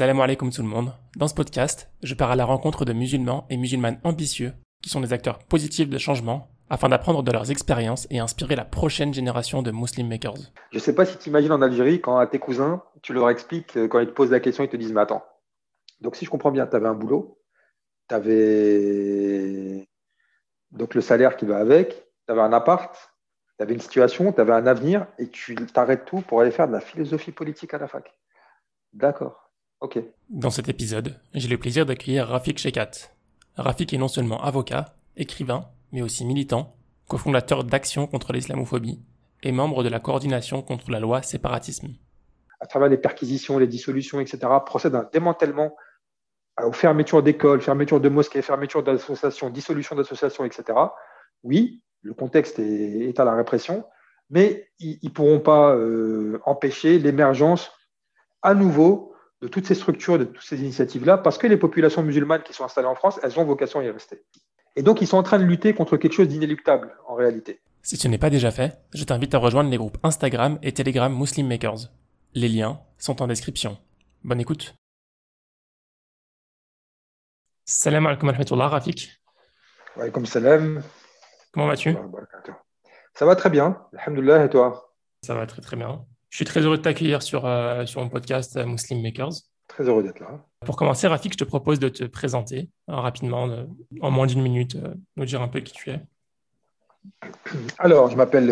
Salam alaikum tout le monde. Dans ce podcast, je pars à la rencontre de musulmans et musulmanes ambitieux qui sont des acteurs positifs de changement afin d'apprendre de leurs expériences et inspirer la prochaine génération de Muslim Makers. Je sais pas si tu imagines en Algérie, quand à tes cousins, tu leur expliques, euh, quand ils te posent la question, ils te disent Mais attends, donc si je comprends bien, tu avais un boulot, tu avais donc le salaire qui va avec, tu avais un appart, tu avais une situation, tu avais un avenir, et tu t'arrêtes tout pour aller faire de la philosophie politique à la fac. D'accord. Dans cet épisode, j'ai le plaisir d'accueillir Rafik Shekat. Rafik est non seulement avocat, écrivain, mais aussi militant, cofondateur d'Action contre l'islamophobie et membre de la coordination contre la loi séparatisme. À travers les perquisitions, les dissolutions, etc., procède à un démantèlement aux fermetures d'écoles, fermetures de mosquées, fermetures d'associations, dissolution d'associations, etc. Oui, le contexte est, à la répression, mais ils ne pourront pas euh, empêcher l'émergence à nouveau de toutes ces structures, de toutes ces initiatives-là, parce que les populations musulmanes qui sont installées en France, elles ont vocation à y rester. Et donc, ils sont en train de lutter contre quelque chose d'inéluctable, en réalité. Si ce n'est pas déjà fait, je t'invite à rejoindre les groupes Instagram et Telegram Muslim Makers. Les liens sont en description. Bonne écoute. Salam alaikum wa Rafik. Wa alaikum salam. Comment vas-tu? Ça va très bien, alhamdoulilah, et toi? Ça va très très bien. Je suis très heureux de t'accueillir sur, euh, sur mon podcast euh, Muslim Makers. Très heureux d'être là. Pour commencer, Rafik, je te propose de te présenter euh, rapidement, en moins d'une minute, nous dire un peu qui tu es. Alors, je m'appelle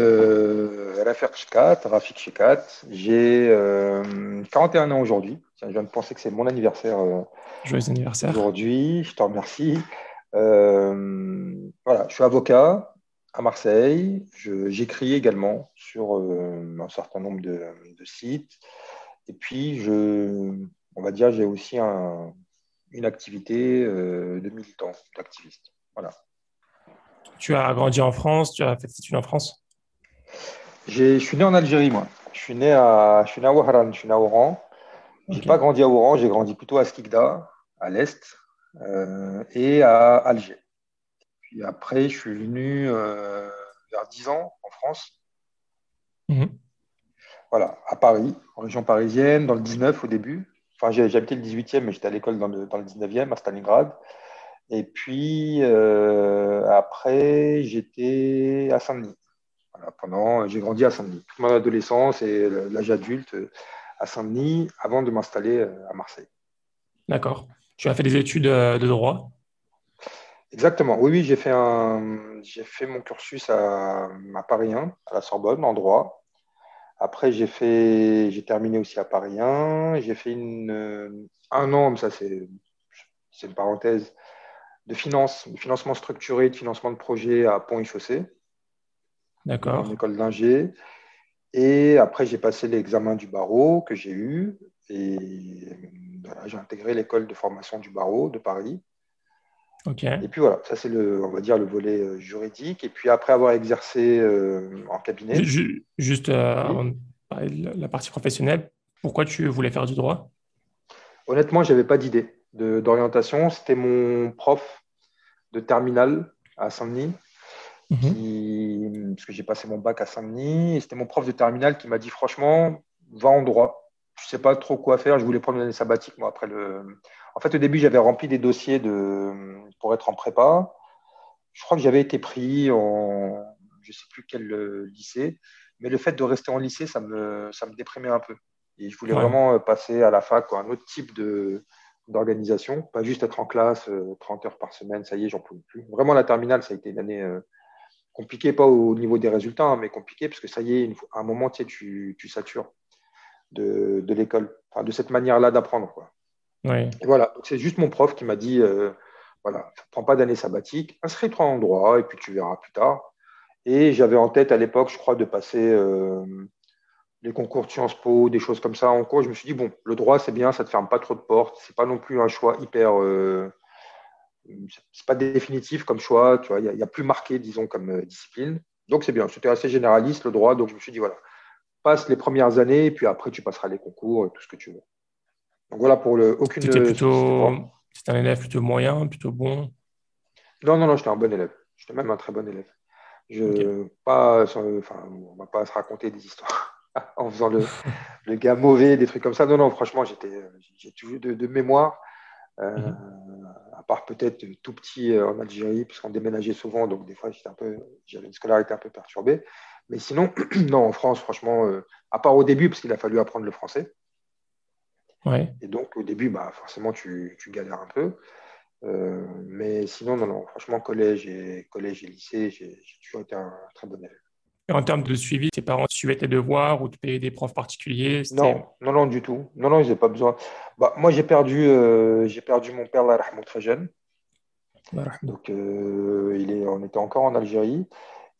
Rafik Shekat, Rafik. J'ai 41 ans aujourd'hui. Je viens de penser que c'est mon anniversaire. Joyeux anniversaire. Aujourd'hui, je te remercie. voilà, je suis avocat, à Marseille. J'écris également sur euh, un certain nombre de, sites. Et puis, je, on va dire, j'ai aussi une activité euh, de militant, d'activiste. Voilà. Tu as grandi en France, tu as fait des études en France? Je suis né en Algérie, moi. Je suis né à, je suis né à Ouaharan, je suis né à Oran. Je n'ai pas grandi à Oran, j'ai grandi plutôt à Skikda, à l'est, euh, et à Alger. Puis après, je suis venu euh, vers 10 ans en France. Mhm. Voilà, à Paris, en région parisienne, dans le 19 au début. Enfin, j'habitais le 18e, mais j'étais à l'école dans le, 19e, à Stalingrad. Et puis, euh, après, j'étais à Saint-Denis. pendant, j'ai grandi à Saint-Denis. Toute mon adolescence et l'âge adulte à Saint-Denis avant de m'installer euh, à Marseille. D'accord. Tu as fait des études de droit? Exactement. Oui, oui, j'ai fait, un, j'ai fait mon cursus à, Paris 1, à la Sorbonne, en droit. Après, j'ai, fait, j'ai terminé aussi à Paris 1. J'ai fait une, un an, mais ça, c'est, c'est une parenthèse, de finance, de financement structuré, de financement de projet à Pont-et-Chaussée. D'accord. En école d'ingé. Et après, j'ai passé l'examen du barreau que j'ai eu. Et voilà, j'ai intégré l'école de formation du barreau de Paris. Et puis voilà, ça c'est le, on va dire le volet euh, juridique. Et puis après avoir exercé euh, en cabinet. Juste euh, la partie professionnelle, pourquoi tu voulais faire du droit? Honnêtement, je n'avais pas d'idée d'orientation. C'était mon prof de terminale à Saint-Denis, mhm. parce que j'ai passé mon bac à Saint-Denis. Et c'était mon prof de terminale qui m'a dit franchement, va en droit. Je ne sais pas trop quoi faire. Je voulais prendre une année sabbatique, moi, après le, en fait, au début, j'avais rempli des dossiers pour être en prépa. Je crois que j'avais été pris en, je ne sais plus quel euh, lycée, mais le fait de rester en lycée, ça me, ça me déprimait un peu. Et je voulais vraiment euh, passer à la fac, un autre type d'organisation, pas juste être en classe 30 euh, heures par semaine, ça y est, j'en pouvais plus. Vraiment, la terminale, ça a été une année compliquée, pas au niveau des résultats, hein, mais compliquée, parce que ça y est, à un moment, tu, tu, tu satures de, de l'école, de cette manière-là d'apprendre. Quoi voilà, c'est juste mon prof qui m'a dit euh, voilà, prends pas d'année sabbatique, inscris-toi en droit et puis tu verras plus tard. Et j'avais en tête à l'époque, je crois, de passer euh, les concours de Sciences Po, des choses comme ça en cours. Je me suis dit bon, le droit c'est bien, ça te ferme pas trop de portes, c'est pas non plus un choix hyper. Euh, c'est pas définitif comme choix, tu vois, il y, a plus marqué, disons, comme discipline. Donc c'est bien, c'était assez généraliste le droit, donc je me suis dit voilà, passe les premières années et puis après tu passeras les concours et tout ce que tu veux. Donc voilà pour le aucune. C'était plutôt. C'était un élève plutôt moyen, plutôt bon. Non, non, non, j'étais un bon élève. J'étais même un très bon élève. Je, pas, enfin, on va pas se raconter des histoires. en faisant le, le, gars mauvais, des trucs comme ça. Non, non, franchement, j'étais, j'ai toujours de, de mémoire. Euh, mhm. À part peut-être tout petit euh, en Algérie, puisqu'on déménageait souvent, donc des fois un peu, j'avais une scolarité un peu perturbée. Mais sinon, non, en France, franchement, euh, à part au début, parce qu'il a fallu apprendre le français. Ouais. Et donc, au début, bah, forcément, tu, tu galères un peu. mais sinon, non, non, franchement, collège et, collège et lycée, j'ai toujours été un très bon élève en termes de suivi, tes parents suivaient tes devoirs ou tu payais des profs particuliers? Non, non, non, du tout. Non, non, j'ai pas besoin. Bah, moi, j'ai perdu, euh, j'ai perdu mon père, là, très jeune. Donc, euh, il est, on était encore en Algérie.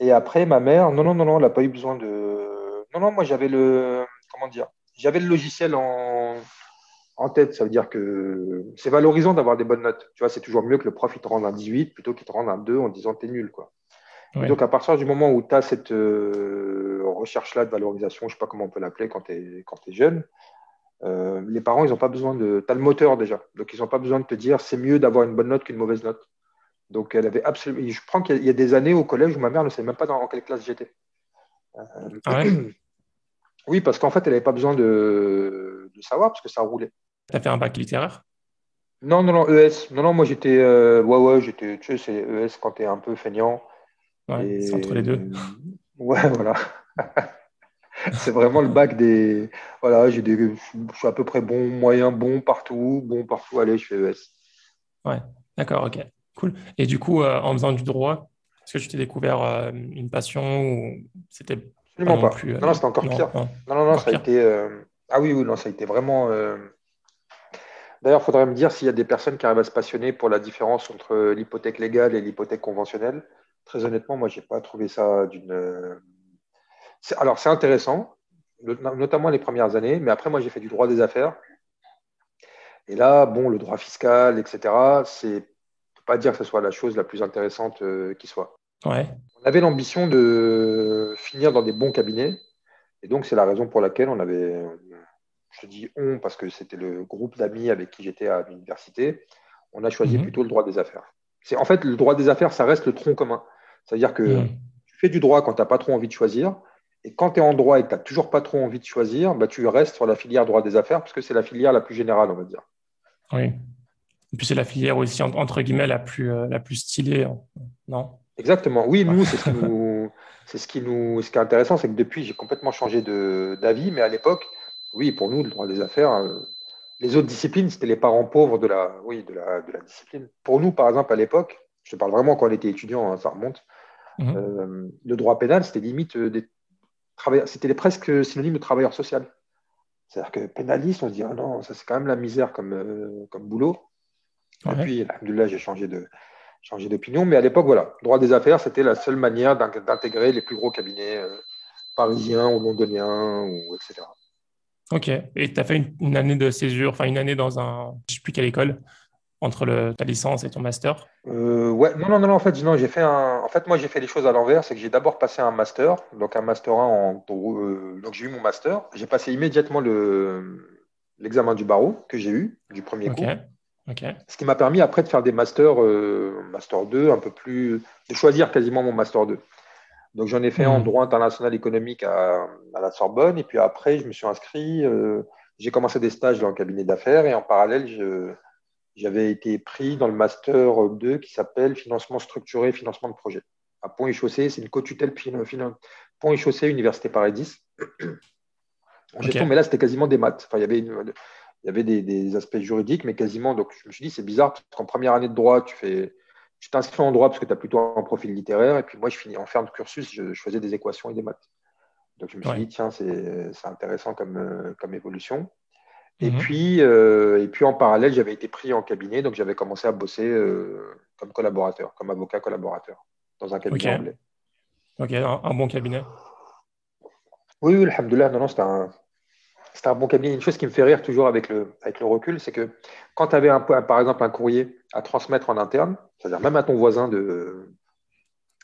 Et après, ma mère, non, non, non, non, elle n'a pas eu besoin de. Non, non, moi, j'avais le. Comment dire J'avais le logiciel en, en tête. Ça veut dire que c'est valorisant d'avoir des bonnes notes. Tu vois, c'est toujours mieux que le prof il te rende un 18 plutôt qu'il te rende un 2 en disant t'es nul, quoi. Donc, à partir du moment où tu as cette euh, recherche-là de valorisation, je ne sais pas comment on peut l'appeler quand tu es, jeune, euh, les parents, ils n'ont pas besoin de. Tu as le moteur déjà. Donc, ils n'ont pas besoin de te dire c'est mieux d'avoir une bonne note qu'une mauvaise note. Donc, elle avait absolument. Je prends qu'il y, a des années au collège où ma mère ne savait même pas dans quelle classe j'étais. Euh, ah oui, parce qu'en fait, elle n'avait pas besoin de... savoir parce que ça roulait. Tu as fait un bac littéraire? Non, non, non, ES. Non, non, moi j'étais. ouais, ouais, j'étais. Tu sais, c'est ES quand tu es un peu feignant. Ouais, c'est entre les deux. Ouais, voilà. c'est vraiment le bac des. Voilà, j'ai des... je suis à peu près bon, moyen, bon partout, bon partout. Allez, je fais ES. Ouais, d'accord, ok, cool. Et du coup, euh, en faisant du droit, est-ce que tu t'es découvert euh, une passion ou c'était Absolument pas. Plus, euh, non, non c'était encore pire. Non, non, non, ça a été. Ah oui, oui, non, ça a été vraiment. D'ailleurs, il faudrait me dire s'il y a des personnes qui arrivent à se passionner pour la différence entre l'hypothèque légale et l'hypothèque conventionnelle. Très honnêtement, moi, je n'ai pas trouvé ça d'une. Alors, c'est intéressant, notamment les premières années, mais après, moi, j'ai fait du droit des affaires. Et là, bon, le droit fiscal, etc., c'est. pas dire que ce soit la chose la plus intéressante euh, qui soit. Ouais. On avait l'ambition de finir dans des bons cabinets. Et donc, c'est la raison pour laquelle on avait. Je dis on parce que c'était le groupe d'amis avec qui j'étais à l'université. On a choisi mhm. plutôt le droit des affaires. C'est en fait le droit des affaires, ça reste le tronc commun. C'est-à-dire que hmm. tu fais du droit quand tu n'as pas trop envie de choisir. Et quand tu es en droit et que tu n'as toujours pas trop envie de choisir, bah, tu restes sur la filière droit des affaires parce que c'est la filière la plus générale, on va dire. Oui. Et puis c'est la filière aussi, entre guillemets, la plus, euh, la plus stylée, non? Exactement. Oui, nous, c'est ce ce qui nous, ce qui est intéressant, c'est que depuis, j'ai complètement changé d'avis, mais à l'époque, oui, pour nous, le droit des affaires, euh, les autres disciplines, c'était les parents pauvres de la, oui, de la, de la discipline. Pour nous, par exemple, à l'époque, je te parle vraiment quand on était étudiant, hein, ça remonte. Mhm. Euh, le droit pénal, c'était limite euh, des travailleurs, c'était presque synonyme de travailleur social. C'est-à-dire que pénaliste, on se dit, ah non, ça c'est quand même la misère comme, euh, comme boulot. Et puis, là, j'ai changé de changé d'opinion. Mais à l'époque, voilà, droit des affaires, c'était la seule manière d'intégrer les plus gros cabinets parisiens ou londoniens, ou, etc. Ok. Et tu as fait une, année de césure, enfin une année dans un, je ne sais plus quelle école, entre le, ta licence et ton master? Euh, Ouais, non, non, non, en fait, non, j'ai fait un... en fait, moi, j'ai fait les choses à l'envers. C'est que j'ai d'abord passé un master, donc un master 1 en. Euh, donc, j'ai eu mon master. J'ai passé immédiatement le... l'examen du barreau que j'ai eu, du premier coup. Ce qui m'a permis après de faire des masters, euh, master 2, un peu plus. de choisir quasiment mon master 2. Donc, j'en ai fait en hmm. droit international économique à, à, la Sorbonne. Et puis après, je me suis inscrit. j'ai commencé des stages dans le cabinet d'affaires et en parallèle, j'avais été pris dans le Master 2 qui s'appelle Financement structuré, financement de projet. À Pont et Chaussée, c'est une co-tutelle Pont et Chaussée, Université Paris 10. En gestion, mais là, c'était quasiment des maths. Enfin, il y avait, il y avait des, aspects juridiques, mais quasiment. Donc, je me suis dit, c'est bizarre, parce qu'en première année de droit, tu fais. Tu t'inscris en droit parce que tu as plutôt un profil littéraire, et puis moi, je finis en fin de cursus, je, faisais des équations et des maths. Donc, je me suis dit, tiens, c'est intéressant comme, euh, comme évolution. Et, mhm. puis, euh, et puis en parallèle, j'avais été pris en cabinet, donc j'avais commencé à bosser euh, comme collaborateur, comme avocat collaborateur, dans un cabinet anglais. Ok, un, bon cabinet. Oui, oui, alhamdoulilah, non, non, c'était un, un, bon cabinet. Une chose qui me fait rire toujours avec le, avec le recul, c'est que quand tu avais un, par exemple un courrier à transmettre en interne, c'est-à-dire même à ton voisin de,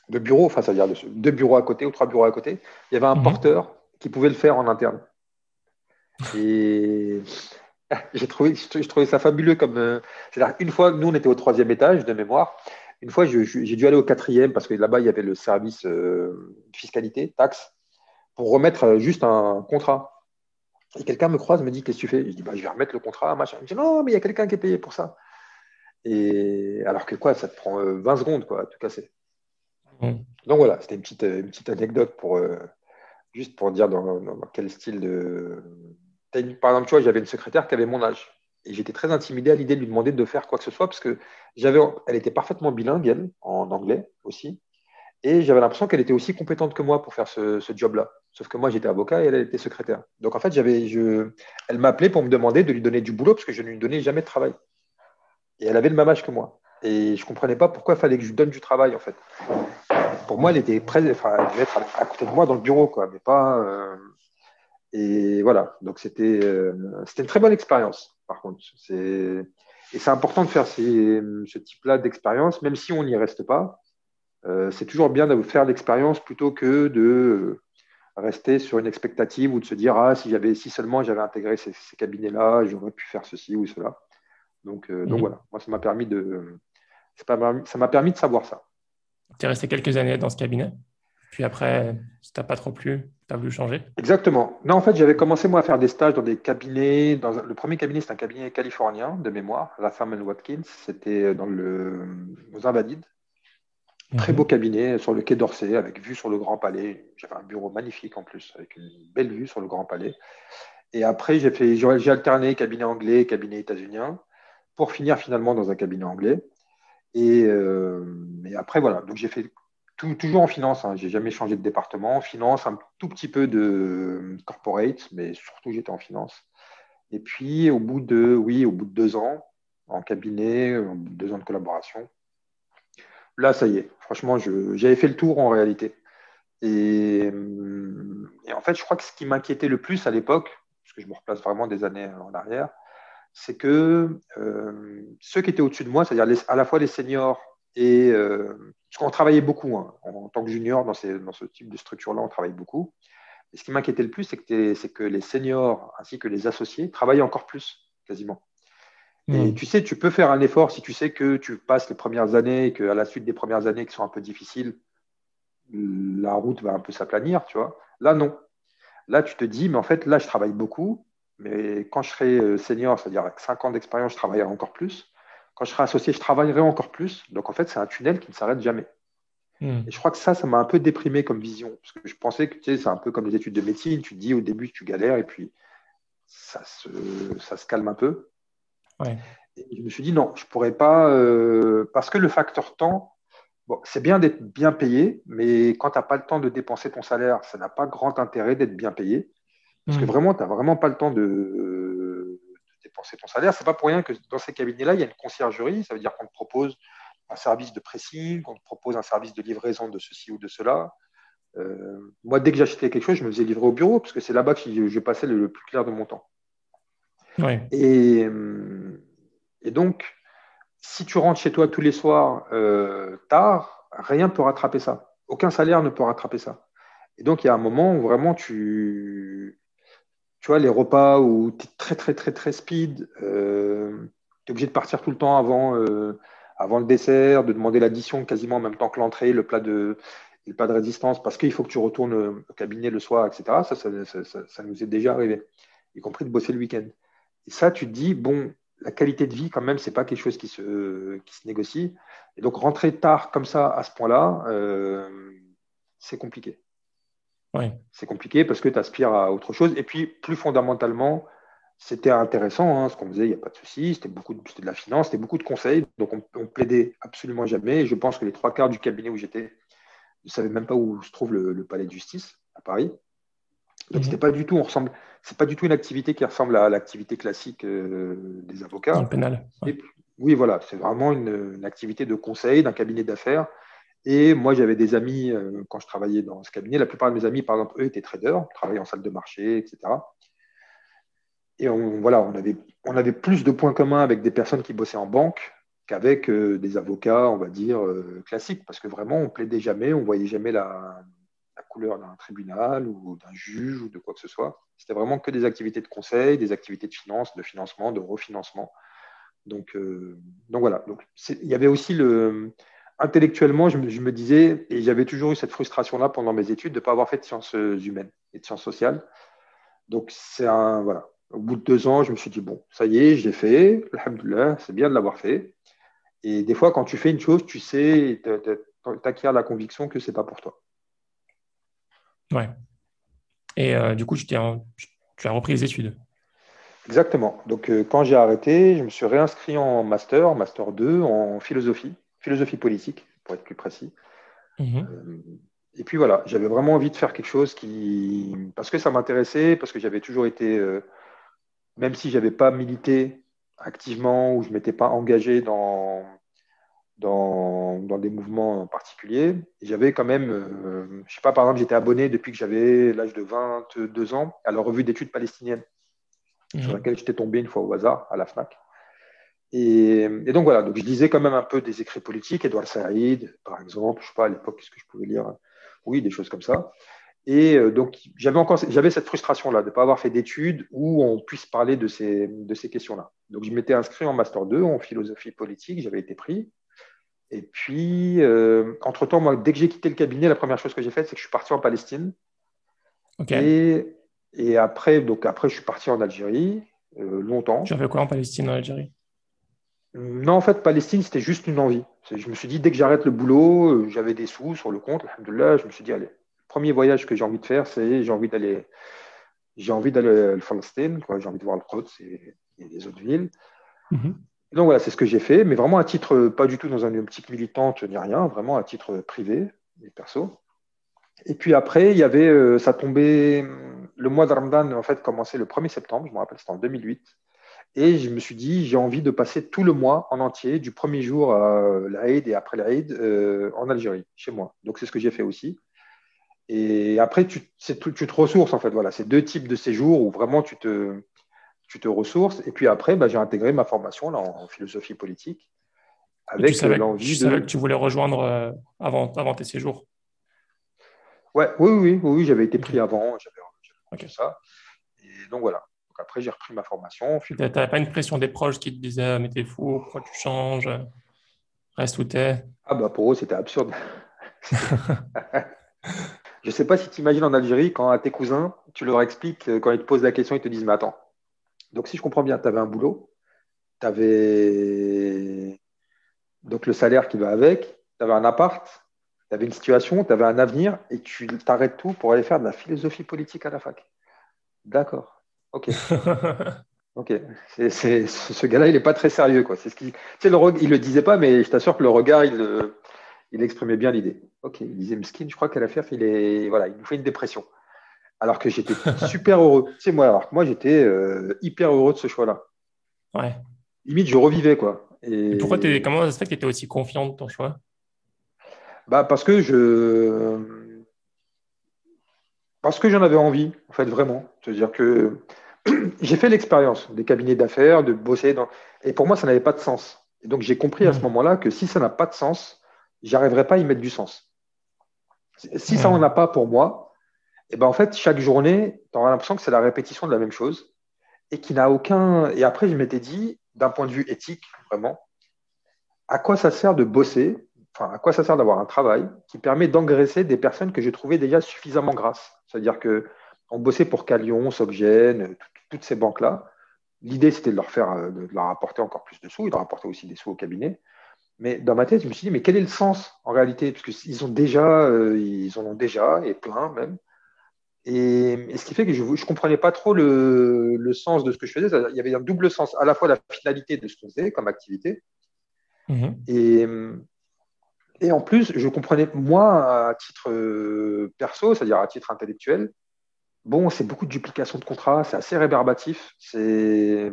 de bureau, enfin, c'est-à-dire deux bureaux à côté ou trois bureaux à côté, il y avait un mhm. porteur qui pouvait le faire en interne. Et j'ai trouvé, je trouvais ça fabuleux comme. Euh, c'est-à-dire, une fois, nous, on était au troisième étage de mémoire. Une fois, j'ai dû aller au quatrième parce que là-bas, il y avait le service euh, fiscalité, taxe. pour remettre juste un contrat. Et quelqu'un me croise, me dit Qu'est-ce que tu fais? Je dis bah, Je vais remettre le contrat, machin. Il me dit Non, mais il y a quelqu'un qui est payé pour ça. Et alors que quoi, ça te prend 20 euh, secondes quoi, à tout casser. Mmh. Donc voilà, c'était une petite, une petite anecdote pour euh, juste pour dire dans, quel style de. Par exemple, tu vois, j'avais une secrétaire qui avait mon âge. Et j'étais très intimidé à l'idée de lui demander de faire quoi que ce soit parce que j'avais, elle était parfaitement bilingue, elle, en anglais aussi. Et j'avais l'impression qu'elle était aussi compétente que moi pour faire ce, job-là. Sauf que moi, j'étais avocat et elle, était secrétaire. Donc, en fait, j'avais, je, elle m'appelait pour me demander de lui donner du boulot parce que je ne lui donnais jamais de travail. Et elle avait le même âge que moi. Et je ne comprenais pas pourquoi il fallait que je lui donne du travail, en fait. Pour moi, elle était près, enfin, elle devait être à côté de moi dans le bureau, quoi, mais pas. Euh, et voilà. Donc, c'était, euh, c'était une très bonne expérience, par contre. C'est... Et c'est important de faire ce type-là d'expérience, même si on n'y reste pas euh, c'est toujours bien de faire l'expérience plutôt que de rester sur une expectative ou de se dire ah si j'avais si seulement j'avais intégré ces, cabinets-là, j'aurais pu faire ceci ou cela. Donc, euh, donc mhm. voilà, moi ça m'a permis de ça m'a permis de savoir ça. Tu es resté quelques années dans ce cabinet, puis après, ça t'a pas trop plu, tu as voulu changer? Exactement. Non, en fait, j'avais commencé moi à faire des stages dans des cabinets. Dans le premier cabinet, c'était un cabinet californien de mémoire, la Watkins. C'était dans le aux Invalides, Très mhm. beau cabinet sur le quai d'Orsay, avec vue sur le Grand Palais. J'avais un bureau magnifique en plus, avec une belle vue sur le Grand Palais. Et après, j'ai fait, j'ai alterné cabinet anglais, cabinet états-unien, pour finir finalement dans un cabinet anglais. Et, euh, après, voilà. Donc j'ai fait toujours en finance. Hein. J'ai jamais changé de département. Finance, un tout petit peu de corporate, mais surtout j'étais en finance. Et puis au bout de, oui, au bout de deux ans en cabinet, au bout de deux ans de collaboration, là, ça y est. Franchement, j'avais fait le tour en réalité. Et, en fait, je crois que ce qui m'inquiétait le plus à l'époque, parce que je me replace vraiment des années en arrière, c'est que euh, ceux qui étaient au-dessus de moi, c'est-à-dire à la fois les seniors et. Euh, parce qu'on travaillait beaucoup, hein, en, tant que junior, dans, ce type de structure-là, on travaille beaucoup. Et ce qui m'inquiétait le plus, c'est que les seniors ainsi que les associés travaillaient encore plus, quasiment. Et hmm. tu sais, tu peux faire un effort si tu sais que tu passes les premières années et qu'à la suite des premières années qui sont un peu difficiles, la route va un peu s'aplanir, tu vois. Là, non. Là, tu te dis, mais en fait, là, je travaille beaucoup, mais quand je serai euh, senior, c'est-à-dire avec 5 ans d'expérience, je travaillerai encore plus. Quand je serai associé, je travaillerai encore plus. Donc, en fait, c'est un tunnel qui ne s'arrête jamais. Hmm. Et je crois que ça, ça m'a un peu déprimé comme vision. Parce que je pensais que tu sais, c'est un peu comme les études de médecine. Tu te dis au début, tu galères et puis ça se, ça se calme un peu. Et je me suis dit non, je ne pourrais pas, euh, parce que le facteur temps, bon, c'est bien d'être bien payé, mais quand tu n'as pas le temps de dépenser ton salaire, ça n'a pas grand intérêt d'être bien payé. Parce que hmm. vraiment, tu n'as vraiment pas le temps de, dépenser ton salaire. Ce n'est pas pour rien que dans ces cabinets-là, il y a une conciergerie. Ça veut dire qu'on te propose un service de pressing, qu'on te propose un service de livraison de ceci ou de cela. Euh, moi, dès que j'achetais quelque chose, je me faisais livrer au bureau, parce que c'est là-bas que je passais le plus clair de mon temps. Et, et, donc, si tu rentres chez toi tous les soirs euh, tard, rien ne peut rattraper ça. Aucun salaire ne peut rattraper ça. Et donc, il y a un moment où vraiment tu. Tu vois, les repas où tu es très, très, très, très speed, euh, tu es obligé de partir tout le temps avant, euh, avant le dessert, de demander l'addition quasiment en même temps que l'entrée, le plat de, le plat de résistance, parce qu'il faut que tu retournes au cabinet le soir, etc. Ça ça, ça, ça, nous est déjà arrivé, y compris de bosser le week-end. Et ça, tu te dis, bon, la qualité de vie, quand même, c'est pas quelque chose qui se, qui se négocie. Et donc, rentrer tard comme ça, à ce point-là, euh, c'est compliqué. C'est compliqué parce que tu aspires à autre chose. Et puis, plus fondamentalement, c'était intéressant, hein, ce qu'on faisait, il n'y a pas de souci. C'était beaucoup de, de la finance, c'était beaucoup de conseils. Donc, on, on, plaidait absolument jamais. Et je pense que les trois quarts du cabinet où j'étais ne savaient même pas où se trouve le palais de justice à Paris. Donc, mhm. c'était pas du tout, on ressemble, c'est pas du tout une activité qui ressemble à l'activité classique euh, des avocats. pénal. oui, voilà, c'est vraiment une, activité de conseil d'un cabinet d'affaires. Et moi, j'avais des amis euh, quand je travaillais dans ce cabinet. La plupart de mes amis, par exemple, eux étaient traders, travaillaient en salle de marché, etc. Et on, voilà, on avait, on avait plus de points communs avec des personnes qui bossaient en banque qu'avec euh, des avocats, on va dire, classiques, parce que vraiment, on plaidait jamais, on voyait jamais la d'un tribunal ou d'un juge ou de quoi que ce soit. C'était vraiment que des activités de conseil, des activités de finance, de financement, de refinancement. Donc, euh, donc voilà. Donc, il y avait aussi le. Intellectuellement, je me, disais, et j'avais toujours eu cette frustration-là pendant mes études de ne pas avoir fait de sciences humaines. et de sciences sociales. Donc, c'est un. Voilà. Au bout de deux ans, je me suis dit, bon, ça y est, je l'ai fait. Alhamdoulilah, c'est bien de l'avoir fait. Et des fois, quand tu fais une chose, tu sais, tu acquiers la conviction que ce n'est pas pour toi. Ouais. Et euh, du coup, tu, tu, as repris les études. Exactement. Donc, euh, quand j'ai arrêté, je me suis réinscrit en master, master 2, en philosophie, philosophie politique, pour être plus précis. Mhm. Euh, et puis voilà, j'avais vraiment envie de faire quelque chose qui. Parce que ça m'intéressait, parce que j'avais toujours été. même si je n'avais pas milité activement ou je ne m'étais pas engagé dans, dans, dans, des mouvements particuliers. J'avais quand même, euh, je ne sais pas, par exemple, j'étais abonné depuis que j'avais l'âge de 22 ans à la revue d'études palestiniennes, sur mhm. laquelle j'étais tombé une fois au hasard à la FNAC. Et, et, donc voilà, donc je lisais quand même un peu des écrits politiques, Edouard Saïd, par exemple, je ne sais pas à l'époque, qu'est-ce que je pouvais lire? Oui, des choses comme ça. Et euh, donc, j'avais encore j'avais cette frustration-là de ne pas avoir fait d'études où on puisse parler de ces, de ces questions-là. Donc, je m'étais inscrit en Master 2 en philosophie politique, j'avais été pris. Et puis, euh, entre-temps, moi, dès que j'ai quitté le cabinet, la première chose que j'ai faite, c'est que je suis parti en Palestine. Et, et, après, donc après, je suis parti en Algérie euh, longtemps. Tu as fait quoi en Palestine, en Algérie? Non, en fait, Palestine, c'était juste une envie. Je me suis dit, dès que j'arrête le boulot, j'avais des sous sur le compte, là, je me suis dit, allez, premier voyage que j'ai envie de faire, c'est j'ai envie d'aller j'ai envie d'aller à Palestine, j'ai envie de voir le Quds et, les autres villes. Mhm. Donc voilà, c'est ce que j'ai fait, mais vraiment à titre, pas du tout dans une optique militante ni rien, vraiment à titre privé et perso. Et puis après, il y avait, euh, ça tombait, le mois de Ramadan, en fait, commençait le 1er septembre, je me rappelle, c'était en 2008. Et je me suis dit, j'ai envie de passer tout le mois en entier, du premier jour à l'Aïd et après l'Aïd, euh, en Algérie, chez moi. Donc c'est ce que j'ai fait aussi. Et après, tu, tu te ressources, en fait. Voilà, c'est deux types de séjours où vraiment tu te, tu te ressources. Et puis après, bah, j'ai intégré ma formation là, en, philosophie politique. Avec tu savais, l'envie tu savais que tu voulais rejoindre euh, avant, avant tes séjours ouais, Oui, oui, oui, j'avais été pris avant. J'avais ça. Et donc voilà. Donc après, j'ai repris ma formation. Tu n'avais pas une pression des proches qui te disaient Mais t'es fou, pourquoi tu changes Reste où t'es? Ah, bah pour eux, c'était absurde. Je ne sais pas si tu imagines en Algérie, quand à tes cousins, tu leur expliques, euh, quand ils te posent la question, ils te disent Mais attends, donc si je comprends bien, tu avais un boulot, tu avais donc le salaire qui va avec, tu avais un appart, tu avais une situation, tu avais un avenir, et tu t'arrêtes tout pour aller faire de la philosophie politique à la fac. D'accord. Ok. Ok, c'est, ce gars-là, il n'est pas très sérieux. Quoi. C'est ce qui, ne le disait pas, mais je t'assure que le regard, il, il exprimait bien l'idée. Ok, il disait Mskin, je crois qu'à la il, est, voilà, il nous fait une dépression. Alors que j'étais super heureux. C'est moi, alors moi, j'étais euh, hyper heureux de ce choix-là. Ouais. Limite, je revivais, quoi. Et... Pourquoi es, comment ça se fait que tu étais aussi confiant de ton choix? Bah, Parce que je. Parce que j'en avais envie, en fait, vraiment. C'est-à-dire que j'ai fait l'expérience des cabinets d'affaires, de bosser dans. Et pour moi, ça n'avait pas de sens. Et donc, j'ai compris à ce mmh. moment-là que si ça n'a pas de sens, j'arriverai pas à y mettre du sens. Si ça n'en a pas pour moi, et eh ben en fait, chaque journée, tu auras l'impression que c'est la répétition de la même chose et qui n'a aucun. Et après, je m'étais dit, d'un point de vue éthique, vraiment, à quoi ça sert de bosser Enfin, à quoi ça sert d'avoir un travail qui permet d'engraisser des personnes que j'ai trouvées déjà suffisamment grasses? C'est-à-dire que on bossait pour Calion, Soggen, toutes ces banques-là. L'idée, c'était de leur faire, de leur apporter encore plus de sous et de rapporter aussi des sous au cabinet. Mais dans ma tête, je me suis dit, mais quel est le sens en réalité? Parce qu'ils ont déjà, euh, ils en ont déjà, et plein même. Et, ce qui fait que je ne comprenais pas trop le, le, sens de ce que je faisais. Il y avait un double sens, à la fois la finalité de ce qu'on faisait comme activité, mhm. et, et en plus, je comprenais, moi, à titre euh, perso, c'est-à-dire à titre intellectuel, bon, c'est beaucoup de duplication de contrats, c'est assez rébarbatif, c'est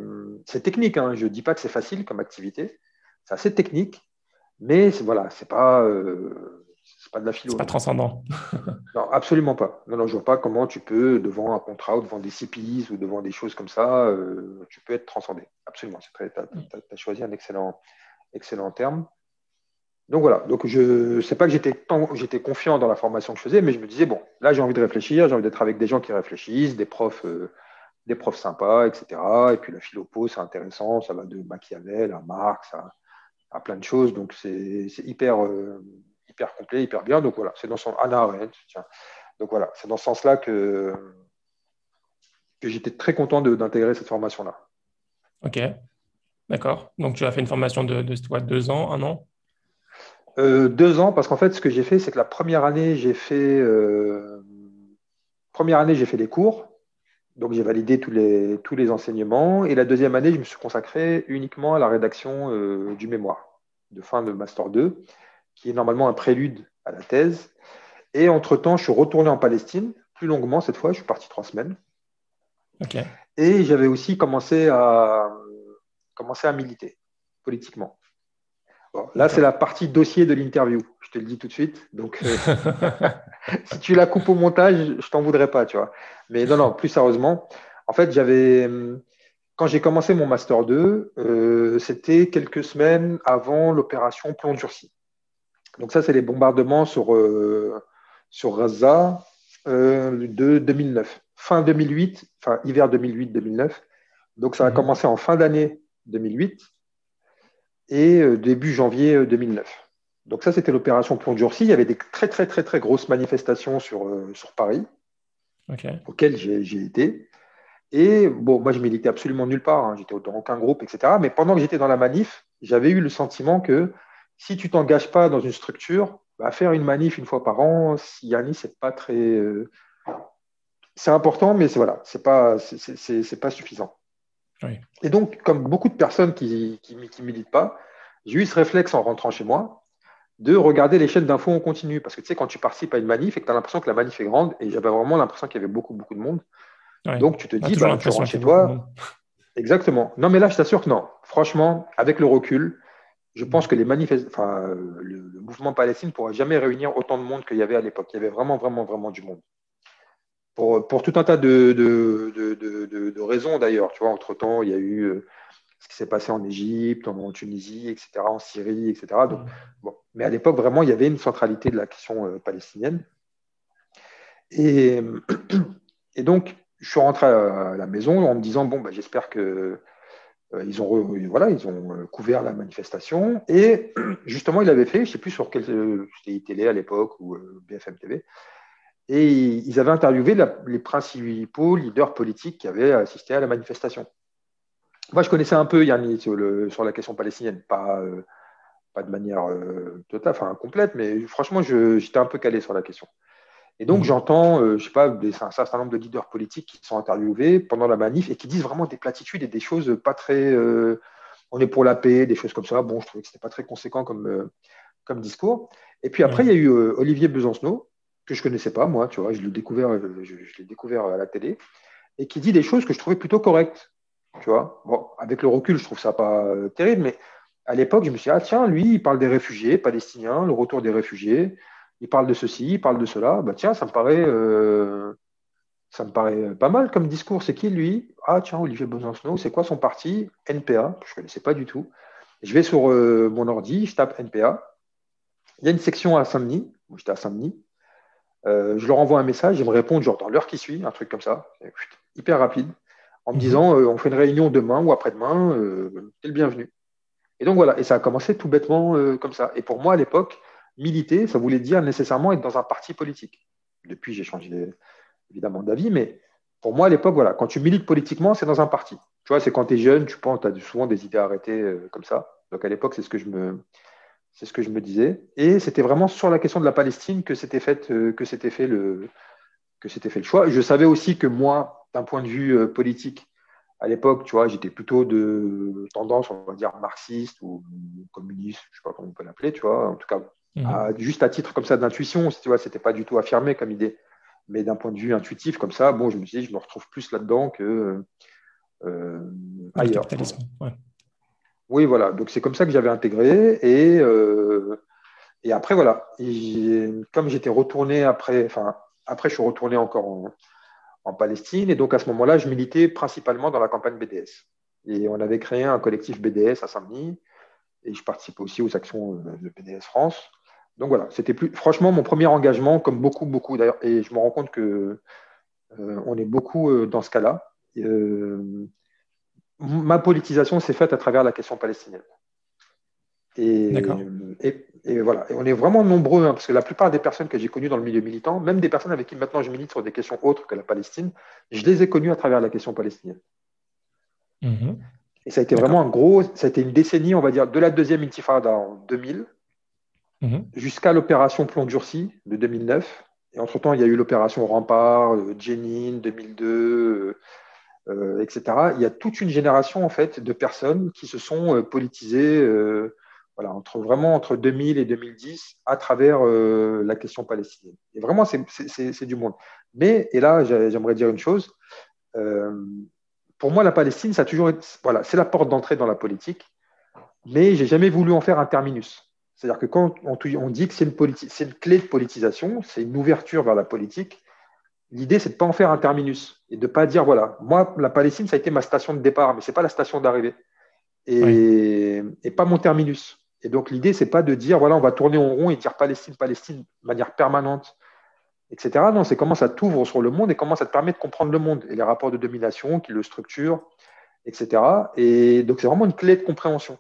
technique, hein. je ne dis pas que c'est facile comme activité, c'est assez technique, mais voilà, c'est pas, euh, pas de la philo. Pas transcendant. non, absolument pas. Non, non, je vois pas comment tu peux, devant un contrat ou devant des CPIs ou devant des choses comme ça, euh, tu peux être transcendé. Absolument. Tu as, choisi un excellent, excellent terme. Donc voilà, donc je ne sais pas que j'étais, j'étais confiant dans la formation que je faisais, mais je me disais, bon, là j'ai envie de réfléchir, j'ai envie d'être avec des gens qui réfléchissent, des profs, euh, des profs sympas, etc. Et puis la philopo, c'est intéressant, ça va de Machiavel à Marx à, à plein de choses. Donc, c'est hyper, euh, hyper complet, hyper bien. Donc, voilà, c'est dans son Anna Arendt. Tiens. Donc voilà, c'est dans ce sens-là que, que j'étais très content d'intégrer cette formation-là. Ok, d'accord. Donc tu as fait une formation de, deux ans, un an? Euh, Deux ans, parce qu'en fait, ce que j'ai fait, c'est que la première année, j'ai fait, euh, première année, j'ai fait des cours. Donc j'ai validé tous les, tous les enseignements. Et la deuxième année, je me suis consacré uniquement à la rédaction euh, du mémoire de fin de Master 2, qui est normalement un prélude à la thèse. Et entre-temps, je suis retourné en Palestine, plus longuement cette fois, je suis parti trois semaines. Et j'avais aussi commencé à, commencé à militer politiquement. là, c'est la partie dossier de l'interview, je te le dis tout de suite. Donc, euh, si tu la coupes au montage, je t'en voudrais pas, tu vois. Mais non, non, plus sérieusement, en fait, j'avais. Quand j'ai commencé mon Master 2, euh, c'était quelques semaines avant l'opération Plomb durci. Donc, ça, c'est les bombardements sur, euh, sur Gaza de 2009 fin 2008, enfin hiver 2008-2009. Donc ça a mhm. commencé en fin d'année 2008 et euh, début janvier 2009. Euh, Donc ça, c'était l'opération Plomb durci. Il y avait des très très très très grosses manifestations sur, euh, sur Paris, auxquelles j'ai été. Et bon, moi, je militais absolument nulle part. Hein. J'étais dans aucun groupe, etc. Mais pendant que j'étais dans la manif, j'avais eu le sentiment que si tu t'engages pas dans une structure, bah, faire une manif une fois par an, si Yannis, c'est pas très c'est important, mais c'est voilà, c'est pas, c'est pas suffisant. Et donc, comme beaucoup de personnes qui ne militent pas, j'ai eu ce réflexe en rentrant chez moi de regarder les chaînes d'infos en continu. Parce que tu sais, quand tu participes à une manif et que tu as l'impression que la manif est grande, et j'avais vraiment l'impression qu'il y avait beaucoup, beaucoup de monde. Donc, tu te dis, bah, tu rentres chez toi. Exactement. Non, mais là, je t'assure que non. Franchement, avec le recul, je pense que les enfin, le, le mouvement palestinien ne pourrait jamais réunir autant de monde qu'il y avait à l'époque. Il y avait vraiment, vraiment, vraiment du monde pour, tout un tas de, de, raisons d'ailleurs. Tu vois, entre-temps, il y a eu euh, ce qui s'est passé en Égypte, en, Tunisie, etc., en Syrie, etc. Donc, bon. Mais à l'époque, vraiment, il y avait une centralité de la question euh, palestinienne. Et, et, donc, je suis rentré à la maison en me disant, bon, bah, j'espère que ils ont, voilà, ils ont couvert la manifestation. Et justement, il avait fait, je ne sais plus sur quel, c'était télé à l'époque ou BFM TV, et ils avaient interviewé les principaux leaders politiques qui avaient assisté à la manifestation. Moi, je connaissais un peu Yanni sur, sur la question palestinienne, pas, euh, pas de manière euh, totale, enfin complète, mais franchement, j'étais un peu calé sur la question. Et donc, mmh. j'entends, je euh, je sais pas, un certain nombre de leaders politiques qui sont interviewés pendant la manif et qui disent vraiment des platitudes et des choses pas très. on est pour la paix, des choses comme ça. Bon, je trouvais que ce n'était pas très conséquent comme, comme discours. Et puis après, il y a eu Olivier Besancenot, que je connaissais pas, moi, tu vois, je l'ai découvert, je, l'ai découvert à la télé, et qui dit des choses que je trouvais plutôt correctes, tu vois. Bon, avec le recul, je trouve ça pas euh, terrible, mais à l'époque, je me suis dit, ah tiens, lui, il parle des réfugiés palestiniens, le retour des réfugiés, il parle de ceci, il parle de cela, bah tiens, ça me paraît, euh, ça me paraît pas mal comme discours. C'est qui lui? Ah tiens, Olivier Besancenot, c'est quoi son parti? NPA, je connaissais pas du tout. Je vais sur euh, mon ordi, je tape NPA. Il y a une section à Saint-Denis, j'étais à Saint-Denis, euh, je leur envoie un message, ils me répondent genre dans l'heure qui suit, un truc comme ça, hyper rapide, en me mhm. disant euh, on fait une réunion demain ou après-demain, euh, t'es le bienvenu. Et donc voilà, et ça a commencé tout bêtement comme ça. Et pour moi à l'époque, militer, ça voulait dire nécessairement être dans un parti politique. Depuis, j'ai changé évidemment d'avis, mais pour moi à l'époque, voilà, quand tu milites politiquement, c'est dans un parti. Tu vois, c'est quand tu es jeune, tu penses, tu as souvent des idées arrêtées comme ça. Donc à l'époque, c'est ce que je me, c'est ce que je me disais. Et c'était vraiment sur la question de la Palestine que s'était fait, euh, c'était fait, le, que fait le choix. Je savais aussi que moi, d'un point de vue euh, politique, à l'époque, tu vois, j'étais plutôt de tendance, on va dire, marxiste ou communiste, je ne sais pas comment on peut l'appeler, tu vois, en tout cas, mhm. juste à titre comme ça d'intuition, tu vois, c'était pas du tout affirmé comme idée. Mais d'un point de vue intuitif, comme ça, bon, je me suis dit, je me retrouve plus là-dedans que euh, ailleurs. Ouais. Oui, voilà. Donc c'est comme ça que j'avais intégré. Et, euh, et après, voilà. comme j'étais retourné après, enfin, après, je suis retourné encore en, Palestine. Et donc à ce moment-là, je militais principalement dans la campagne BDS. Et on avait créé un collectif BDS à Saint-Denis. Et je participais aussi aux actions euh, de BDS France. Donc voilà, c'était plus franchement mon premier engagement, comme beaucoup, beaucoup d'ailleurs. Et je me rends compte que euh, on est beaucoup dans ce cas-là ma politisation s'est faite à travers la question palestinienne. Et, et voilà, et on est vraiment nombreux, hein, parce que la plupart des personnes que j'ai connues dans le milieu militant, même des personnes avec qui maintenant je milite sur des questions autres que la Palestine, je les ai connues à travers la question palestinienne. Mhm. Et ça a été vraiment un gros, ça a été une décennie, on va dire, de la deuxième intifada en 2000 mhm. jusqu'à l'opération Plomb durci de 2009. Et entre-temps, il y a eu l'opération Rempart, euh, Jenin, 2002, euh, etc. Il y a toute une génération, en fait, de personnes qui se sont euh, politisées voilà, entre, vraiment entre 2000 et 2010 à travers la question palestinienne. Et vraiment, c'est du monde. Mais, et là, j'aimerais dire une chose, pour moi, la Palestine, ça toujours voilà, c'est la porte d'entrée dans la politique, mais j'ai jamais voulu en faire un terminus. C'est-à-dire que quand on, dit que c'est une, une, clé de politisation, c'est une ouverture vers la politique, l'idée, c'est de ne pas en faire un terminus et de ne pas dire, voilà, moi, la Palestine, ça a été ma station de départ, mais ce n'est pas la station d'arrivée et, et, pas mon terminus. Et donc, l'idée, c'est pas de dire, voilà, on va tourner en rond et dire Palestine, Palestine de manière permanente etc. Non, c'est comment ça t'ouvre sur le monde et comment ça te permet de comprendre le monde et les rapports de domination qui le structurent, etc. Et donc, c'est vraiment une clé de compréhension.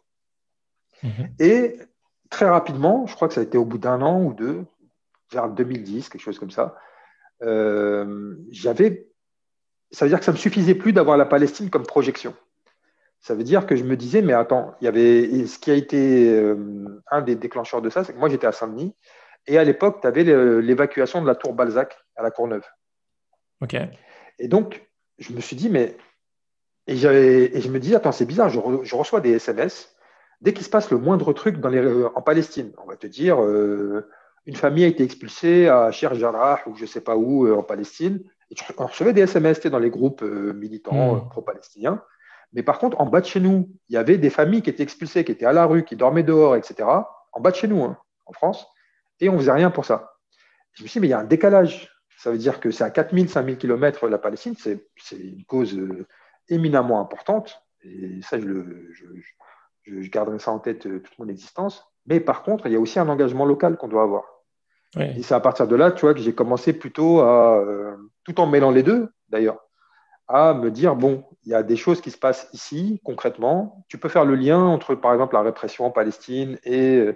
Mhm. Et très rapidement, je crois que ça a été au bout d'un an ou deux, vers 2010, quelque chose comme ça, euh, j'avais. Ça veut dire que ça ne me suffisait plus d'avoir la Palestine comme projection. Ça veut dire que je me disais, mais attends, il y avait. ce qui a été euh, un des déclencheurs de ça, c'est que moi, j'étais à Saint-Denis et à l'époque, tu avais l'évacuation de la tour Balzac à la Courneuve. OK. Et donc, je me suis dit, mais. Et, et je me dis, attends, c'est bizarre, je, reçois des SMS. Dès qu'il se passe le moindre truc dans les, euh, en Palestine, on va te dire, euh, une famille a été expulsée à Cher Jarrah ou je ne sais pas où euh, en Palestine. Et on recevait des SMS dans les groupes militants hmm. pro-palestiniens. Mais par contre, en bas de chez nous, il y avait des familles qui étaient expulsées, qui étaient à la rue, qui dormaient dehors, etc. En bas de chez nous, hein, en France et on ne faisait rien pour ça. Je me suis dit, mais il y a un décalage. Ça veut dire que c'est à 4000, 5000 km la Palestine, c'est une cause éminemment importante. Et ça, je, garderai ça en tête euh, toute mon existence. Mais par contre, il y a aussi un engagement local qu'on doit avoir. Et c'est à partir de là, tu vois, que j'ai commencé plutôt à, euh, tout en mêlant les deux, d'ailleurs, à me dire, bon, il y a des choses qui se passent ici, concrètement. Tu peux faire le lien entre, par exemple, la répression en Palestine et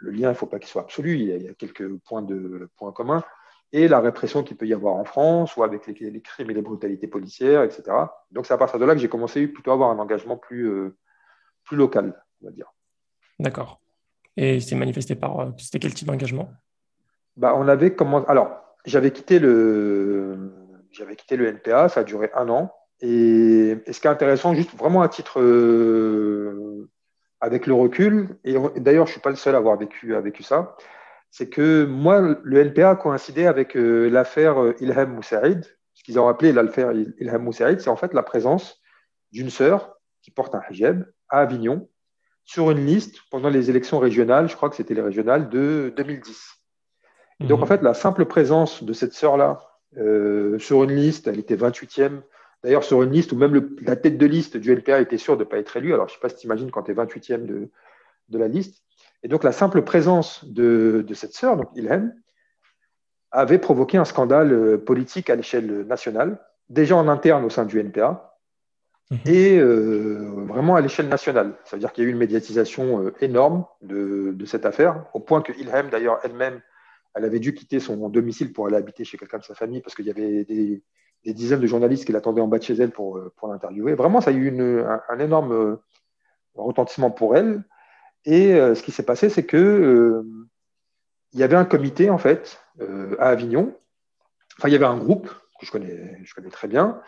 le lien, il ne faut pas qu'il soit absolu, il y, a, quelques points, de, points communs, et la répression qu'il peut y avoir en France, ou avec les, crimes et les brutalités policières, etc. Donc c'est à partir de là que j'ai commencé plutôt à avoir un engagement plus, euh, plus local, on va dire. D'accord. Et c'est manifesté par. Euh, c'était quel type d'engagement? Bah, On avait commencé. Alors, j'avais quitté le. J'avais quitté le NPA, ça a duré un an. Et, ce qui est intéressant, juste vraiment à titre euh, avec le recul, et d'ailleurs, je ne suis pas le seul à avoir vécu, vécu ça, c'est que moi, le NPA a coïncidé avec euh, l'affaire Ilham Moussaïd. Ce qu'ils ont appelé l'affaire Ilham Moussaïd, c'est en fait la présence d'une sœur qui porte un hijab à Avignon sur une liste pendant les élections régionales, je crois que c'était les régionales de 2010. Et donc, mhm. en fait, la simple présence de cette sœur-là euh, sur une liste, elle était 28e D'ailleurs, sur une liste où même la tête de liste du LPA était sûre de ne pas être élu. Alors, je ne sais pas si tu imagines quand tu es 28e de, de, la liste. Et donc, la simple présence de, cette sœur, donc Ilham, avait provoqué un scandale euh, politique à l'échelle nationale, déjà en interne au sein du NPA, mhm. Et euh, vraiment à l'échelle nationale. Ça veut dire qu'il y a eu une médiatisation euh, énorme de, cette affaire, au point que Ilham, d'ailleurs, elle-même, elle avait dû quitter son domicile pour aller habiter chez quelqu'un de sa famille parce qu'il y avait des, dizaines de journalistes qui l'attendaient en bas de chez elle pour, euh, l'interviewer. Vraiment, ça a eu un, énorme retentissement pour elle. Et ce qui s'est passé, c'est que il y avait un comité, en fait, à Avignon. Enfin, il y avait un groupe que je connais très bien.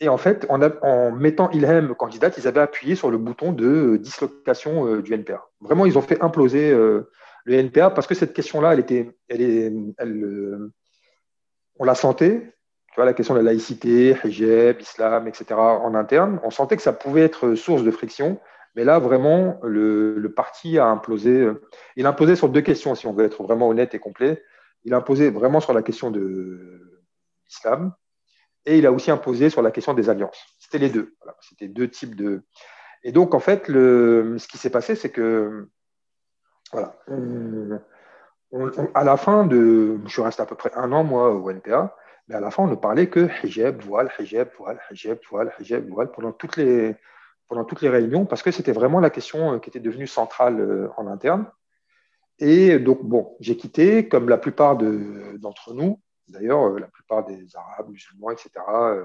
Et en fait, en, mettant Ilham candidate, ils avaient appuyé sur le bouton de dislocation du NPA. Vraiment, ils ont fait imploser le NPA parce que cette question-là, elle était, elle est, elle, on la sentait, tu vois, la question de la laïcité, hijab, islam, etc., en interne, on sentait que ça pouvait être source de friction. Mais là, vraiment, le, parti a implosé. Il a imposé sur deux questions, si on veut être vraiment honnête et complet. Il a imposé vraiment sur la question de l'islam et il a aussi imposé sur la question des alliances. C'était les deux. C'était deux types de. Et donc, en fait, ce qui s'est passé, c'est que, voilà, à la fin de. Je reste à peu près un an, moi, au NPA. Mais à la fin, on ne parlait que hijab, voile, hijab, voile, hijab, voile, hijab, voile pendant toutes les, pendant toutes les réunions parce que c'était vraiment la question euh, qui était devenue centrale euh, en interne. Et donc, bon, j'ai quitté, comme la plupart d'entre nous, d'ailleurs, euh, la plupart des Arabes, musulmans, etc., euh,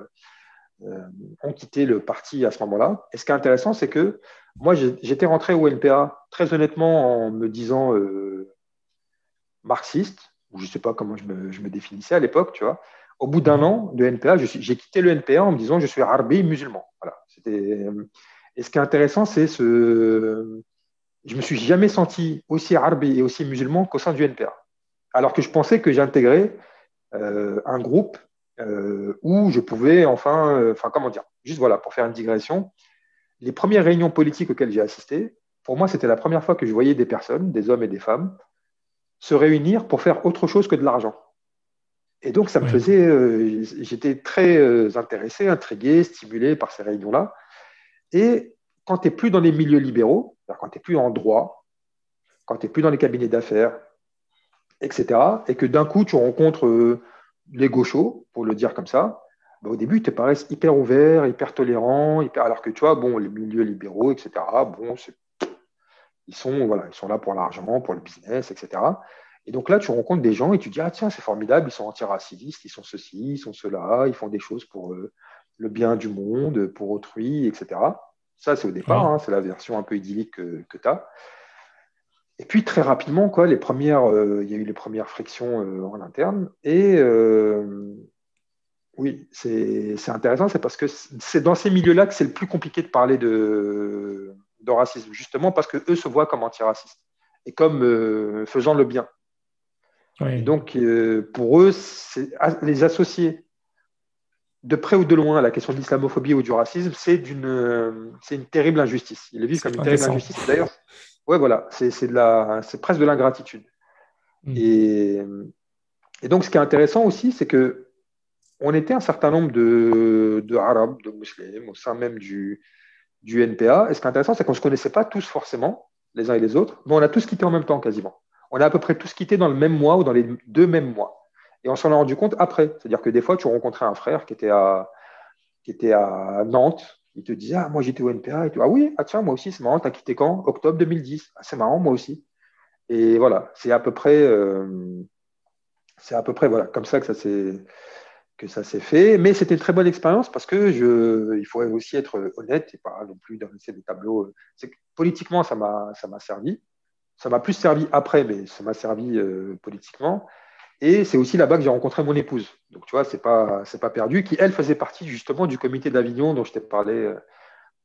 euh, ont quitté le parti à ce moment-là. Et ce qui est intéressant, c'est que moi, j'étais rentré au NPA très honnêtement en me disant marxiste, ou je ne sais pas comment je me, définissais à l'époque, tu vois. Au bout d'un an de NPA, j'ai quitté le NPA en me disant je suis arabe musulman. Voilà. Et ce qui est intéressant, c'est ce je me suis jamais senti aussi arabe et aussi musulman qu'au sein du NPA. Alors que je pensais que j'intégrais un groupe euh, où je pouvais enfin, euh, enfin comment dire, juste voilà, pour faire une digression, les premières réunions politiques auxquelles j'ai assisté, pour moi, c'était la première fois que je voyais des personnes, des hommes et des femmes, se réunir pour faire autre chose que de l'argent. Et donc, ça me faisait, j'étais très intéressé, intrigué, stimulé par ces réunions-là. Et quand tu n'es plus dans les milieux libéraux, quand tu n'es plus en droit, quand tu n'es plus dans les cabinets d'affaires, etc., et que d'un coup tu rencontres euh, les gauchos, pour le dire comme ça, bah, au début, ils te paraissent hyper ouverts, hyper tolérants, hyper... alors que tu vois, bon, les milieux libéraux, etc., bon, ils sont, voilà, ils sont là pour l'argent, pour le business, etc. Et donc là, tu rencontres des gens et tu dis, ah tiens, c'est formidable, ils sont antiracistes, ils sont ceci, ils sont cela, ils font des choses pour euh, le bien du monde, pour autrui, etc. Ça, c'est au départ, hein, c'est la version un peu idyllique que, tu as. Et puis très rapidement, quoi, les premières, euh, il y a eu les premières frictions euh, en interne. Et euh, oui, c'est intéressant, c'est parce que c'est dans ces milieux-là que c'est le plus compliqué de parler de, de racisme, justement parce qu'eux se voient comme antiracistes et comme faisant le bien. donc, pour eux, les associer de près ou de loin, la question de l'islamophobie ou du racisme, c'est c'est une terrible injustice. Il est vu comme une terrible injustice. D'ailleurs, ouais, voilà, c'est, de la, c'est presque de l'ingratitude. Mm. Et, et, donc, ce qui est intéressant aussi, c'est que on était un certain nombre de, de arabes, de musulmans, au sein même du, du NPA. Et ce qui est intéressant, c'est qu'on ne se connaissait pas tous forcément, les uns et les autres, mais on a tous quitté en même temps quasiment. On a à peu près tous quitté dans le même mois ou dans les deux mêmes mois. Et on s'en est rendu compte après. C'est-à-dire que des fois, tu rencontrais un frère qui était à, qui était à Nantes. Il te disait Ah, moi j'étais au NPA. Et tu, ah oui, ah tiens, moi aussi, c'est marrant, t'as quitté quand? Octobre 2010. Ah, c'est marrant, moi aussi. Et voilà, c'est à peu près, euh, c'est à peu près voilà, comme ça que ça s'est que ça s'est fait. Mais c'était une très bonne expérience parce que je, il faut aussi être honnête et pas non plus dresser des tableaux. C'est politiquement, ça m'a, ça m'a servi. Ça m'a plus servi après, mais ça m'a servi euh, politiquement. Et c'est aussi là-bas que j'ai rencontré mon épouse. Donc, tu vois, c'est pas, c'est pas perdu, qui, elle, faisait partie justement du comité d'Avignon dont je t'ai parlé, euh,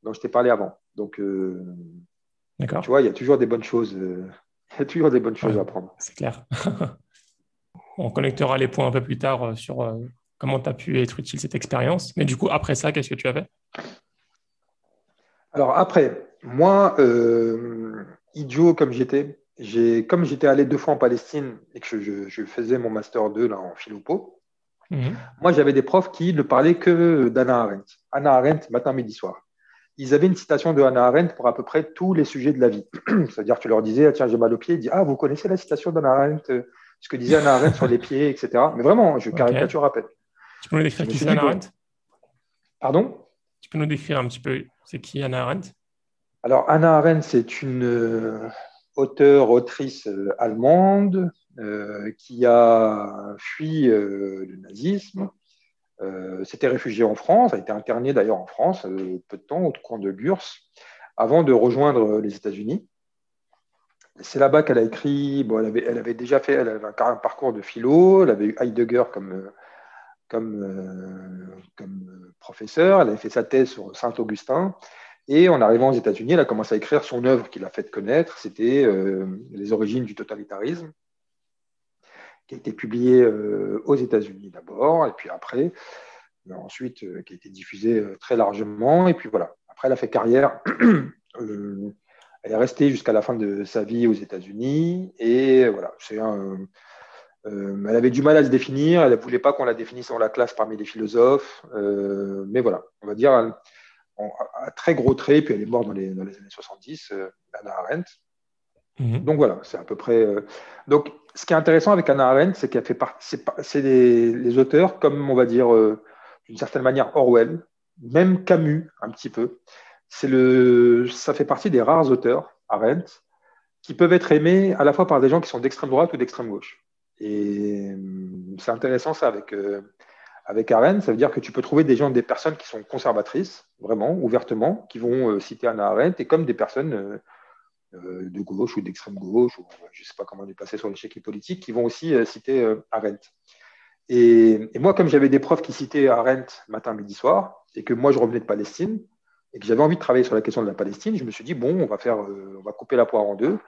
dont je t'ai parlé avant. Donc, euh, D'accord. tu vois, il y a toujours des bonnes choses, euh, il y a toujours des bonnes choses à apprendre. C'est clair. On connectera les points un peu plus tard sur comment tu as pu être utile cette expérience. Mais du coup, après ça, qu'est-ce que tu as fait? Alors, après, moi, idiot comme j'étais, comme j'étais allé deux fois en Palestine et que je, faisais mon master 2 là, en philopo, mhm. moi j'avais des profs qui ne parlaient que d'Anna Arendt. Anna Arendt, matin, midi, soir. Ils avaient une citation de Hannah Arendt pour à peu près tous les sujets de la vie. C'est-à-dire, tu leur disais, ah, tiens, j'ai mal aux pieds. Ils disaient, ah, vous connaissez la citation d'Anna Arendt, euh, ce que disait Anna Arendt sur les pieds, etc. Mais vraiment, je caricature à peine. Tu peux nous décrire qui c'est Hannah Arendt? Pardon? Tu peux nous décrire un petit peu, c'est qui Hannah Arendt? Alors, Hannah Arendt, c'est une auteure, autrice euh, allemande euh, qui a fui euh, le nazisme, s'était réfugiée en France, a été internée d'ailleurs en France peu de temps au camp de Gurs, avant de rejoindre les États-Unis. C'est là-bas qu'elle a écrit, bon, elle, avait, déjà fait un, parcours de philo, elle avait eu Heidegger comme, comme, comme professeur, elle avait fait sa thèse sur Saint-Augustin, et en arrivant aux États-Unis, elle a commencé à écrire son œuvre qui l'a fait connaître. C'était euh, Les origines du totalitarisme, qui a été publiée euh, aux États-Unis d'abord, et puis après, euh, ensuite, qui a été diffusée très largement. Et puis voilà, après, elle a fait carrière. elle est restée jusqu'à la fin de sa vie aux États-Unis. Et voilà, c'est elle avait du mal à se définir, elle ne voulait pas qu'on la définisse dans la classe parmi les philosophes, mais voilà, on va dire, à très gros traits, puis elle est morte dans les, années 70, euh, Anna Arendt. Mhm. Donc voilà, c'est à peu près. Euh, donc, ce qui est intéressant avec Anna Arendt, c'est qu'elle fait partie. C'est les, auteurs, comme on va dire euh, d'une certaine manière Orwell, même Camus, un petit peu. C'est le, ça fait partie des rares auteurs, Arendt, qui peuvent être aimés à la fois par des gens qui sont d'extrême droite ou d'extrême gauche. Et hum, c'est intéressant ça avec, euh, avec Arendt, ça veut dire que tu peux trouver des gens, des personnes qui sont conservatrices, vraiment, ouvertement, qui vont euh, citer Anna Arendt, et comme des personnes de gauche ou d'extrême gauche, ou je ne sais pas comment on est passé sur l'échec politique, qui vont aussi citer Arendt. Et, moi, comme j'avais des profs qui citaient Arendt matin, midi, soir, et que moi je revenais de Palestine, et que j'avais envie de travailler sur la question de la Palestine, je me suis dit, bon, on va, faire, euh, on va couper la poire en deux,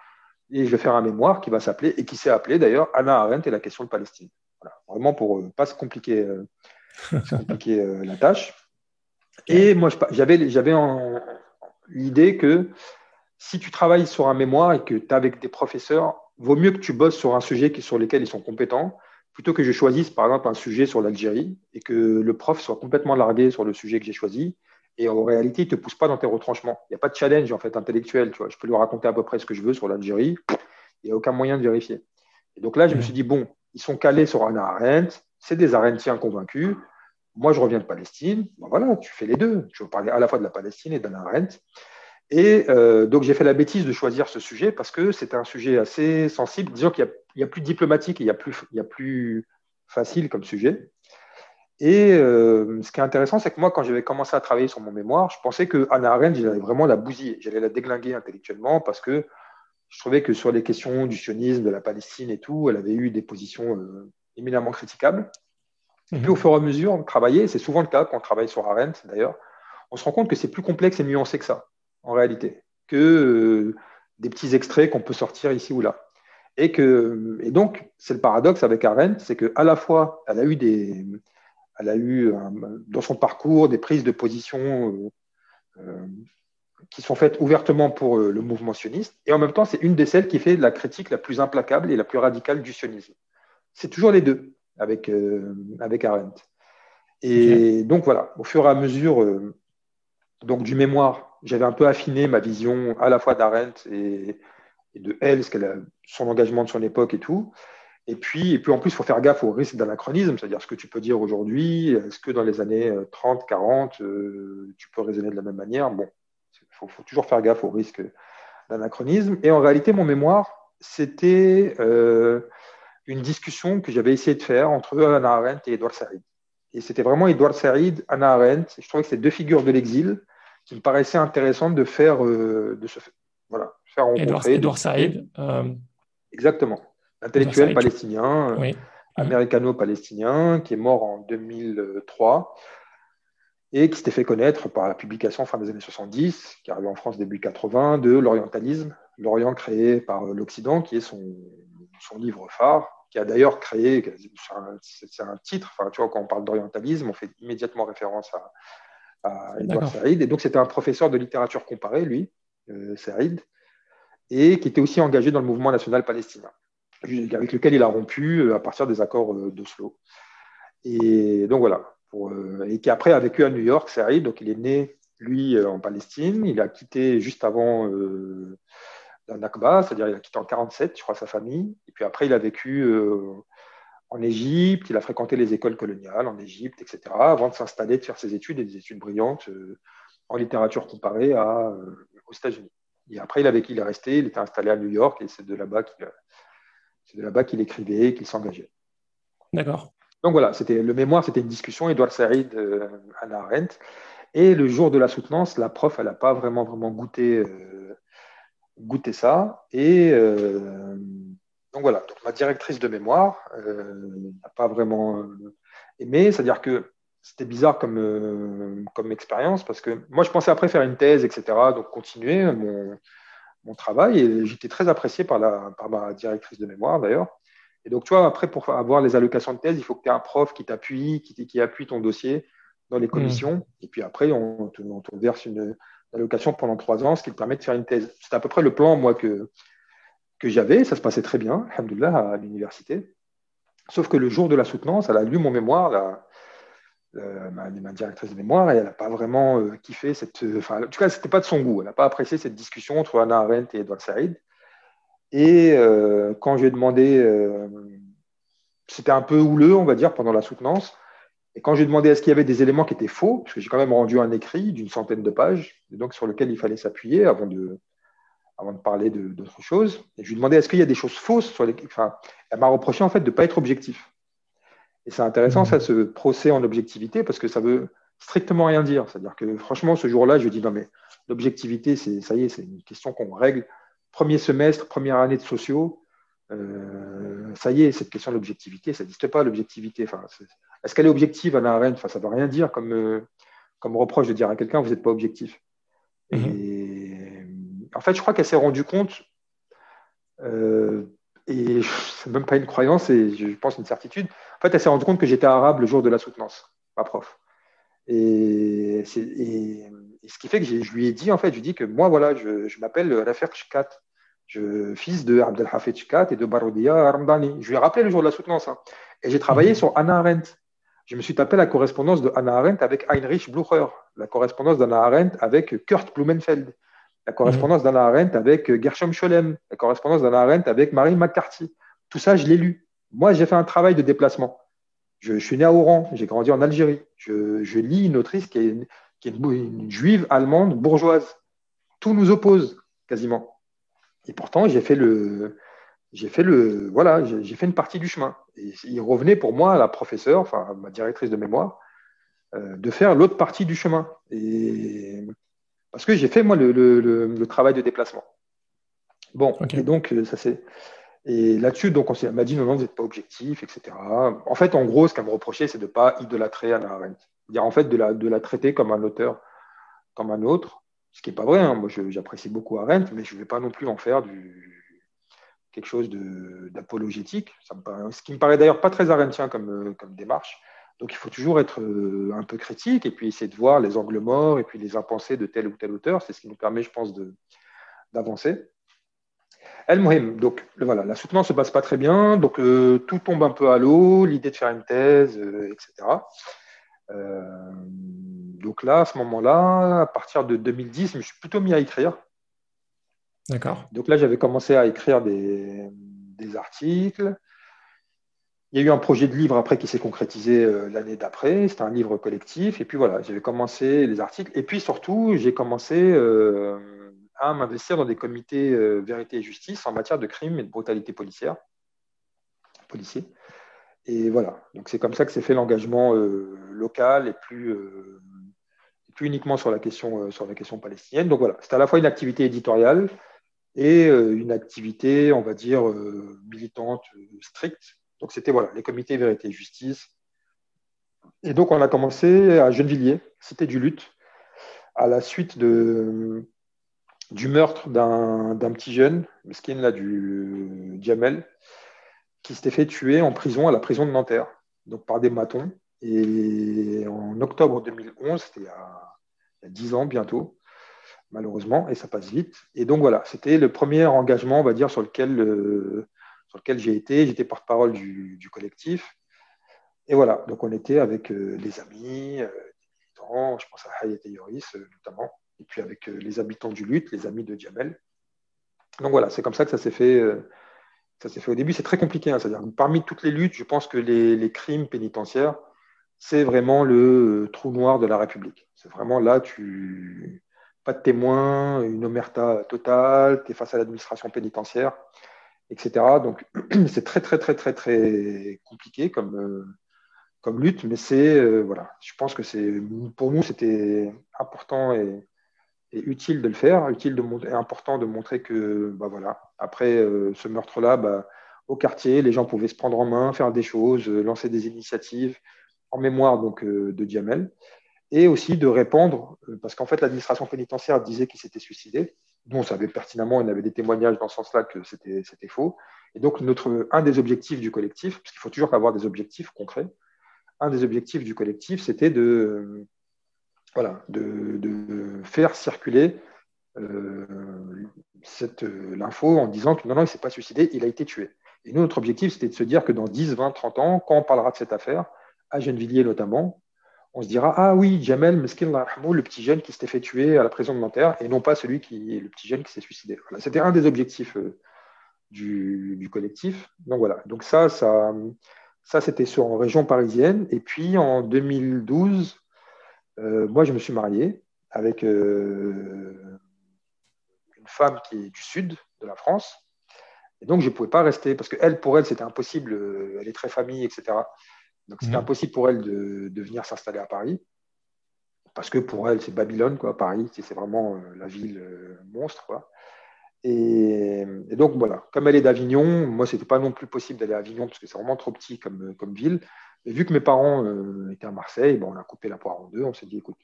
et je vais faire un mémoire qui va s'appeler, et qui s'est appelé d'ailleurs Anna Arendt et la question de Palestine. Voilà. Vraiment pour ne euh, pas se compliquer, euh, compliquer la tâche. Et moi, j'avais l'idée que si tu travailles sur un mémoire et que tu es avec des professeurs, vaut mieux que tu bosses sur un sujet qui, sur lequel ils sont compétents, plutôt que je choisisse par exemple un sujet sur l'Algérie et que le prof soit complètement largué sur le sujet que j'ai choisi et en réalité, il ne te pousse pas dans tes retranchements. Il n'y a pas de challenge en fait intellectuel. Tu vois. Je peux lui raconter à peu près ce que je veux sur l'Algérie. Il n'y a aucun moyen de vérifier. Et donc là, je me suis dit, bon, ils sont calés sur Anna Arendt. C'est des Arendtiens convaincus. Moi, je reviens de Palestine. Ben voilà, tu fais les deux. Tu veux parler à la fois de la Palestine et d'Anna Arendt. Et euh, donc, j'ai fait la bêtise de choisir ce sujet parce que c'était un sujet assez sensible. Disons qu'il y, a plus diplomatique et il y a plus, il y a plus facile comme sujet. Et euh, ce qui est intéressant, c'est que moi, quand j'avais commencé à travailler sur mon mémoire, je pensais que Anna Arendt, j'allais vraiment la bousiller, j'allais la déglinguer intellectuellement parce que je trouvais que sur les questions du sionisme, de la Palestine et tout, elle avait eu des positions euh, éminemment critiquables. Et puis au fur et à mesure, travailler, c'est souvent le cas quand on travaille sur Arendt d'ailleurs, on se rend compte que c'est plus complexe et nuancé que ça, en réalité, que euh, des petits extraits qu'on peut sortir ici ou là. Et, que, et donc, c'est le paradoxe avec Arendt, c'est qu'à la fois, elle a eu des, elle a eu dans son parcours des prises de position euh, qui sont faites ouvertement pour euh, le mouvement sioniste, et en même temps, c'est une des celles qui fait la critique la plus implacable et la plus radicale du sionisme. C'est toujours les deux avec, avec Arendt. Et donc voilà, au fur et à mesure donc, du mémoire, j'avais un peu affiné ma vision à la fois d'Arendt et, et, de elle, ce qu'elle a, son engagement de son époque et tout. Et puis, et puis en plus, il faut faire gaffe au risque d'anachronisme, c'est-à-dire ce que tu peux dire aujourd'hui, est-ce que dans les années 30, euh, 40, euh, tu peux raisonner de la même manière? Bon, il faut, toujours faire gaffe au risque d'anachronisme. Et en réalité, mon mémoire, c'était euh, une discussion que j'avais essayé de faire entre Anna Arendt et Edouard Said. Et c'était vraiment Edouard Said, Anna Arendt. je trouvais que ces deux figures de l'exil qui me paraissaient intéressantes de faire, de se, voilà, faire rencontrer. Edouard Said. Exactement intellectuel palestinien, euh, américano-palestinien, qui est mort en 2003 et qui s'était fait connaître par la publication fin des années 70, qui arrive en France début 80, de l'orientalisme, l'Orient créé par l'Occident, qui est son, son, livre phare, qui a d'ailleurs créé, c'est un, titre, enfin, tu vois, quand on parle d'orientalisme, on fait immédiatement référence à, à Edouard Saïd, et donc c'était un professeur de littérature comparée, lui, euh, Saïd, et qui était aussi engagé dans le mouvement national palestinien avec lequel il a rompu euh, à partir des accords euh, d'Oslo. Et donc voilà, euh, et qui après a vécu à New York, c'est arrive, donc il est né, lui, en Palestine, il a quitté juste avant la Nakba, c'est-à-dire il a quitté en 47, je crois, sa famille, et puis après il a vécu en Égypte, il a fréquenté les écoles coloniales en Égypte, etc., avant de s'installer, de faire ses études et des études brillantes en littérature comparée aux États-Unis. Et après, il, a vécu, il est resté, il était installé à New York, et c'est de là-bas qu'il écrivait, qu'il s'engageait. D'accord. Donc voilà, c'était le mémoire, c'était une discussion, Edouard Saïd, euh, Anna Arendt. Et le jour de la soutenance, la prof, elle n'a pas vraiment, goûté, euh, goûté ça. Et euh, donc voilà, ma directrice de mémoire n'a pas vraiment aimé. C'est-à-dire que c'était bizarre comme, expérience parce que moi, je pensais après faire une thèse, etc. Donc continuer mon, travail et j'étais très apprécié par ma directrice de mémoire d'ailleurs. Et donc, tu vois, après, pour avoir les allocations de thèse, il faut que tu aies un prof qui t'appuie, qui, qui, appuie ton dossier dans les commissions. Mmh. Et puis après, on te, verse une, allocation pendant trois ans, ce qui te permet de faire une thèse. C'est à peu près le plan, moi, que, que j'avais. Ça se passait très bien, alhamdoulilah, à l'université. Sauf que le jour de la soutenance, elle a lu mon mémoire, ma, directrice de mémoire, et elle n'a pas vraiment euh, kiffé cette. Euh, enfin, en tout cas, c'était pas de son goût. Elle n'a pas apprécié cette discussion entre Anna Arendt et Edouard Saïd. Et quand j'ai demandé, c'était un peu houleux, on va dire, pendant la soutenance. Et quand j'ai demandé est-ce qu'il y avait des éléments qui étaient faux, parce que j'ai quand même rendu un écrit d'une centaine de pages, donc sur lequel il fallait s'appuyer avant de, avant de parler d'autre chose. Et je lui demandais est-ce qu'il y a des choses fausses sur les. Enfin, elle m'a reproché en fait de ne pas être objectif. Et c'est intéressant, mmh. ça, ce procès en objectivité, parce que ça veut strictement rien dire. C'est-à-dire que franchement, ce jour-là, je lui ai dit non, mais l'objectivité, c'est ça y est, c'est une question qu'on règle. Premier semestre, première année de sociaux, euh, ça y est, cette question de l'objectivité, ça n'existe pas, l'objectivité. Enfin, est-ce qu'elle est objective, Anna Arendt? Enfin, Ça ne veut rien dire comme, euh, comme reproche de dire à quelqu'un, vous n'êtes pas objectif. Et en fait, je crois qu'elle s'est rendue compte, euh, et c'est même pas une croyance, et je pense une certitude. En fait, elle s'est rendue compte que j'étais arabe le jour de la soutenance, ma prof. Et, ce qui fait que je lui ai dit, en fait, je lui ai dit que moi, voilà, je, je m'appelle Rafir Chkat, je, fils de Chkat et de Baroudia Armdani. Je lui ai rappelé le jour de la soutenance. Hein. Et j'ai travaillé mmh. sur Anna Arendt. Je me suis tapé la correspondance de Anna Arendt avec Heinrich Blucher, la correspondance d'Anna Arendt avec Kurt Blumenfeld, la correspondance d'Anna Arendt avec Gershom Scholem, la correspondance d'Anna Arendt avec Marie McCarthy. Tout ça, je l'ai lu. Moi, j'ai fait un travail de déplacement. Je, suis né à Oran, j'ai grandi en Algérie. Je, lis une autrice qui est, une, juive allemande bourgeoise. Tout nous oppose quasiment. Et pourtant, j'ai fait le, j'ai fait le, voilà, j'ai fait une partie du chemin. Et il revenait pour moi, la professeure, enfin ma directrice de mémoire, euh, de faire l'autre partie du chemin. Et parce que j'ai fait, moi, le, travail de déplacement. Bon, et donc, euh, ça c'est. Et là-dessus, donc, on m'a dit non, non, vous n'êtes pas objectif, etc. En fait, en gros, ce qu'elle me reprochait, c'est de ne pas idolâtrer Anna Arendt. Dire, en fait, de la, de la traiter comme un auteur, comme un autre, ce qui n'est pas vrai. Hein. Moi, j'apprécie beaucoup Arendt, mais je ne vais pas non plus en faire quelque chose d'apologétique. Ce qui me paraît d'ailleurs pas très arendtien comme, comme démarche. Donc il faut toujours être euh, un peu critique et puis essayer de voir les angles morts et puis les impensés de tel ou tel auteur. C'est ce qui nous permet, je pense, d'avancer. El Mohim, donc voilà, la soutenance ne se passe pas très bien, donc euh, tout tombe un peu à l'eau, l'idée de faire une thèse, euh, etc. donc là, à ce moment-là, à partir de 2010, je me suis plutôt mis à écrire. D'accord. Donc là, j'avais commencé à écrire des, des articles. Il y a eu un projet de livre après qui s'est concrétisé euh, l'année d'après. C'était un livre collectif. Et puis voilà, j'avais commencé les articles. Et puis surtout, j'ai commencé euh, à m'investir dans des comités euh, vérité et justice en matière de crime et de brutalité policière, policier. Et voilà, donc c'est comme ça que s'est fait l'engagement local et plus, plus uniquement sur la, question, sur la question palestinienne. Donc voilà, c'était à la fois une activité éditoriale et une activité, on va dire, militante stricte donc, c'était voilà, les comités vérité et justice. Et donc, on a commencé à Gennevilliers, cité du Lutte, à la suite de, du meurtre d'un petit jeune, mesquine là, du Djamel, qui s'était fait tuer en prison à la prison de Nanterre, donc par des matons. Et en octobre 2011, c'était il, y a 10 ans bientôt, malheureusement, et ça passe vite. Et donc voilà, c'était le premier engagement, on va dire, sur lequel euh, lequel j'ai été. J'étais porte-parole du, collectif. Et voilà, donc on était avec euh, les amis, euh, militants, je pense à Hayat et Yoris euh, notamment, et puis avec les habitants du Lutte, les amis de Djamel. Donc voilà, c'est comme ça que ça s'est fait. ça s'est fait au début, c'est très compliqué. Hein, c'est-à-dire parmi toutes les luttes, je pense que les crimes pénitentiaires, c'est vraiment le trou noir de la République. C'est vraiment là, tu pas de témoin, une omerta totale, tu es face à l'administration pénitentiaire etc. Donc, c'est très, très, très, très, très compliqué comme, euh, comme lutte, mais c'est, euh, voilà, je pense que c'est, pour nous, c'était important et, utile de le faire, utile de, et important de montrer que, bah voilà, après euh, ce meurtre-là, bah, au quartier, les gens pouvaient se prendre en main, faire des choses, lancer des initiatives en mémoire donc, de Diamel, et aussi de répandre, parce qu'en fait, l'administration pénitentiaire disait qu'il s'était suicidé, nous, on savait pertinemment, y avait des témoignages dans ce sens-là que c'était faux. Et donc, notre, un des objectifs du collectif, parce qu'il faut toujours avoir des objectifs concrets, un des objectifs du collectif, c'était de, voilà, de, faire circuler euh, l'info en disant que non, non, il ne s'est pas suicidé, il a été tué. Et nous, notre objectif, c'était de se dire que dans 10, 20, 30 ans, quand on parlera de cette affaire, à Gennevilliers notamment, on se dira Ah oui, Jamel Meskin le petit jeune qui s'était fait tuer à la prison de Nanterre, et non pas celui qui est le petit jeune qui s'est suicidé. C'était un des objectifs euh, du, collectif. Donc voilà, donc ça, ça, c'était sur en région parisienne. Et puis en 2012, euh, moi je me suis marié avec euh, une femme qui est du sud de la France. Et donc, je ne pouvais pas rester, parce que elle, pour elle, c'était impossible. Elle est très famille, etc. Donc, c'était impossible pour elle de, venir s'installer à Paris. Parce que pour elle, c'est Babylone, quoi, Paris, c'est vraiment la ville monstre. Quoi. Et, donc, voilà, comme elle est d'Avignon, moi, ce n'était pas non plus possible d'aller à Avignon parce que c'est vraiment trop petit comme, comme ville. Et vu que mes parents étaient à Marseille, on a coupé la poire en deux. On s'est dit, écoute,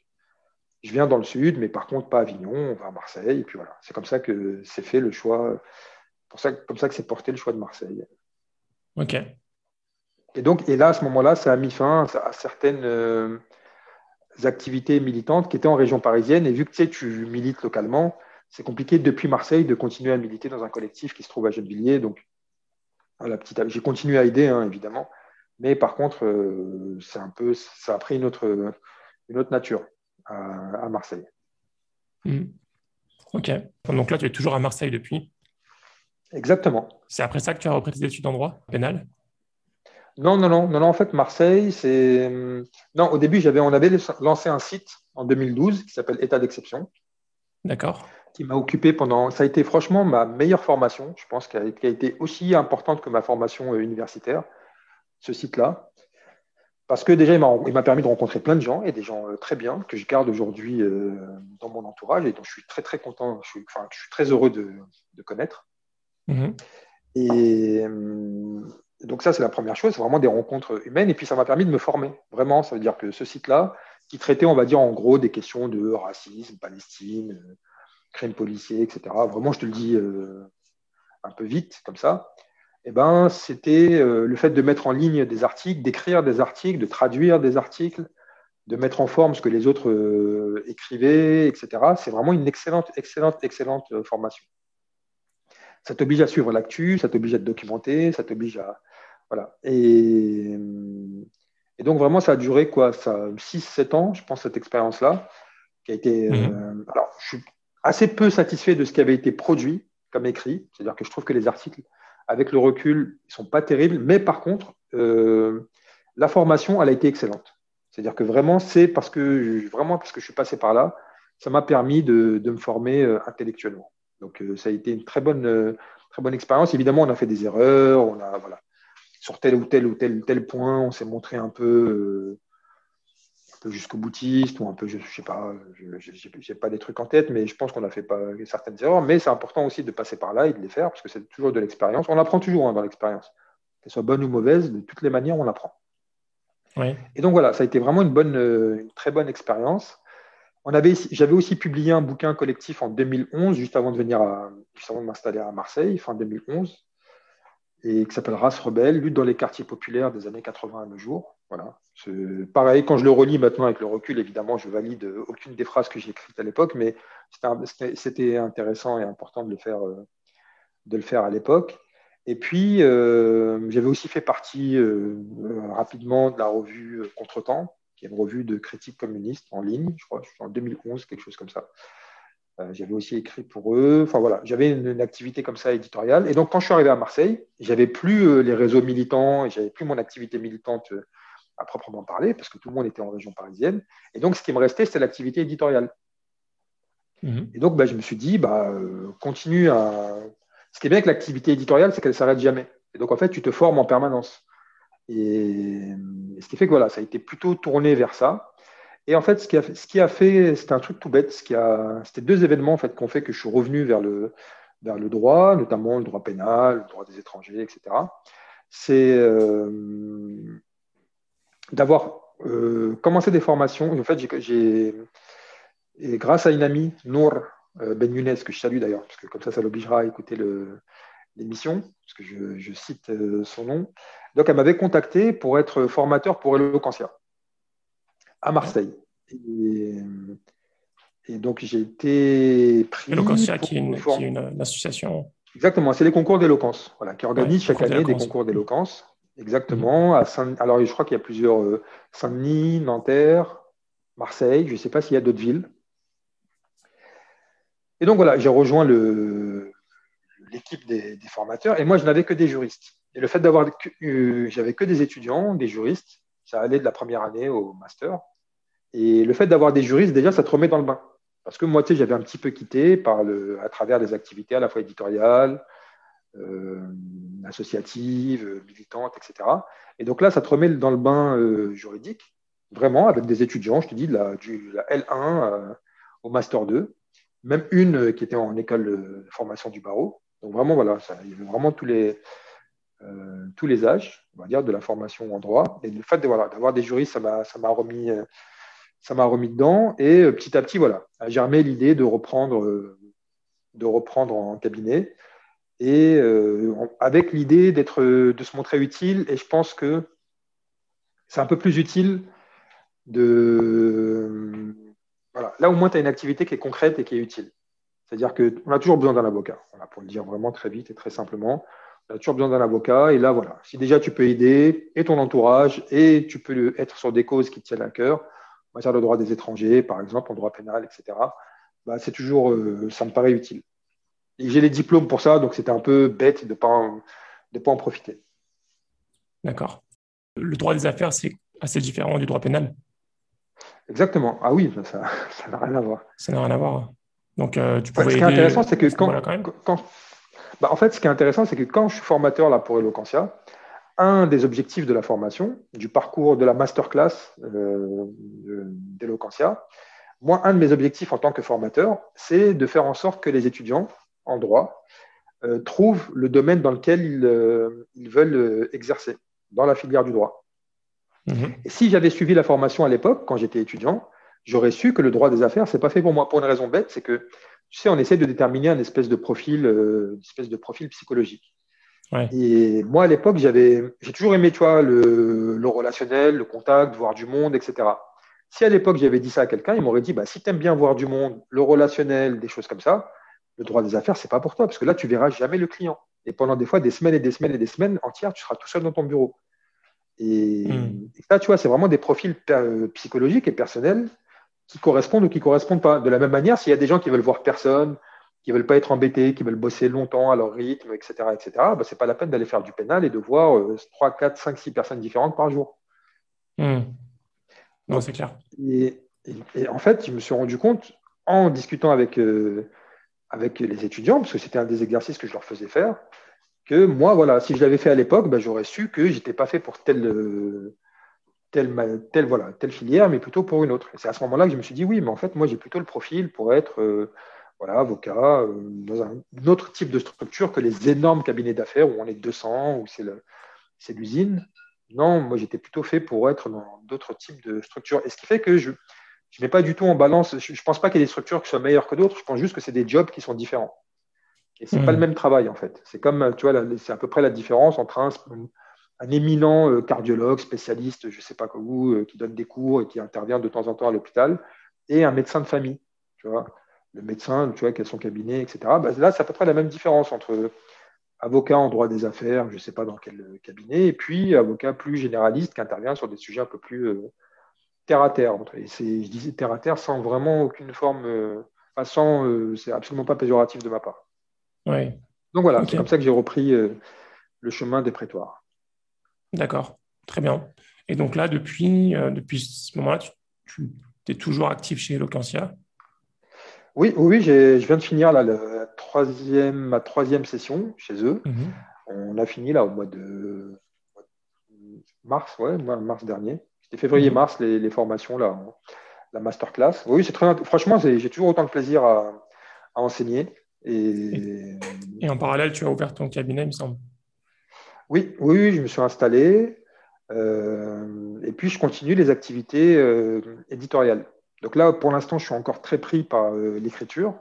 je viens dans le sud, mais par contre pas à Avignon, on va à Marseille. Et puis voilà, c'est comme ça que c'est fait le choix, pour ça, comme ça que c'est porté le choix de Marseille. Ok. Et donc, et là, à ce moment-là, ça a mis fin à certaines euh, activités militantes qui étaient en région parisienne. Et vu que tu sais, tu milites localement, c'est compliqué depuis Marseille de continuer à militer dans un collectif qui se trouve à Gennevilliers. Donc, petite, j'ai continué à aider, hein, évidemment. Mais par contre, euh, c'est un peu, ça a pris une autre, une autre nature à, Marseille. Hmm. Ok. Donc là, tu es toujours à Marseille depuis? Exactement. C'est après ça que tu as repris tes études en droit pénal? Non, non, non, non, en fait, Marseille, c'est. Non, au début, j'avais, on avait lancé un site en 2012 qui s'appelle État d'exception. D'accord. Qui m'a occupé pendant. Ça a été franchement ma meilleure formation, je pense, qui a, été aussi importante que ma formation euh, universitaire, ce site-là. Parce que déjà, il m'a permis de rencontrer plein de gens et des gens euh, très bien que je garde aujourd'hui euh, dans mon entourage et dont je suis très très content, je suis, enfin, je suis très heureux de, connaître. Mhm. Et euh, donc ça, c'est la première chose, c'est vraiment des rencontres humaines. Et puis ça m'a permis de me former. Vraiment, ça veut dire que ce site-là, qui traitait, on va dire, en gros, des questions de racisme, Palestine, crime policier, etc. Vraiment, je te le dis un peu vite, comme ça eh ben, c'était euh, le fait de mettre en ligne des articles, d'écrire des articles, de traduire des articles, de mettre en forme ce que les autres euh, écrivaient, etc. C'est vraiment une excellente, excellente, excellente euh, formation. Ça t'oblige à suivre l'actu, ça t'oblige à te documenter, ça t'oblige à. Voilà. Et, et, donc, vraiment, ça a duré quoi 6-7 ans, je pense, cette expérience-là, qui a été. Mhm. alors, je suis assez peu satisfait de ce qui avait été produit comme écrit, c'est-à-dire que je trouve que les articles avec le recul, ils ne sont pas terribles. Mais par contre, euh, la formation, elle a été excellente. C'est-à-dire que vraiment, c'est parce que, vraiment parce que je suis passé par là, ça m'a permis de, me former euh, intellectuellement. Donc, euh, ça a été une très bonne, très bonne expérience. Évidemment, on a fait des erreurs, on a, voilà, sur tel ou tel ou tel, tel point, on s'est montré un peu jusqu'au boutiste ou un peu, je ne sais pas, je n'ai pas des trucs en tête, mais je pense qu'on a fait pas certaines erreurs. Mais c'est important aussi de passer par là et de les faire parce que c'est toujours de l'expérience. On apprend toujours hein, dans l'expérience, qu'elle soit bonne ou mauvaise, de toutes les manières, on apprend. Et donc voilà, ça a été vraiment une, bonne, une très bonne expérience. J'avais aussi publié un bouquin collectif en 2011, juste avant de venir à, juste avant de m'installer à Marseille, fin 2011 et qui s'appelle Race rebelle, lutte dans les quartiers populaires des années 80 à nos jours. Voilà. Pareil, quand je le relis maintenant avec le recul, évidemment, je valide aucune des phrases que j'ai écrites à l'époque, mais c'était intéressant et important de le faire, euh, à l'époque. Et puis, euh, j'avais aussi fait partie euh, rapidement de la revue Contretemps, qui est une revue de critique communiste en ligne, je crois, en 2011, quelque chose comme ça. Euh, j'avais aussi écrit pour eux. Enfin voilà, j'avais une, activité comme ça éditoriale. Et donc quand je suis arrivé à Marseille, j'avais plus euh, les réseaux militants et j'avais plus mon activité militante euh, à proprement parler parce que tout le monde était en région parisienne. Et donc ce qui me restait, c'était l'activité éditoriale. Mhm. Et donc bah, je me suis dit, bah, continue à. Ce qui est bien avec l'activité éditoriale, c'est qu'elle ne s'arrête jamais. Et donc en fait, tu te formes en permanence. Et, et ce qui fait que voilà, ça a été plutôt tourné vers ça. Et en fait, ce qui a, fait, c'était un truc tout bête. Ce qui a, c'était deux événements en fait qui ont fait que je suis revenu vers le, vers le droit, notamment le droit pénal, le droit des étrangers, etc. C'est euh, d'avoir euh, commencé des formations. En fait, j'ai, et grâce à une amie, Nour euh, Ben Younes, que je salue d'ailleurs, parce que comme ça, ça l'obligera à écouter l'émission, parce que je, cite son nom. Donc, elle m'avait contacté pour être formateur pour Eloquentia à Marseille. Et, donc, j'ai été pris. Qui, est une, association. Exactement, c'est les concours d'éloquence, voilà, qui organise chaque année des concours d'éloquence. Exactement. À Saint... Alors, je crois qu'il y a plusieurs euh, Saint-Denis, Nanterre, Marseille, je ne sais pas s'il y a d'autres villes. Et donc, voilà, j'ai rejoint l'équipe des, formateurs et moi, je n'avais que des juristes. Et le fait d'avoir. Euh, j'avais que des étudiants, des juristes, ça allait de la première année au master. Et le fait d'avoir des juristes, déjà, ça te remet dans le bain. Parce que moi, tu sais, j'avais un petit peu quitté à travers des activités à la fois éditoriales, euh, associatives, militantes, etc. Et donc là, ça te remet dans le bain euh, juridique, vraiment, avec des étudiants, je te dis, de la, du, la L1 au Master 2, même une qui était en école de formation du barreau. Donc vraiment, voilà, il y avait vraiment tous les, euh, tous les âges, on va dire, de la formation en droit. Et le fait d'avoir des juristes, ça m'a remis, euh, ça m'a remis dedans. Et euh, petit à petit, voilà, a germé l'idée de reprendre, de reprendre en cabinet. Et avec l'idée d'être, de se montrer utile. Et je pense que c'est un peu plus utile de. Voilà. Là, au moins, tu as une activité qui est concrète et qui est utile. C'est-à-dire qu'on a toujours besoin d'un avocat, pour le dire vraiment très vite et très simplement tu as toujours besoin d'un avocat. Et là, voilà, si déjà tu peux aider et ton entourage et tu peux être sur des causes qui tiennent à cœur, en matière de droit des étrangers, par exemple, en droit pénal, etc., bah, c'est toujours, euh, ça me paraît utile. Et j'ai les diplômes pour ça, donc c'était un peu bête de ne pas, pas en profiter. D'accord. Le droit des affaires, c'est assez différent du droit pénal? Exactement. Ah oui, ça n'a rien à voir. Ça n'a rien à voir. Donc, euh, tu Ce qui est intéressant, c'est que quand, quand, bah, en fait, ce qui est intéressant, c'est que quand je suis formateur là, pour Eloquentia, un des objectifs de la formation, du parcours de la masterclass euh, d'Eloquentia, moi, un de mes objectifs en tant que formateur, c'est de faire en sorte que les étudiants en droit euh, trouvent le domaine dans lequel ils, euh, veulent euh, exercer, dans la filière du droit. Mhm. Et si j'avais suivi la formation à l'époque, quand j'étais étudiant, j'aurais su que le droit des affaires, ce n'est pas fait pour moi. Pour une raison bête, c'est que tu sais, on essaie de déterminer un espèce de profil, espèce de profil psychologique. Et moi, à l'époque, j'avais, j'ai toujours aimé, tu vois, le, relationnel, le contact, voir du monde, etc. Si à l'époque j'avais dit ça à quelqu'un, il m'aurait dit, bah, si tu aimes bien voir du monde, le relationnel, des choses comme ça, le droit des affaires, c'est pas pour toi, parce que là, tu verras jamais le client. Et pendant des fois, des semaines et des semaines et des semaines entières, tu seras tout seul dans ton bureau. Et, hmm. et ça, tu vois, c'est vraiment des profils euh, psychologiques et personnels qui correspondent ou qui ne correspondent pas. De la même manière, s'il y a des gens qui veulent voir personne, qui ne veulent pas être embêtés, qui veulent bosser longtemps à leur rythme, etc., etc., bah, ce n'est pas la peine d'aller faire du pénal et de voir 3, 4, 5, 6 personnes différentes par jour. Hmm. Non, c'est clair. Et, en fait, je me suis rendu compte, en discutant avec, euh, avec les étudiants, parce que c'était un des exercices que je leur faisais faire, que moi, voilà, si je l'avais fait à l'époque, bah, j'aurais su que je n'étais pas fait pour tel, euh, telle, telle, voilà, telle filière, mais plutôt pour une autre. Et c'est à ce moment-là que je me suis dit, oui, mais en fait, moi, j'ai plutôt le profil pour être euh, voilà, avocat euh, dans un, autre type de structure que les énormes cabinets d'affaires où on est 200, où c'est l'usine. Non, moi, j'étais plutôt fait pour être dans d'autres types de structures. Et ce qui fait que je ne mets pas du tout en balance, je ne pense pas qu'il y ait des structures qui soient meilleures que d'autres, je pense juste que c'est des jobs qui sont différents. Et ce n'est pas hmm. le même travail, en fait. C'est comme, tu vois, c'est à peu près la différence entre un, un éminent euh, cardiologue, spécialiste, je ne sais pas où, euh, qui donne des cours et qui intervient de temps en temps à l'hôpital, et un médecin de famille. Tu vois. Le médecin, tu vois, qui a son cabinet, etc. Bah, là, c'est à peu près la même différence entre avocat en droit des affaires, je ne sais pas dans quel cabinet, et puis avocat plus généraliste qui intervient sur des sujets un peu plus euh, terre à terre. Et je disais terre à terre sans vraiment aucune forme, sans, c'est absolument pas péjoratif de ma part. Ouais. Donc voilà, c'est comme ça que j'ai repris le chemin des prétoires. D'accord, très bien. Et donc là, depuis, euh, depuis ce moment-là, tu, es toujours actif chez Eloquentia Oui, oui, je viens de finir la troisième, ma troisième session chez eux. Mhm. On a fini là au mois de mars, ouais, mars dernier. C'était février-mars mhm. les, formations là, la masterclass. Oui, c'est très franchement, j'ai toujours autant de plaisir à, enseigner. Et... et... en parallèle, tu as ouvert ton cabinet, il me semble. Oui, oui, je me suis installé. Euh, et puis, je continue les activités euh, éditoriales. Donc là, pour l'instant, je suis encore très pris par euh, l'écriture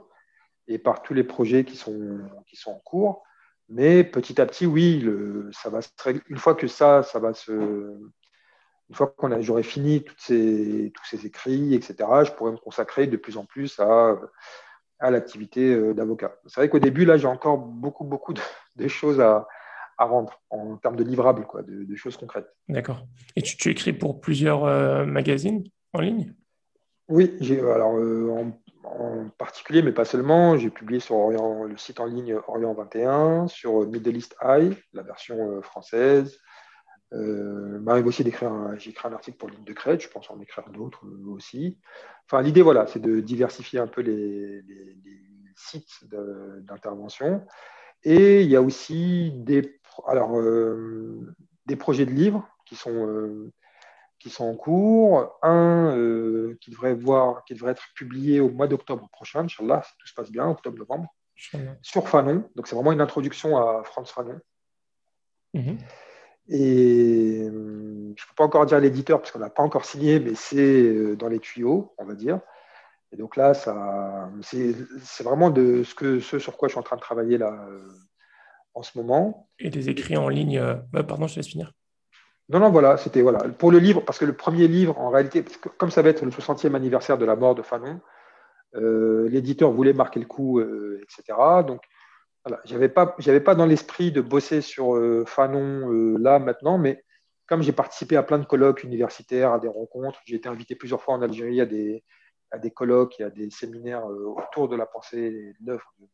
et par tous les projets qui sont, qui sont en cours. Mais petit à petit, oui, ça va une fois que ça, ça va se. Une fois qu'on j'aurai fini ces, tous ces écrits, etc., je pourrais me consacrer de plus en plus à, à l'activité d'avocat. C'est vrai qu'au début, là, j'ai encore beaucoup, beaucoup de choses à, à rendre en termes de livrables, quoi, de, choses concrètes. D'accord. Et tu, écris pour plusieurs euh, magazines en ligne? Oui, alors, euh, en, particulier, mais pas seulement, j'ai publié sur Orient, le site en ligne Orient 21, sur Middle East Eye, la version euh, française, Euh, aussi d'écrire, j'ai écrit un article pour Ligne de Crête, je pense en écrire d'autres aussi. Enfin, l'idée, voilà, c'est de diversifier un peu les, sites d'intervention. Et il y a aussi des, alors, des projets de livres qui sont qui sont en cours. Un euh, qui, devrait voir, qui devrait être publié au mois d'octobre prochain, Inch'Allah, si tout se passe bien, octobre-novembre, sur Fanon. Donc, c'est vraiment une introduction à Franz Fanon. Mhm. Et euh, je ne peux pas encore dire l'éditeur parce qu'on n'a pas encore signé, mais c'est euh, dans les tuyaux, on va dire. Et donc là, ça, c'est, vraiment de ce, que, ce sur quoi je suis en train de travailler là en ce moment. Et des écrits en ligne. Bah, pardon, je te laisse finir. Non, non, voilà, c'était voilà. Pour le livre, parce que le premier livre, en réalité, comme ça va être le 60e anniversaire de la mort de Fanon, euh, l'éditeur voulait marquer le coup, euh, etc. Donc, voilà, j'avais pas, pas dans l'esprit de bosser sur euh, Fanon là maintenant, mais comme j'ai participé à plein de colloques universitaires, à des rencontres, j'ai été invité plusieurs fois en Algérie à des, à des colloques et à des séminaires autour de la pensée et de l'œuvre de,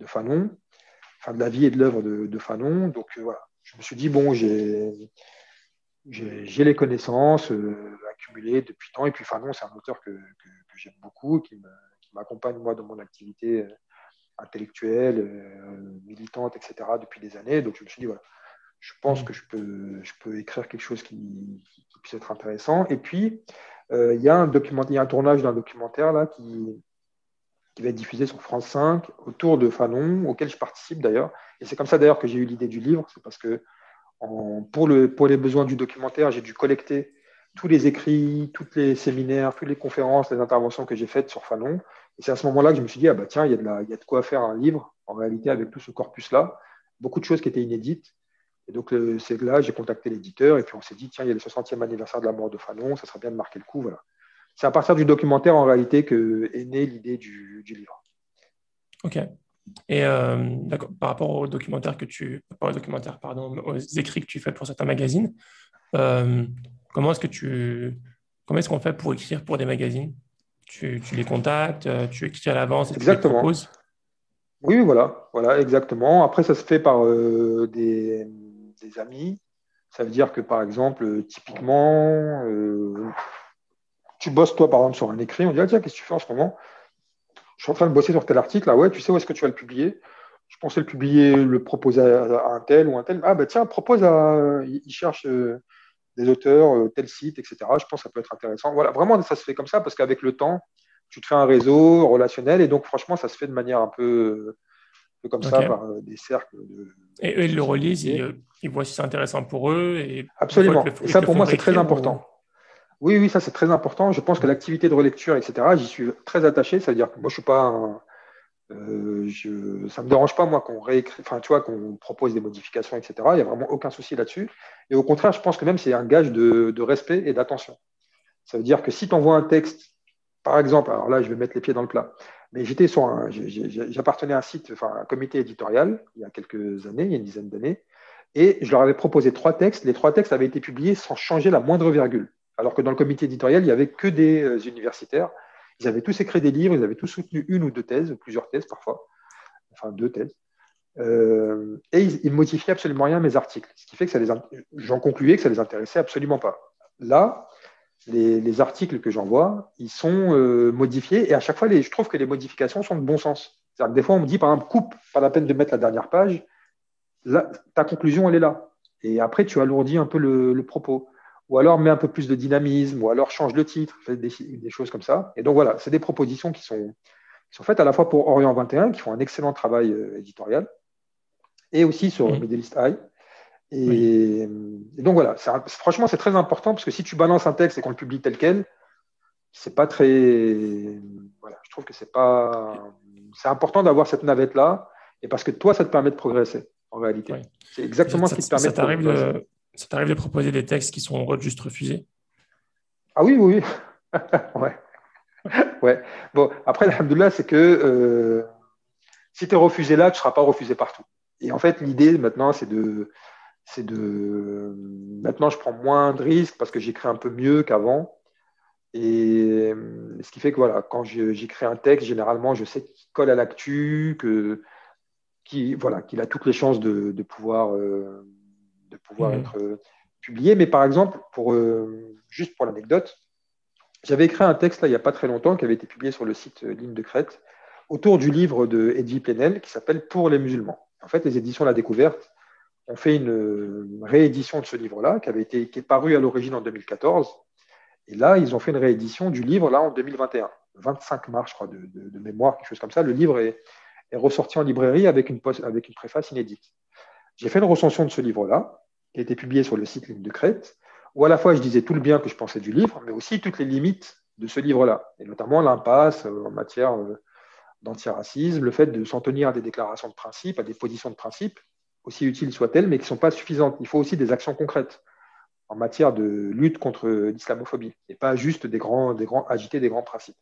de, Fanon, enfin de la vie et de l'œuvre de, de Fanon. Donc voilà, je me suis dit, bon, j'ai les connaissances euh, accumulées depuis temps. Et puis Fanon, c'est un auteur que, j'aime beaucoup, qui m'accompagne moi dans mon activité euh, intellectuelle, euh, militante, etc. depuis des années. Donc je me suis dit, voilà, je pense mmh. que je peux, je peux écrire quelque chose qui, puisse être intéressant. Et puis, il y, a un document, y a un tournage d'un documentaire là qui, qui va être diffusé sur France 5 autour de Fanon, auquel je participe d'ailleurs. Et c'est comme ça d'ailleurs que j'ai eu l'idée du livre. C'est parce que pour, le, pour les besoins du documentaire, j'ai dû collecter tous les écrits, tous les séminaires, toutes les conférences, les interventions que j'ai faites sur Fanon. Et c'est à ce moment-là que je me suis dit, ah bah tiens, il y, a de y quoi faire un livre, en réalité, avec tout ce corpus-là. Beaucoup de choses qui étaient inédites. Et donc, c'est là, j'ai contacté l'éditeur, et puis on s'est dit, tiens, il y a le 60e anniversaire de la mort de Fanon, ça serait bien de marquer le coup. Voilà c'est à partir du documentaire en réalité que est née l'idée du, livre. Ok. Et euh, par rapport au documentaire que tu, pas au documentaire, pardon, aux écrits que tu fais pour certains magazines, euh, comment est-ce que tu, comment est-ce qu'on fait pour écrire pour des magazines? Tu, les contactes, euh, tu écris à l'avance et exactement. tu les proposes? Oui, voilà, voilà, exactement. Après, ça se fait par des, des, amis. Ça veut dire que, par exemple, typiquement, tu bosses toi par exemple sur un écrit, on dit ah, tiens, qu'est-ce que tu fais en ce moment? Je suis en train de bosser sur tel article, là, ouais, tu sais où est-ce que tu vas le publier? Je pensais le publier, le proposer à, un tel ou un tel. Ah bah tiens, propose à. Il cherche euh, des auteurs, euh, tel site, etc. Je pense que ça peut être intéressant. Voilà, vraiment, ça se fait comme ça parce qu'avec le temps, tu te fais un réseau relationnel et donc franchement, ça se fait de manière un peu, comme ça, par euh, des cercles. De, et eux, ils le relisent, ils, voient si c'est intéressant pour eux. Et Absolument. et ça, pour moi, c'est très important. Oui, oui, ça c'est très important. Je pense que l'activité de relecture, etc., j'y suis très attaché. C'est-à-dire que moi, je suis pas euh, je, ça me dérange pas, moi, qu'on réécrit, enfin, tu vois, qu'on propose des modifications, etc. Il n'y a vraiment aucun souci là-dessus. Et au contraire, je pense que même c'est un gage de, respect et d'attention. Ça veut dire que si tu envoies un texte, par exemple, alors là, je vais mettre les pieds dans le plat, mais j'étais sur un, j'appartenais à un site, enfin, un comité éditorial, il y a quelques années, il y a une dizaine d'années, et je leur avais proposé trois textes. Les trois textes avaient été publiés sans changer la moindre virgule alors que dans le comité éditorial, il n'y avait que des euh, universitaires. Ils avaient tous écrit des livres, ils avaient tous soutenu une ou deux thèses, plusieurs thèses parfois, enfin deux thèses. Euh, et ils, ne modifiaient absolument rien à mes articles, ce qui fait que ça les, j'en concluais que ça les intéressait absolument pas. Là, les, articles que j'envoie, ils sont euh, modifiés et à chaque fois, je trouve que les modifications sont de bon sens. C'est-à-dire que des fois, on me dit, par exemple, coupe, pas la peine de mettre la dernière page. Là, ta conclusion, elle est là. Et après, tu alourdis un peu le propos ou alors mets un peu plus de dynamisme, ou alors change le titre, fais des, choses comme ça. Et donc voilà, c'est des propositions qui sont, sont, faites à la fois pour Orient 21, qui font un excellent travail euh, éditorial, et aussi sur mmh. Middle East High. Et, donc voilà, franchement, c'est très important parce que si tu balances un texte et qu'on le publie tel quel, c'est pas très. Voilà, je trouve que c'est pas. C'est important d'avoir cette navette-là, et parce que toi, ça te permet de progresser, en réalité. C'est exactement ce qui te permet de progresser. Ça t'arrive de proposer des textes qui sont juste refusés Ah oui, oui, oui. ouais. ouais. Bon, après, c'est que euh, si tu es refusé là, tu ne seras pas refusé partout. Et en fait, l'idée maintenant, c'est de, c'est de. Maintenant, je prends moins de risques parce que j'écris un peu mieux qu'avant. Et ce qui fait que voilà, quand j'écris un texte, généralement, je sais qu'il colle à l'actu, voilà, qu'il a toutes les chances de, pouvoir. Euh, pouvoir mhm. être publié. Mais par exemple, pour, juste pour l'anecdote, j'avais écrit un texte là, il n'y a pas très longtemps qui avait été publié sur le site Ligne de Crète autour du livre de Edwy Plenel qui s'appelle Pour les musulmans. En fait, les éditions La Découverte ont fait une réédition de ce livre-là, qui avait été qui est paru à l'origine en 2014. Et là, ils ont fait une réédition du livre là en 2021, 25 mars, je crois, de, mémoire, quelque chose comme ça. Le livre est, ressorti en librairie avec une, avec une préface inédite. J'ai fait une recension de ce livre-là, qui a été publié sur le site Ligne de Crète, où à la fois je disais tout le bien que je pensais du livre, mais aussi toutes les limites de ce livre-là, et notamment l'impasse euh, en matière euh, d'antiracisme, le fait de s'en tenir à des déclarations de principe, à des positions de principe, aussi utiles soient-elles, mais qui ne sont pas suffisantes. Il faut aussi des actions concrètes en matière de lutte contre l'islamophobie, et pas juste des grands, des grands, agiter des grands principes.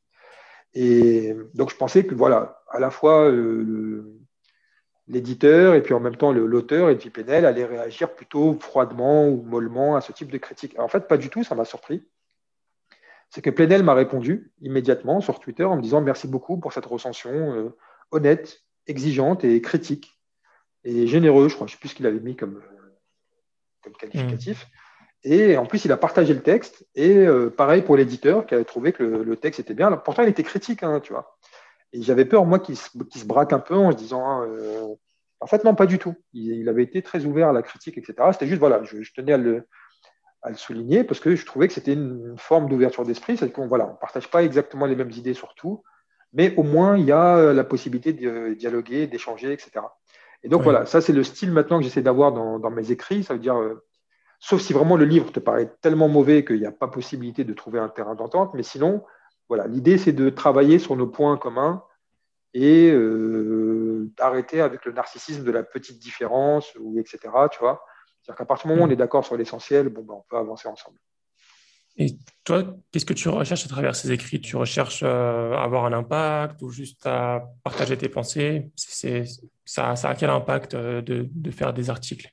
Et donc je pensais que voilà, à la fois euh, l'éditeur et puis en même temps l'auteur, Edwy Penel, allait réagir plutôt froidement ou mollement à ce type de critique. en fait, pas du tout, ça m'a surpris. C'est que Plenel m'a répondu immédiatement sur Twitter en me disant merci beaucoup pour cette recension euh, honnête, exigeante et critique et généreux, je crois, je ne sais plus ce qu'il avait mis comme, comme qualificatif. Hmm. Et en plus, il a partagé le texte. Et euh, pareil pour l'éditeur qui avait trouvé que le, texte était bien. pourtant, il était critique, hein, tu vois. Et j'avais peur, moi, qu'il se, se, braque un peu en se disant. Euh, en fait, non, pas du tout. Il, avait été très ouvert à la critique, etc. C'était juste, voilà, je, tenais à le, à le, souligner parce que je trouvais que c'était une, forme d'ouverture d'esprit. C'est qu'on voilà, ne partage pas exactement les mêmes idées sur tout, mais au moins, il y a la possibilité de dialoguer, d'échanger, etc. Et donc voilà, ça c'est le style maintenant que j'essaie d'avoir dans, mes écrits. Ça veut dire, euh, sauf si vraiment le livre te paraît tellement mauvais qu'il n'y a pas possibilité de trouver un terrain d'entente, mais sinon, voilà, l'idée c'est de travailler sur nos points communs et euh, d'arrêter avec le narcissisme de la petite différence, ou etc. Tu vois C'est-à-dire qu'à partir du moment où on est d'accord sur l'essentiel, bon, ben, on peut avancer ensemble. Et toi, qu'est-ce que tu recherches à travers ces écrits? Tu recherches euh, avoir un impact ou juste à partager tes pensées? C'est, ça, a quel impact euh, de, faire des articles?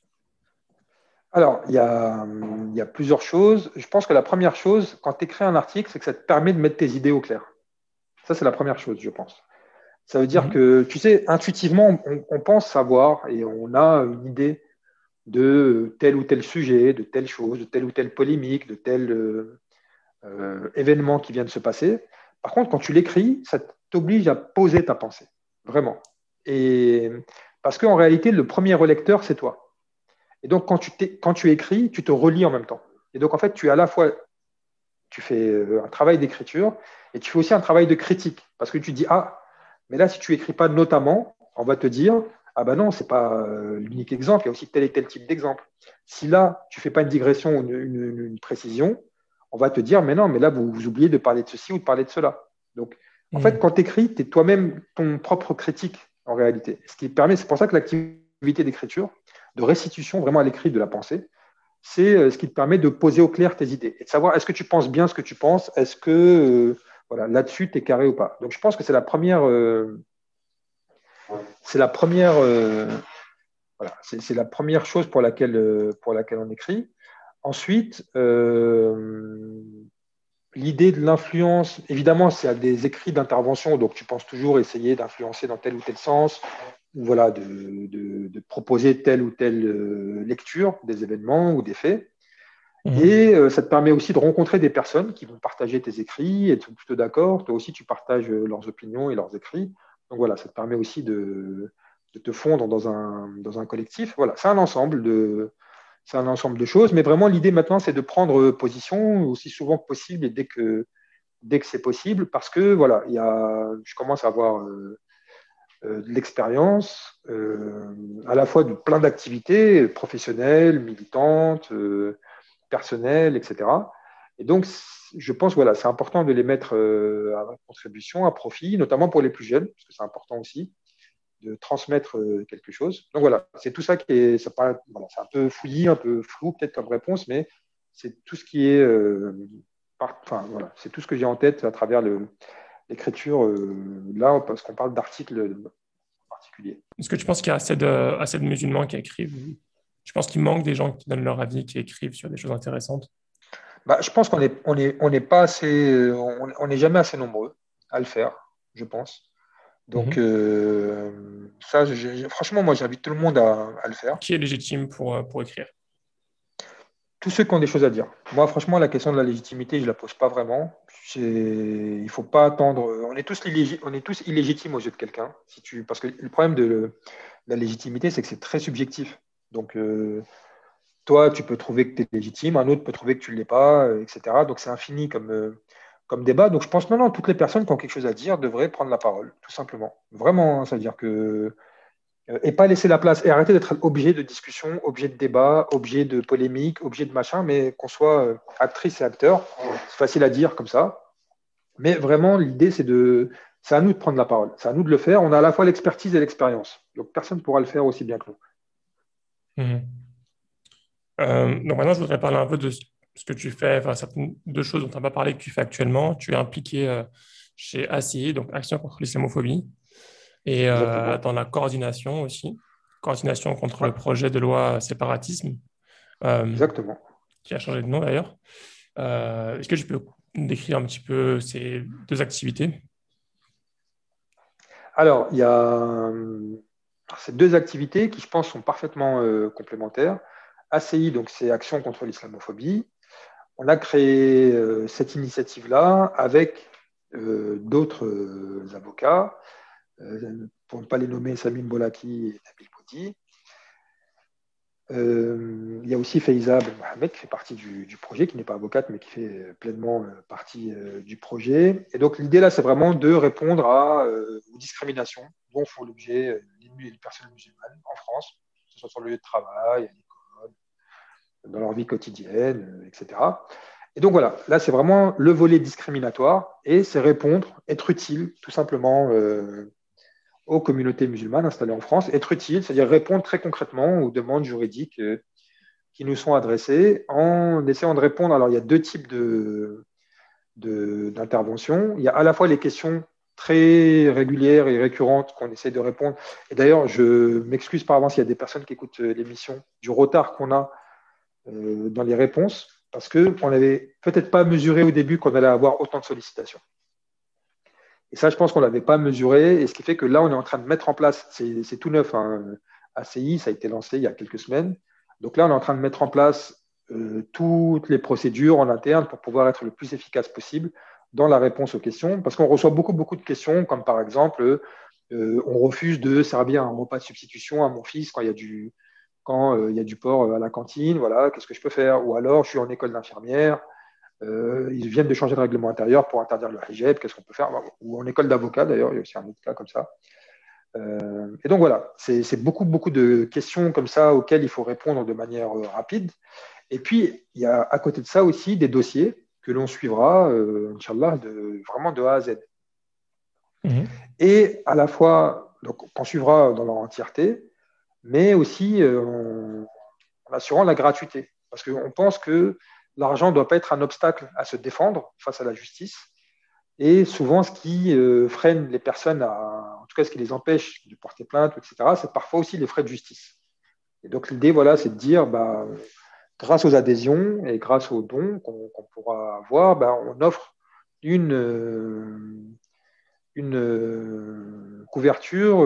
Alors, il y, a, il y, a, plusieurs choses. Je pense que la première chose, quand tu écris un article, c'est que ça te permet de mettre tes idées au clair. Ça, c'est la première chose, je pense. Ça veut dire mhm. que, tu sais, intuitivement, on, on, pense savoir et on a une idée de tel ou tel sujet, de telle chose, de telle ou telle polémique, de tel euh, euh, événement qui vient de se passer. Par contre, quand tu l'écris, ça t'oblige à poser ta pensée, vraiment. Et parce qu'en réalité, le premier relecteur, c'est toi. Et donc, quand tu, quand tu écris, tu te relis en même temps. Et donc, en fait, tu es à la fois, tu fais euh, un travail d'écriture et tu fais aussi un travail de critique. Parce que tu dis, ah, mais là, si tu écris pas notamment, on va te dire, ah ben non, ce n'est pas euh, l'unique exemple, il y a aussi tel et tel type d'exemple. Si là, tu ne fais pas une digression ou une, précision, on va te dire, mais non, mais là, vous, vous, oubliez de parler de ceci ou de parler de cela. Donc, en fait, mm. quand tu écris, tu es toi-même ton propre critique en réalité. Ce qui permet, c'est pour ça que l'activité d'écriture, de restitution vraiment à l'écrit de la pensée, c'est euh, ce qui te permet de poser au clair tes idées et de savoir est-ce que tu penses bien ce que tu penses, est-ce que euh, voilà, là-dessus, tu es carré ou pas? Donc, je pense que c'est la première c'est la première, euh, c'est la première chose pour laquelle, on écrit. Ensuite, l'idée de l'influence, évidemment, c'est des écrits d'intervention, donc tu penses toujours essayer d'influencer dans tel ou tel sens, voilà, de, proposer telle ou telle lecture des événements ou des faits. Mmh. Et ça te permet aussi de rencontrer des personnes qui vont partager tes écrits et sont plutôt d'accord. Toi aussi, tu partages leurs opinions et leurs écrits. Donc voilà, ça te permet aussi de, te fondre dans un, dans un collectif. Voilà, c'est un ensemble de, c'est un ensemble de choses, mais vraiment l'idée maintenant, c'est de prendre position aussi souvent que possible et dès que, dès que c'est possible, parce que voilà, il y a, je commence à avoir euh, euh, de l'expérience, euh, à la fois de plein d'activités professionnelles, militantes, personnelles, etc. Et donc, je pense voilà, c'est important de les mettre euh, à contribution, à profit, notamment pour les plus jeunes, parce que c'est important aussi de transmettre euh, quelque chose. Donc voilà, c'est tout ça qui est, ça paraît, voilà, c'est un peu fouillis, un peu flou peut-être comme réponse, mais c'est tout ce qui est, euh, enfin voilà, c'est tout ce que j'ai en tête à travers l'écriture là, parce qu'on parle d'articles particuliers. Est-ce que tu penses qu'il y a assez de, assez de musulmans qui écrivent? Je pense qu'il manque des gens qui donnent leur avis, qui écrivent sur des choses intéressantes bah, je pense qu'on n'est on est, on est pas assez, on n'est jamais assez nombreux à le faire, je pense. Donc, mhm. euh, ça, franchement, moi, j'invite tout le monde à, le faire. Qui est légitime pour, euh, pour écrire? Tous ceux qui ont des choses à dire. Moi, franchement, la question de la légitimité, je ne la pose pas vraiment. Il ne faut pas attendre. On est tous, on est tous illégitimes aux yeux de quelqu'un. Si tu... Parce que le problème de la légitimité, c'est que c'est très subjectif. Donc, euh, toi, tu peux trouver que tu es légitime, un autre peut trouver que tu ne l'es pas, etc. Donc, c'est infini comme, euh, comme débat. Donc, je pense, non, non, toutes les personnes qui ont quelque chose à dire devraient prendre la parole, tout simplement. Vraiment, hein, ça veut dire que et pas laisser la place et arrêter d'être objet de discussion, objet de débat, objet de polémique, objet de machin, mais qu'on soit euh, actrice et acteur. C'est facile à dire comme ça. Mais vraiment, l'idée, c'est de. C'est à nous de prendre la parole. C'est à nous de le faire. On a à la fois l'expertise et l'expérience. Donc, personne ne pourra le faire aussi bien que nous. Mhm. Euh, donc, maintenant, je voudrais parler un peu de ce que tu fais, enfin, certaines deux choses dont tu n'as pas parlé que tu fais actuellement. Tu es impliqué chez ACI, donc Action contre l'islamophobie et euh, dans la coordination aussi, coordination contre le projet de loi séparatisme. Euh, Exactement. Qui a changé de nom d'ailleurs. Euh, est-ce que tu peux décrire un petit peu ces deux activités? Alors, il y a ces deux activités qui, je pense, sont parfaitement complémentaires. ACI, donc c'est Action contre l'islamophobie. On a créé cette initiative-là avec d'autres avocats pour ne pas les nommer, Samim Bolaki et Nabil Boudi. Euh, il y a aussi Faiza Ben Mohamed qui fait partie du, projet, qui n'est pas avocate, mais qui fait pleinement euh, partie du projet. Et donc l'idée là, c'est vraiment de répondre à, aux discriminations dont font l'objet les, personnes musulmanes en France, que ce soit sur le lieu de travail, à l'école, dans leur vie quotidienne, etc. Et donc voilà, là c'est vraiment le volet discriminatoire et c'est répondre, être utile tout simplement aux communautés musulmanes installées en France, être utile, c'est-à-dire répondre très concrètement aux demandes juridiques euh, qui nous sont adressées en essayant de répondre. Alors, il y a deux types d'interventions. Il y a à la fois les questions très régulières et récurrentes qu'on essaie de répondre. Et d'ailleurs, je m'excuse par avance, il y a des personnes qui écoutent euh, l'émission, du retard qu'on a euh, dans les réponses, parce qu'on n'avait peut-être pas mesuré au début qu'on allait avoir autant de sollicitations. Et ça, je pense qu'on ne l'avait pas mesuré. Et ce qui fait que là, on est en train de mettre en place, c'est tout neuf, hein, ACI, ça a été lancé il y a quelques semaines. Donc là, on est en train de mettre en place euh, toutes les procédures en interne pour pouvoir être le plus efficace possible dans la réponse aux questions. Parce qu'on reçoit beaucoup, beaucoup de questions, comme par exemple, euh, on refuse de servir un repas de substitution à mon fils quand il y a du, quand, euh, il y a du porc à la cantine. Voilà, qu'est-ce que je peux faire? Ou alors, je suis en école d'infirmière. Euh, ils viennent de changer le règlement intérieur pour interdire le hijab, qu'est-ce qu'on peut faire? Ou en école d'avocat, d'ailleurs, il y a aussi un autre cas comme ça. Euh, et donc voilà, c'est beaucoup, beaucoup de questions comme ça auxquelles il faut répondre de manière euh, rapide. Et puis, il y a à côté de ça aussi des dossiers que l'on suivra, Inch'Allah, de, vraiment de A à Z. Mhm. Et à la fois, donc, on suivra dans leur entièreté, mais aussi en assurant la gratuité. Parce qu'on pense que l'argent ne doit pas être un obstacle à se défendre face à la justice. Et souvent, ce qui euh, freine les personnes, en tout cas ce qui les empêche de porter plainte, etc., c'est parfois aussi les frais de justice. Et donc l'idée, voilà, c'est de dire, bah, grâce aux adhésions et grâce aux dons qu'on pourra avoir, bah, on offre une, euh, une euh, couverture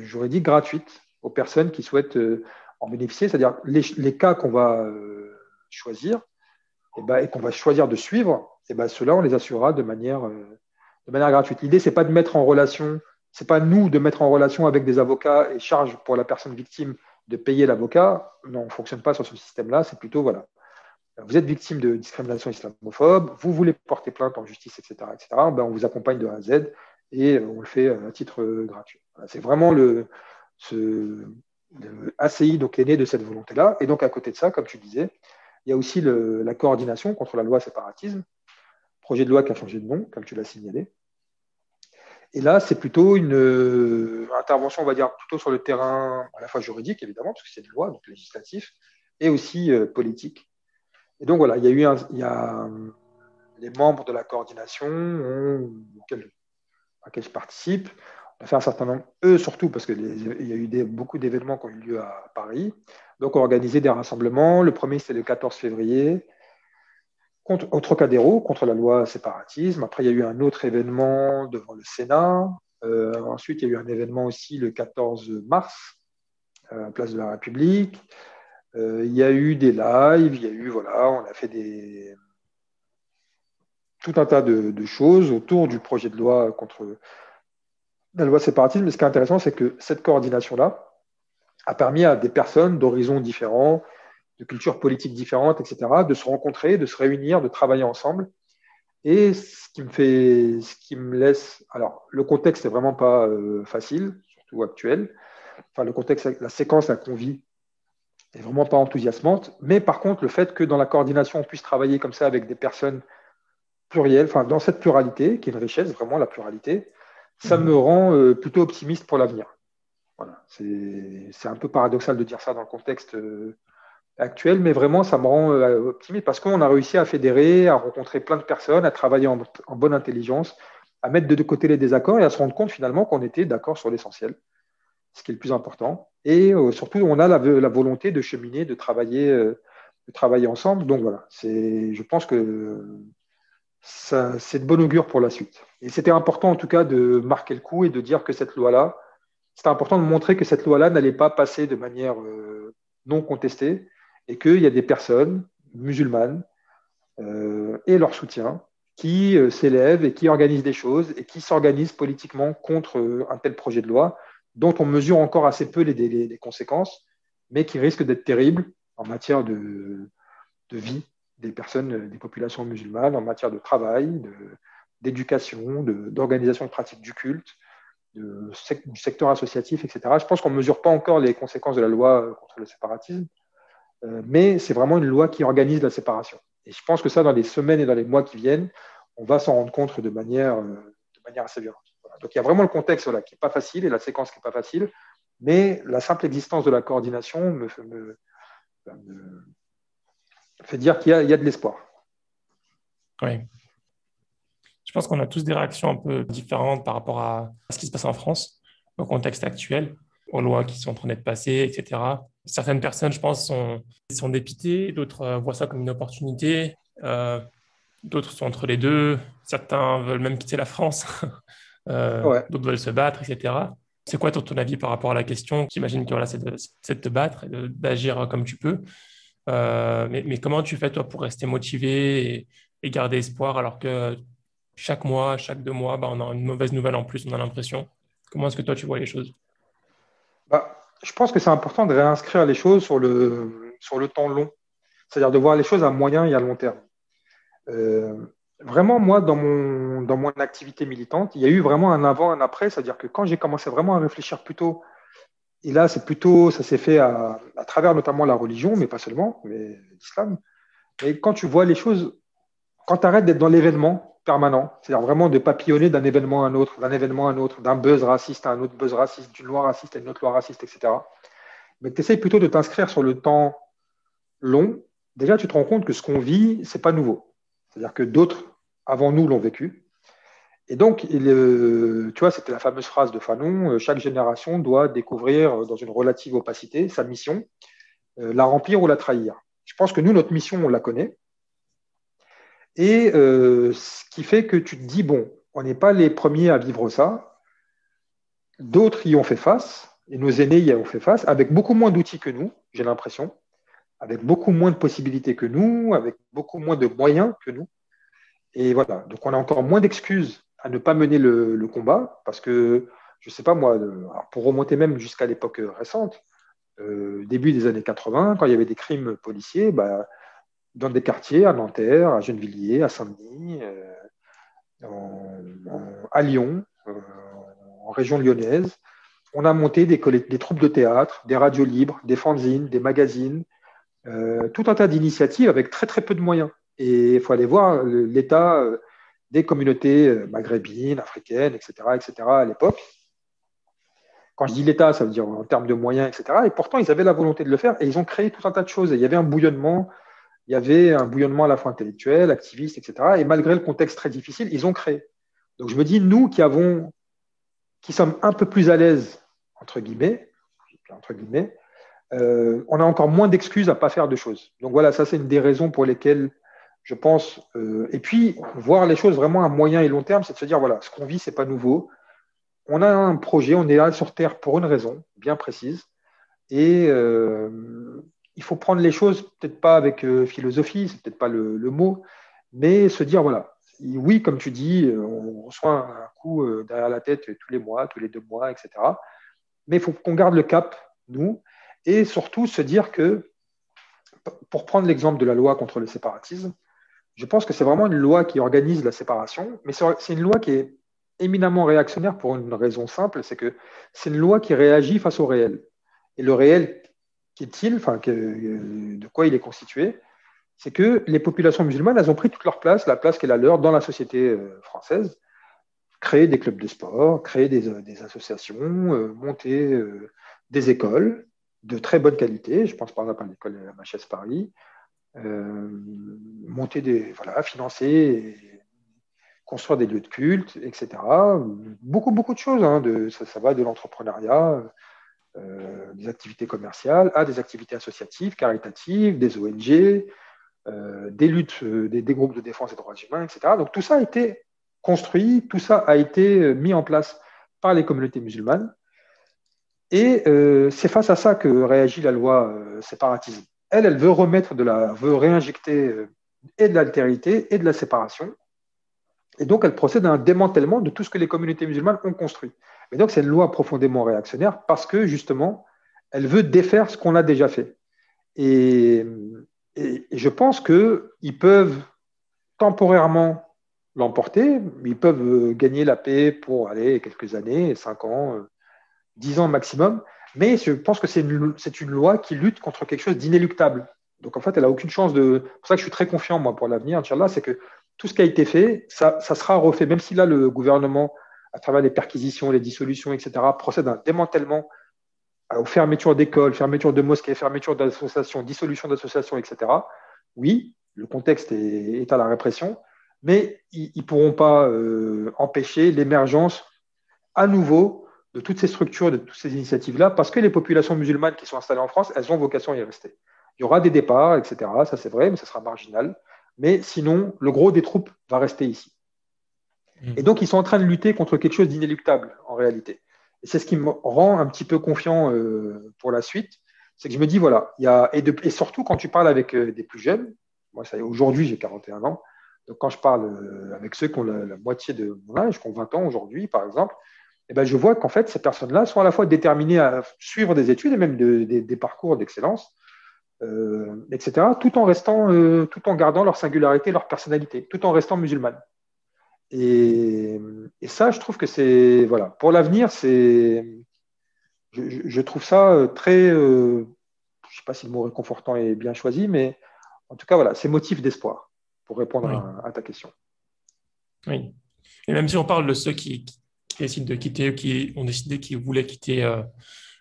juridique gratuite aux personnes qui souhaitent en bénéficier. C'est-à-dire les, les cas qu'on va choisir, et, ben, et qu'on va choisir de suivre, et ben, ceux-là, on les assurera de manière, euh, de manière gratuite. L'idée, c'est pas de mettre en relation, c'est pas nous de mettre en relation avec des avocats et charge pour la personne victime de payer l'avocat. Non, on ne fonctionne pas sur ce système-là. C'est plutôt, voilà, vous êtes victime de discrimination islamophobe, vous voulez porter plainte en justice, etc., etc. Ben, on vous accompagne de A à Z et on le fait à titre gratuit. c'est vraiment le, ce, ACI donc, est né de cette volonté-là. Et donc, à côté de ça, comme tu disais, il y a aussi la coordination contre la loi séparatisme, projet de loi qui a changé de nom, comme tu l'as signalé. Et là, c'est plutôt une euh, intervention, on va dire, plutôt sur le terrain à la fois juridique, évidemment, parce que c'est une loi, donc législatif, et aussi euh, politique. Et donc voilà, il y a eu il y a, les membres de la coordination auxquels, je participe, on a fait un certain nombre, eux surtout, parce qu'il y a eu beaucoup d'événements qui ont eu lieu à Paris, donc, on a organisé des rassemblements. Le premier, c'était le 14 février, contre, au Trocadéro, contre la loi séparatisme. Après, il y a eu un autre événement devant le Sénat. Euh, ensuite, il y a eu un événement aussi le 14 mars, euh, Place de la République. il y a eu des lives, il y a eu, voilà, on a fait tout un tas de, choses autour du projet de loi contre la loi séparatisme. Mais ce qui est intéressant, c'est que cette coordination-là a permis à des personnes d'horizons différents, de cultures politiques différentes, etc., de se rencontrer, de se réunir, de travailler ensemble. Et ce qui me fait, ce qui me laisse, alors le contexte n'est vraiment pas euh, facile, surtout actuel. Enfin, le contexte, la séquence, la convie, n'est vraiment pas enthousiasmante. Mais par contre, le fait que dans la coordination, on puisse travailler comme ça avec des personnes pluriel, enfin, dans cette pluralité, qui est une richesse, vraiment la pluralité, ça mhm. me rend euh, plutôt optimiste pour l'avenir. Voilà. C'est un peu paradoxal de dire ça dans le contexte euh, actuel, mais vraiment, ça me rend euh, optimiste parce qu'on a réussi à fédérer, à rencontrer plein de personnes, à travailler en, bonne intelligence, à mettre de côtés les désaccords et à se rendre compte finalement qu'on était d'accord sur l'essentiel, ce qui est le plus important. Et surtout, on a la, la, volonté de cheminer, de travailler, de travailler ensemble. Donc voilà, je pense que c'est de bon augure pour la suite. Et c'était important en tout cas de marquer le coup et de dire que cette loi-là, c'était important de montrer que cette loi-là n'allait pas passer de manière euh, non contestée et qu'il y a des personnes musulmanes euh, et leur soutien qui euh, s'élèvent et qui organisent des choses et qui s'organisent politiquement contre un tel projet de loi dont on mesure encore assez peu les, conséquences, mais qui risque d'être terrible en matière de vie des personnes, des populations musulmanes en matière de travail, d'éducation, d'organisation de, pratiques du culte, du secteur associatif, etc. Je pense qu'on ne mesure pas encore les conséquences de la loi euh, contre le séparatisme, euh, mais c'est vraiment une loi qui organise la séparation. Et je pense que ça, dans les semaines et dans les mois qui viennent, on va s'en rendre compte de manière, euh, de manière assez violente. Donc il y a vraiment le contexte qui n'est pas facile et la séquence qui n'est pas facile, mais la simple existence de la coordination me, me, me fait dire qu'il y, a de l'espoir. Oui. Je pense qu'on a tous des réactions un peu différentes par rapport à, ce qui se passe en France, au contexte actuel, aux lois qui sont en train d'être passées, etc. Certaines personnes, je pense, sont, sont dépitées, d'autres euh, voient ça comme une opportunité, euh, d'autres sont entre les deux, certains veulent même quitter la France, euh, d'autres veulent se battre, etc. C'est quoi ton, avis par rapport à la question? J'imagine que voilà, c'est de, de, te battre d'agir comme tu peux. Euh, mais, comment tu fais, toi, pour rester motivé et, garder espoir alors que chaque mois, chaque deux mois, bah, on a une mauvaise nouvelle en plus, on a l'impression? Comment est-ce que toi, tu vois les choses? Bah, Je pense que c'est important de réinscrire les choses sur le, sur le temps long, c'est-à-dire de voir les choses à moyen et à long terme. Euh, vraiment, moi, dans mon, dans mon activité militante, il y a eu vraiment un avant, un après, c'est-à-dire que quand j'ai commencé vraiment à réfléchir plutôt et là, c'est plutôt, ça s'est fait à, travers notamment la religion, mais pas seulement, mais l'islam. Et quand tu vois les choses, quand tu arrêtes d'être dans l'événement permanent, c'est-à-dire vraiment de papillonner d'un événement à un autre, d'un événement à un autre, d'un buzz raciste à un autre buzz raciste, d'une loi raciste à une autre loi raciste, etc. Mais tu essayes plutôt de t'inscrire sur le temps long. Déjà, tu te rends compte que ce qu'on vit, c'est pas nouveau. C'est-à-dire que d'autres avant nous l'ont vécu. Et donc, il, tu vois, c'était la fameuse phrase de Fanon, euh, chaque génération doit découvrir euh, dans une relative opacité sa mission, euh, la remplir ou la trahir. Je pense que nous, notre mission, on la connaît. Et ce qui fait que tu te dis, bon, on n'est pas les premiers à vivre ça. D'autres y ont fait face, et nos aînés y ont fait face, avec beaucoup moins d'outils que nous, j'ai l'impression, avec beaucoup moins de possibilités que nous, avec beaucoup moins de moyens que nous. Et voilà, donc on a encore moins d'excuses à ne pas mener le, combat, parce que, je ne sais pas moi, pour remonter même jusqu'à l'époque récente, euh, début des années 80, quand il y avait des crimes policiers, bah, dans des quartiers, à Nanterre, à Gennevilliers, à Saint-Denis, euh, à Lyon, euh, en région lyonnaise, on a monté des, des, troupes de théâtre, des radios libres, des fanzines, des magazines, tout un tas d'initiatives avec très très peu de moyens. Et il faut aller voir l'État des communautés euh, maghrébines, africaines, etc., etc. à l'époque. Quand je dis l'État, ça veut dire en termes de moyens, etc. Et pourtant, ils avaient la volonté de le faire et ils ont créé tout un tas de choses. il y avait un bouillonnement, il y avait un bouillonnement à la fois intellectuel, activiste, etc. Et malgré le contexte très difficile, ils ont créé. Donc je me dis, nous qui avons, qui sommes un peu plus à l'aise, entre guillemets, entre euh, on a encore moins d'excuses à ne pas faire de choses. Donc voilà, ça c'est une des raisons pour lesquelles je pense. Euh, et puis, voir les choses vraiment à moyen et long terme, c'est de se dire, voilà, ce qu'on vit, c'est pas nouveau. On a un projet, on est là sur Terre pour une raison bien précise. Et euh, il faut prendre les choses, peut-être pas avec philosophie, c'est peut-être pas le, mot, mais se dire voilà, oui, comme tu dis, on reçoit un coup derrière la tête tous les mois, tous les deux mois, etc. Mais il faut qu'on garde le cap, nous, et surtout se dire que, pour prendre l'exemple de la loi contre le séparatisme, je pense que c'est vraiment une loi qui organise la séparation, mais c'est une loi qui est éminemment réactionnaire pour une raison simple, c'est que c'est une loi qui réagit face au réel. Et le réel, qu'est-il enfin, De quoi il est constitué C'est que les populations musulmanes, elles ont pris toute leur place, la place qu'elle a leur dans la société euh, française, créer des clubs de sport, créer des, euh, associations, euh, monter des écoles de très bonne qualité. Je pense par exemple à l'école la Machès Paris, monter des, voilà, financer construire des lieux de culte, etc. Beaucoup, beaucoup de choses. Hein, de, ça, va de l'entrepreneuriat, euh, des activités commerciales, à des activités associatives, caritatives, des ONG, euh, des luttes, euh, des, groupes de défense des droits humains, etc. Donc tout ça a été construit, tout ça a été mis en place par les communautés musulmanes. Et c'est face à ça que réagit la loi séparatisme. Elle, veut remettre de la, veut réinjecter et de l'altérité et de la séparation et donc, elle procède à un démantèlement de tout ce que les communautés musulmanes ont construit. Et donc, c'est une loi profondément réactionnaire parce que, justement, elle veut défaire ce qu'on a déjà fait. Et, je pense qu'ils peuvent temporairement l'emporter, ils peuvent euh, gagner la paix pour aller quelques années, cinq ans, euh, dix ans maximum, mais je pense que c'est une, loi qui lutte contre quelque chose d'inéluctable. Donc en fait, elle n'a aucune chance de. C'est pour ça que je suis très confiant, moi, pour l'avenir, Inch'Allah, c'est que tout ce qui a été fait, ça, sera refait, même si là, le gouvernement, à travers les perquisitions, les dissolutions, etc., procède à un démantèlement, aux fermetures d'écoles, fermetures de mosquées, fermetures d'associations, dissolution d'associations, etc. Oui, le contexte est, à la répression, mais ils ne pourront pas euh, empêcher l'émergence à nouveau de toutes ces structures, de toutes ces initiatives-là, parce que les populations musulmanes qui sont installées en France, elles ont vocation à y rester. Il y aura des départs, etc. Ça, c'est vrai, mais ça sera marginal. Mais sinon, le gros des troupes va rester ici. Hmm. Et donc, ils sont en train de lutter contre quelque chose d'inéluctable, en réalité. Et c'est ce qui me rend un petit peu confiant euh, pour la suite. C'est que je me dis, voilà, il y a, et, et surtout quand tu parles avec euh, des plus jeunes, moi, aujourd'hui, j'ai 41 ans, donc quand je parle euh, avec ceux qui ont la, moitié de mon âge, qui ont 20 ans aujourd'hui, par exemple, eh ben, je vois qu'en fait, ces personnes-là sont à la fois déterminées à suivre des études et même des parcours d'excellence, euh, etc., tout en restant, euh, tout en gardant leur singularité, leur personnalité, tout en restant musulmane. Et, ça, je trouve que c'est, voilà, pour l'avenir, c'est, je, trouve ça euh, très, je ne sais pas si le mot réconfortant est bien choisi, mais en tout cas, voilà, c'est motif d'espoir pour répondre à, ta question. Oui. Et même si on parle de ceux qui, décident de quitter, qui ont décidé qu'ils voulaient quitter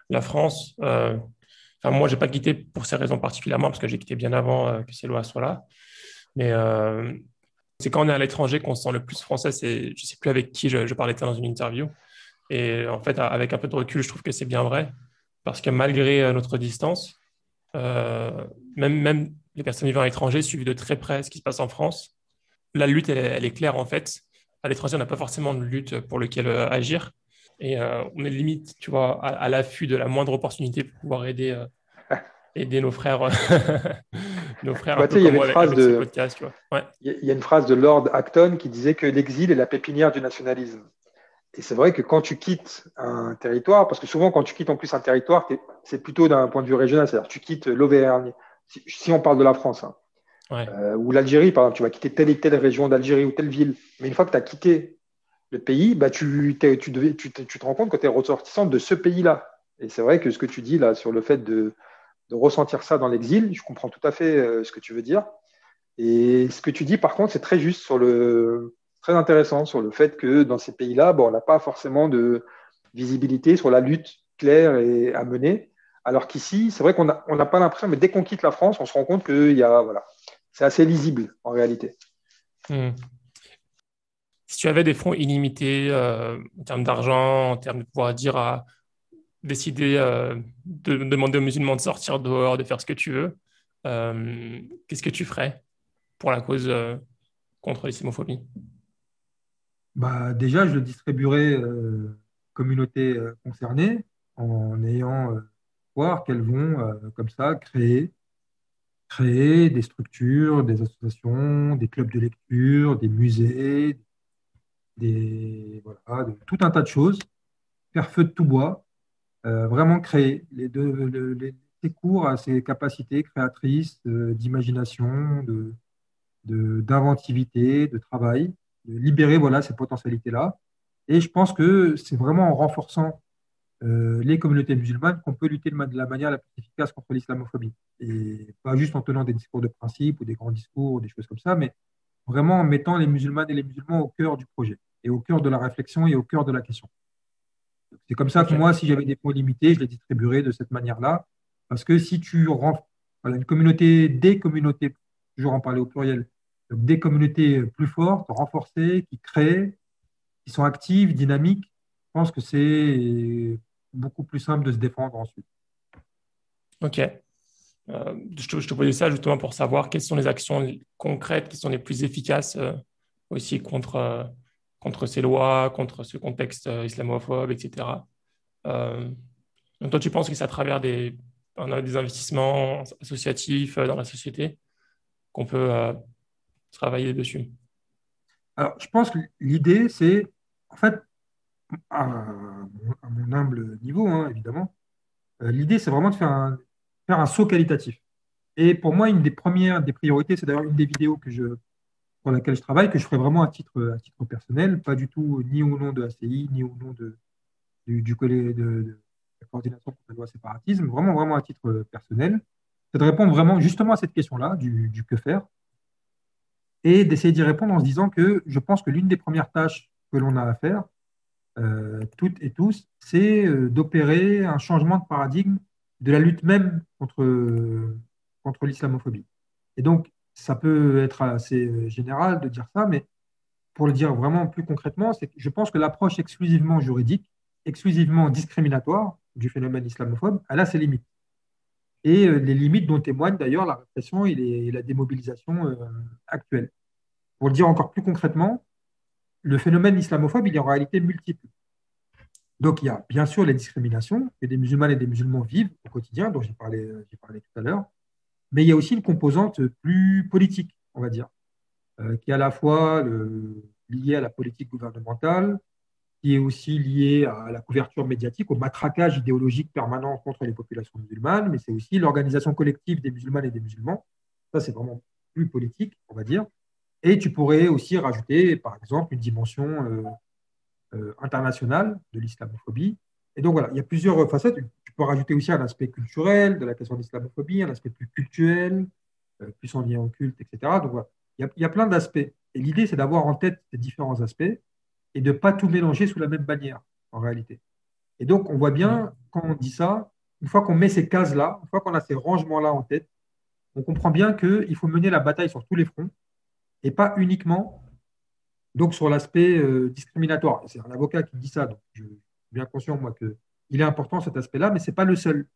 la France, Enfin, moi, je n'ai pas quitté pour ces raisons particulièrement, parce que j'ai quitté bien avant euh, que ces lois soient là. Mais euh, c'est quand on est à l'étranger qu'on se sent le plus français. Je ne sais plus avec qui je, je parlais dans une interview. Et en fait, avec un peu de recul, je trouve que c'est bien vrai. Parce que malgré euh, notre distance, même les personnes vivant à l'étranger suivent de très près ce qui se passe en France. La lutte, elle, est claire en fait. À l'étranger, on n'a pas forcément de lutte pour laquelle agir. Et euh, on est limite, tu vois, à, l'affût de la moindre opportunité pour pouvoir aider, euh, aider nos frères. nos frères il y a une phrase de, Il y a une phrase de Lord Acton qui disait que l'exil est la pépinière du nationalisme. Et c'est vrai que quand tu quittes un territoire, parce que souvent quand tu quittes en plus un territoire, c'est plutôt d'un point de vue régional, c'est-à-dire tu quittes l'Auvergne, si, on parle de la France, hein. Euh, ou l'Algérie, par exemple, tu vas quitter telle et telle région d'Algérie ou telle ville. Mais une fois que tu as quitté le pays, bah, tu, te rends compte que tu es ressortissant de ce pays-là. Et c'est vrai que ce que tu dis là sur le fait de, ressentir ça dans l'exil, je comprends tout à fait euh, ce que tu veux dire. Et ce que tu dis, par contre, c'est très juste sur le, très intéressant sur le fait que dans ces pays-là, bon, on n'a pas forcément de visibilité sur la lutte claire et à mener. Alors qu'ici, c'est vrai qu'on n'a pas l'impression, mais dès qu'on quitte la France, on se rend compte que y a, voilà, c'est assez lisible en réalité. Hmm si tu avais des fonds illimités euh, en termes d'argent, en termes de pouvoir dire à décider euh, de demander aux musulmans de sortir dehors, de faire ce que tu veux, euh, qu'est-ce que tu ferais pour la cause contre l'islamophobie? Bah, Déjà, je le distribuerais aux communautés concernées en ayant voir qu'elles vont, comme ça, créer créer des structures, des associations, des clubs de lecture, des musées, des, voilà, tout un tas de choses, faire feu de tout bois, euh, vraiment créer. Les, deux, les, cours à ces capacités créatrices d'imagination, de, d'inventivité, de, travail, de libérer voilà, ces potentialités-là. Et je pense que c'est vraiment en renforçant euh, les communautés musulmanes qu'on peut lutter de la manière la plus efficace contre l'islamophobie. Et pas juste en tenant des discours de principe ou des grands discours ou des choses comme ça, mais vraiment en mettant les musulmanes et les musulmans au cœur du projet et au cœur de la réflexion et au cœur de la question. C'est comme ça que moi, si j'avais des points limités, je les distribuerais de cette manière-là. Parce que si tu rends voilà, une communauté, des communautés, toujours en parler au pluriel, des communautés plus fortes, renforcées, qui créent, qui sont actives, dynamiques, je pense que c'est beaucoup plus simple de se défendre ensuite. Ok. Euh, je, te, posais ça justement pour savoir quelles sont les actions concrètes qui sont les plus efficaces euh, aussi contre, euh, contre ces lois, contre ce contexte islamophobe, etc. donc toi, tu penses que c'est à travers des, des investissements associatifs dans la société qu'on peut travailler dessus? Alors, je pense que l'idée, c'est, en fait, à, mon humble niveau, hein, évidemment, euh, l'idée, c'est vraiment de faire un, faire un saut qualitatif. Et pour moi, une des premières des priorités, c'est d'ailleurs une des vidéos que je, pour laquelle je travaille, que je ferai vraiment à titre, à titre personnel, pas du tout ni au nom de ACI, ni au nom de, du, du de, la coordination contre la loi séparatisme, vraiment, vraiment à titre personnel, c'est de répondre vraiment justement à cette question-là, du, du que faire, et d'essayer d'y répondre en se disant que je pense que l'une des premières tâches que l'on a à faire, euh, toutes et tous, c'est euh, d'opérer un changement de paradigme de la lutte même contre, contre l'islamophobie. Et donc, ça peut être assez euh, général de dire ça, mais pour le dire vraiment plus concrètement, c'est que je pense que l'approche exclusivement juridique, exclusivement discriminatoire du phénomène islamophobe, elle a ses limites. Et les limites dont témoigne d'ailleurs la répression et, la démobilisation actuelle. Pour le dire encore plus concrètement, le phénomène islamophobe, il est en réalité multiple. Donc, il y a bien sûr les discriminations que des musulmanes et des musulmans vivent au quotidien, dont j'ai parlé, parlé tout à l'heure, mais il y a aussi une composante plus politique, on va dire, euh, qui est à la fois liée à la politique gouvernementale, qui est aussi liée à la couverture médiatique, au matraquage idéologique permanent contre les populations musulmanes, mais c'est aussi l'organisation collective des musulmanes et des musulmans. Ça, c'est vraiment plus politique, on va dire. Et tu pourrais aussi rajouter, par exemple, une dimension euh, euh, internationale de l'islamophobie. Et donc voilà, il y a plusieurs facettes. Tu peux rajouter aussi un aspect culturel de la question de l'islamophobie, un aspect plus culturel, euh, plus en lien au culte, etc. Donc voilà, il y a, il y a plein d'aspects. Et l'idée, c'est d'avoir en tête ces différents aspects et de ne pas tout mélanger sous la même bannière, en réalité. Et donc, on voit bien, quand on dit ça, une fois qu'on met ces cases-là, une fois qu'on a ces rangements-là en tête, on comprend bien qu'il faut mener la bataille sur tous les fronts et pas uniquement donc sur l'aspect euh, discriminatoire. C'est un avocat qui dit ça, donc je suis bien conscient moi qu'il est important cet aspect-là, mais ce n'est pas le seul.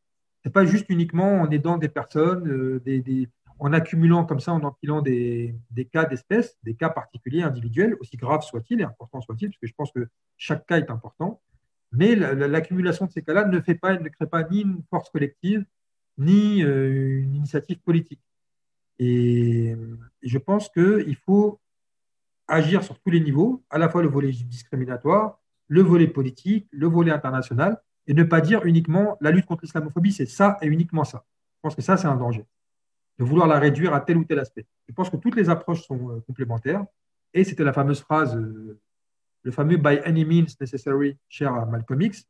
Ce n'est pas juste uniquement en aidant des personnes, euh, en accumulant comme ça, en empilant des, des cas d'espèces, des cas particuliers, individuels, aussi graves soient-ils et importants soient-ils, parce que je pense que chaque cas est important. Mais l'accumulation de ces cas-là ne fait pas, ne crée pas ni une force collective, ni euh, une initiative politique. Et, je pense qu'il faut agir sur tous les niveaux, à la fois le volet discriminatoire, le volet politique, le volet international, et ne pas dire uniquement la lutte contre l'islamophobie, c'est ça et uniquement ça. Je pense que ça, c'est un danger, de vouloir la réduire à tel ou tel aspect. Je pense que toutes les approches sont euh, complémentaires, et c'était la fameuse phrase, euh, le fameux by any means necessary, cher à Malcolm X.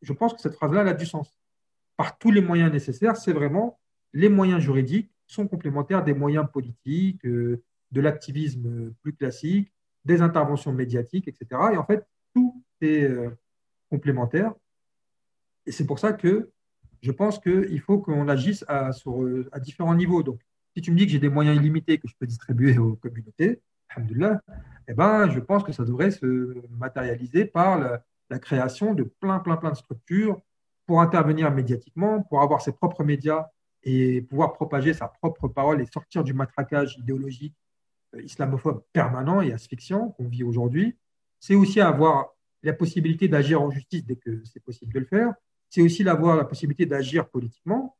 Je pense que cette phrase-là a du sens. Par tous les moyens nécessaires, c'est vraiment les moyens juridiques, sont complémentaires des moyens politiques, euh, de l'activisme plus classique, des interventions médiatiques, etc. Et en fait, tout est euh, complémentaire. Et c'est pour ça que je pense qu'il faut qu'on agisse à, euh, différents niveaux. Donc, si tu me dis que j'ai des moyens illimités que je peux distribuer aux communautés, eh ben, je pense que ça devrait se matérialiser par la, création de plein, plein, plein de structures pour intervenir médiatiquement, pour avoir ses propres médias et pouvoir propager sa propre parole et sortir du matraquage idéologique euh, islamophobe permanent et asphyxiant qu'on vit aujourd'hui. C'est aussi avoir la possibilité d'agir en justice dès que c'est possible de le faire. C'est aussi avoir la possibilité d'agir politiquement.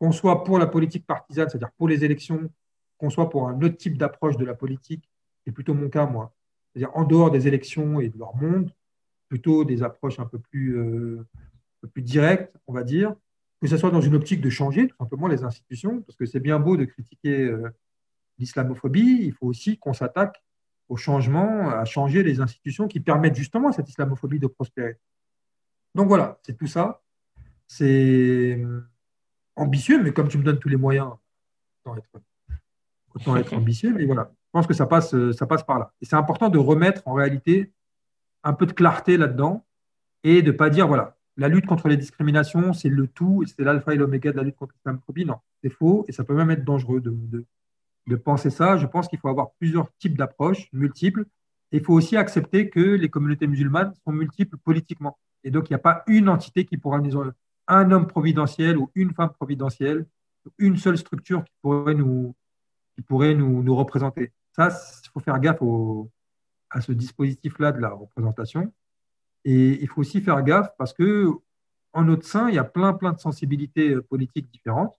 qu'on soit pour la politique partisane, c'est-à-dire pour les élections, qu'on soit pour un autre type d'approche de la politique, c'est plutôt mon cas, moi. C'est-à-dire en dehors des élections et de leur monde, plutôt des approches un peu plus, euh, plus directes, on va dire, que ce soit dans une optique de changer tout simplement les institutions, parce que c'est bien beau de critiquer euh, l'islamophobie, il faut aussi qu'on s'attaque au changement, à changer les institutions qui permettent justement à cette islamophobie de prospérer. Donc voilà, c'est tout ça. C'est euh, ambitieux, mais comme tu me donnes tous les moyens, autant être, ambitieux. Mais voilà, je pense que ça passe, ça passe par là. Et c'est important de remettre en réalité un peu de clarté là-dedans et de ne pas dire, voilà, la lutte contre les discriminations, c'est le tout, c'est l'alpha et l'oméga de la lutte contre l'islamophobie. Non, c'est faux, et ça peut même être dangereux de, penser ça. Je pense qu'il faut avoir plusieurs types d'approches, multiples. Il faut aussi accepter que les communautés musulmanes sont multiples politiquement. Et donc, il n'y a pas une entité qui pourra nous un homme providentiel ou une femme providentielle, une seule structure qui pourrait nous, qui pourrait nous, nous représenter. Ça, il faut faire gaffe à ce dispositif-là de la représentation. Et il faut aussi faire gaffe parce que en notre sein, il y a plein, plein de sensibilités euh, politiques différentes.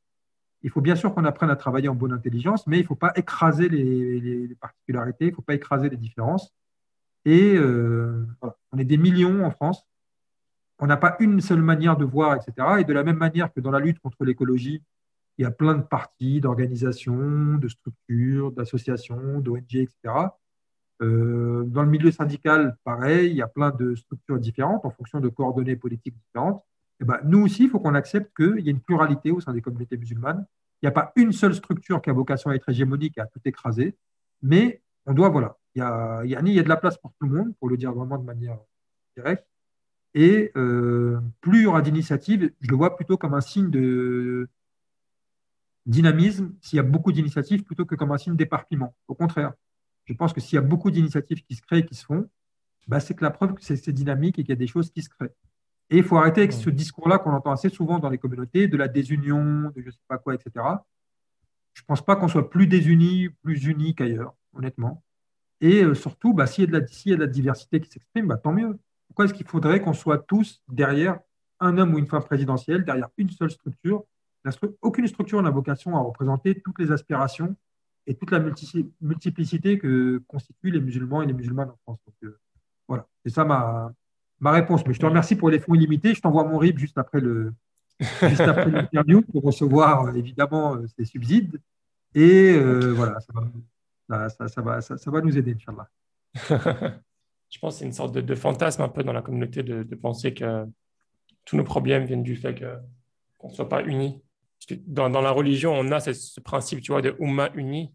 Il faut bien sûr qu'on apprenne à travailler en bonne intelligence, mais il ne faut pas écraser les, particularités, il ne faut pas écraser les différences. Et euh, on est des millions en France. On n'a pas une seule manière de voir, etc. Et de la même manière que dans la lutte contre l'écologie, il y a plein de partis, d'organisations, de structures, d'associations, d'ONG, etc. Euh, dans le milieu syndical, pareil, il y a plein de structures différentes en fonction de coordonnées politiques différentes. Et eh ben, nous aussi, il faut qu'on accepte qu'il y a une pluralité au sein des communautés musulmanes. Il n'y a pas une seule structure qui a vocation à être hégémonique et à tout écraser, mais on doit, voilà, il y a, y a de la place pour tout le monde, pour le dire vraiment de manière directe. Et euh, plus il y aura d'initiatives, je le vois plutôt comme un signe de dynamisme, s'il y a beaucoup d'initiatives, plutôt que comme un signe d'éparpillement. Au contraire, je pense que s'il y a beaucoup d'initiatives qui se créent et qui se font, bah, c'est que la preuve que c'est dynamique et qu'il y a des choses qui se créent. Et il faut arrêter avec ce discours-là qu'on entend assez souvent dans les communautés, de la désunion, de je ne sais pas quoi, etc. Je ne pense pas qu'on soit plus désunis, plus unis qu'ailleurs, honnêtement. Et euh, surtout, bah, s'il y, a de la diversité qui s'exprime, bah, tant mieux. Pourquoi est-ce qu'il faudrait qu'on soit tous derrière un homme ou une femme présidentielle, derrière une seule structure? Aucune structure n'a vocation à représenter toutes les aspirations et toute la multiplicité que constituent les musulmans et les musulmanes en France. Euh, voilà, c'est ça ma, ma réponse. Mais je te remercie pour les fonds illimités. Je t'envoie mon RIB juste après l'interview pour recevoir euh, évidemment euh, ces subsides. Et voilà, ça va, ça, va, ça, va nous aider, Inch'Allah. je pense que c'est une sorte de, fantasme un peu dans la communauté de, penser que tous nos problèmes viennent du fait qu'on ne soit pas unis. Dans, la religion, on a ce, ce principe, tu vois, de Ummah uni,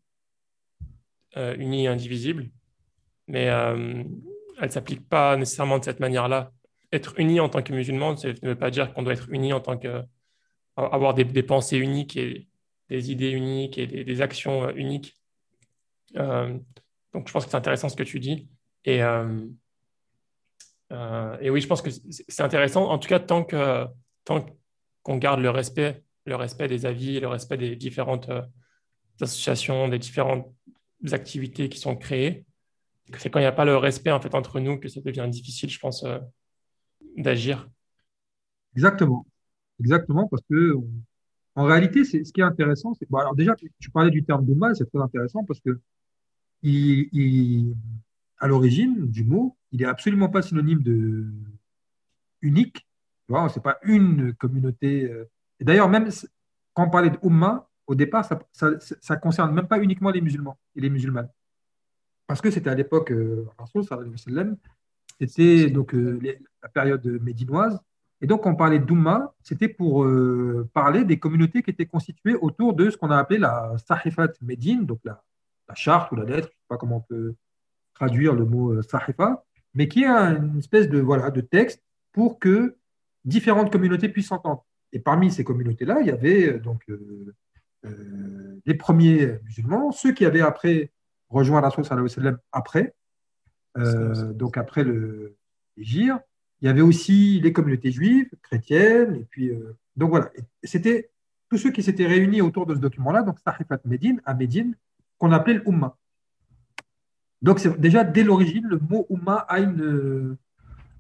euh, unie et indivisible, mais euh, elle ne s'applique pas nécessairement de cette manière-là. Être uni en tant que musulman, ça ne veut pas dire qu'on doit être uni en tant que. avoir des, pensées uniques et des idées uniques et des, actions euh, uniques. donc, je pense que c'est intéressant ce que tu dis. Et, oui, je pense que c'est intéressant, en tout cas, tant tant qu'on garde le respect, le respect des avis, le respect des différentes associations, des différentes activités qui sont créées. C'est quand il n'y a pas le respect en fait entre nous que ça devient difficile, je pense, euh, d'agir. Exactement, exactement, parce que en réalité, c'est ce qui est intéressant. C'est bon, alors déjà, tu parlais du terme de mal, c'est très intéressant parce que à l'origine du mot, il est absolument pas synonyme de unique. Vois, c'est pas une communauté. Euh. D'ailleurs, même quand on parlait de au départ, ça ne concerne même pas uniquement les musulmans et les musulmanes. Parce que c'était à l'époque, euh, c'était donc euh, la période médinoise. Et donc, quand on parlait d'Oumma, c'était pour euh, parler des communautés qui étaient constituées autour de ce qu'on a appelé la Sahifat Médine, donc la, charte ou la lettre, je ne sais pas comment on peut traduire le mot Sahifa, mais qui est une espèce de, voilà, de texte pour que différentes communautés puissent s'entendre. Et parmi ces communautés-là, il y avait donc euh, les premiers musulmans, ceux qui avaient après rejoint la sallam après, euh, donc après le l'Égypte. Il y avait aussi les communautés juives, chrétiennes, et puis euh, donc voilà. C'était tous ceux qui s'étaient réunis autour de ce document-là, donc Sahifat Médine, à Médine, qu'on appelait l'Umma. Donc déjà dès l'origine, le mot Umma a une,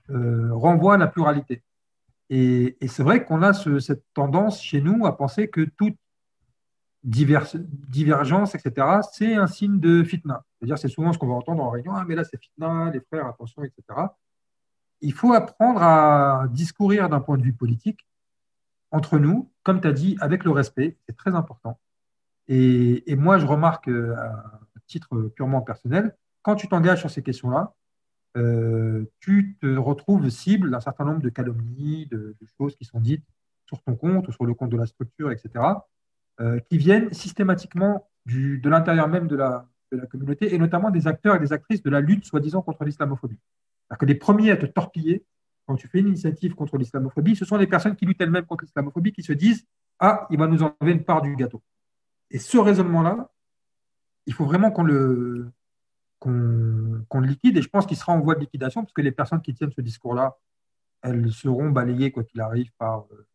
renvoie à la pluralité. Et, c'est vrai qu'on a cette tendance chez nous à penser que toute divergence, etc., c'est un signe de fitna. C'est-à-dire, c'est souvent ce qu'on va entendre en réunion, ah mais là c'est fitna, les frères, attention, etc. Il faut apprendre à discourir d'un point de vue politique entre nous, comme tu as dit, avec le respect, c'est très important. Et, moi, je remarque euh, à titre purement personnel, quand tu t'engages sur ces questions-là, euh, tu te retrouves cible d'un certain nombre de calomnies, de, choses qui sont dites sur ton compte ou sur le compte de la structure, etc., euh, qui viennent systématiquement de l'intérieur même de la, communauté et notamment des acteurs et des actrices de la lutte soi-disant contre l'islamophobie. que les premiers à te torpiller quand tu fais une initiative contre l'islamophobie, ce sont les personnes qui luttent elles-mêmes contre l'islamophobie qui se disent Ah, il va nous enlever une part du gâteau. Et ce raisonnement-là, il faut vraiment qu'on le, qu'on liquide et je pense qu'il sera en voie de liquidation parce que les personnes qui tiennent ce discours-là, elles seront balayées, quoi qu'il arrive, par euh,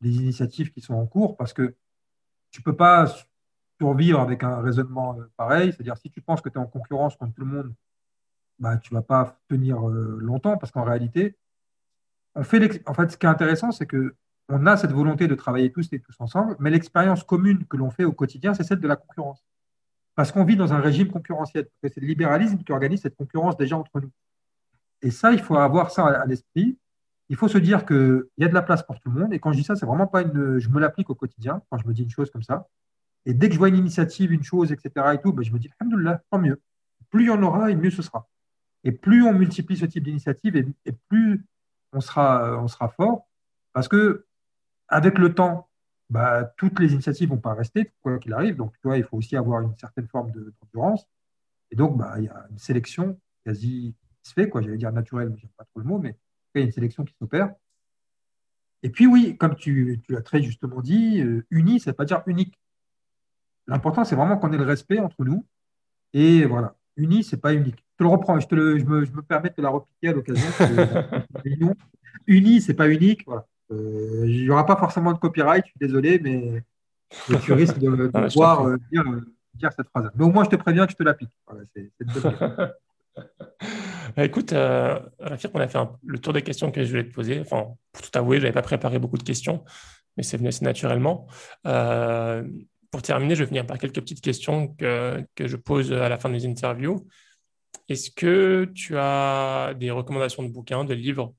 les initiatives qui sont en cours parce que tu ne peux pas survivre avec un raisonnement euh, pareil. C'est-à-dire, si tu penses que tu es en concurrence contre tout le monde, bah, tu ne vas pas tenir euh, longtemps parce qu'en réalité, on fait en fait, ce qui est intéressant, c'est que on a cette volonté de travailler tous et tous ensemble, mais l'expérience commune que l'on fait au quotidien, c'est celle de la concurrence parce qu'on vit dans un régime concurrentiel. C'est le libéralisme qui organise cette concurrence déjà entre nous. Et ça, il faut avoir ça à l'esprit. Il faut se dire qu'il y a de la place pour tout le monde. Et quand je dis ça, c'est vraiment pas une. Je me l'applique au quotidien quand je me dis une chose comme ça. Et dès que je vois une initiative, une chose, etc., et tout, ben je me dis, alhamdoulilah, tant mieux. Plus il y en aura, et mieux ce sera. Et plus on multiplie ce type d'initiative, et, plus on sera, on sera fort. Parce que, avec le temps, bah, toutes les initiatives ne vont pas rester, quoi qu'il arrive. Donc, tu il faut aussi avoir une certaine forme d'endurance. et donc, bah, il y a une sélection quasi qui se fait, quoi. J'allais dire naturelle, mais je n'aime pas trop le mot, mais il y a une sélection qui s'opère. Et puis, oui, comme tu, tu as très justement dit, euh, uni, ça ne veut pas dire unique. L'important, c'est vraiment qu'on ait le respect entre nous. Et voilà, uni, ce n'est pas unique. Je te le reprends, je, te le, je, me, je me permets de te la repliquer à l'occasion. uni, ce n'est pas unique. Voilà. Euh, il n'y aura pas forcément de copyright, je suis désolé, mais tu risques de, de voir euh, euh, dire, cette phrase. Mais au moins, je te préviens que je te l'applique. Voilà, bah, écoute, Rafir, on a fait le tour des questions que je voulais te poser. Enfin, pour tout avouer, je n'avais pas préparé beaucoup de questions, mais c'est venu assez naturellement. pour terminer, je vais finir par quelques petites questions que, que je pose à la fin des interviews. Est-ce que tu as des recommandations de bouquins, de livres?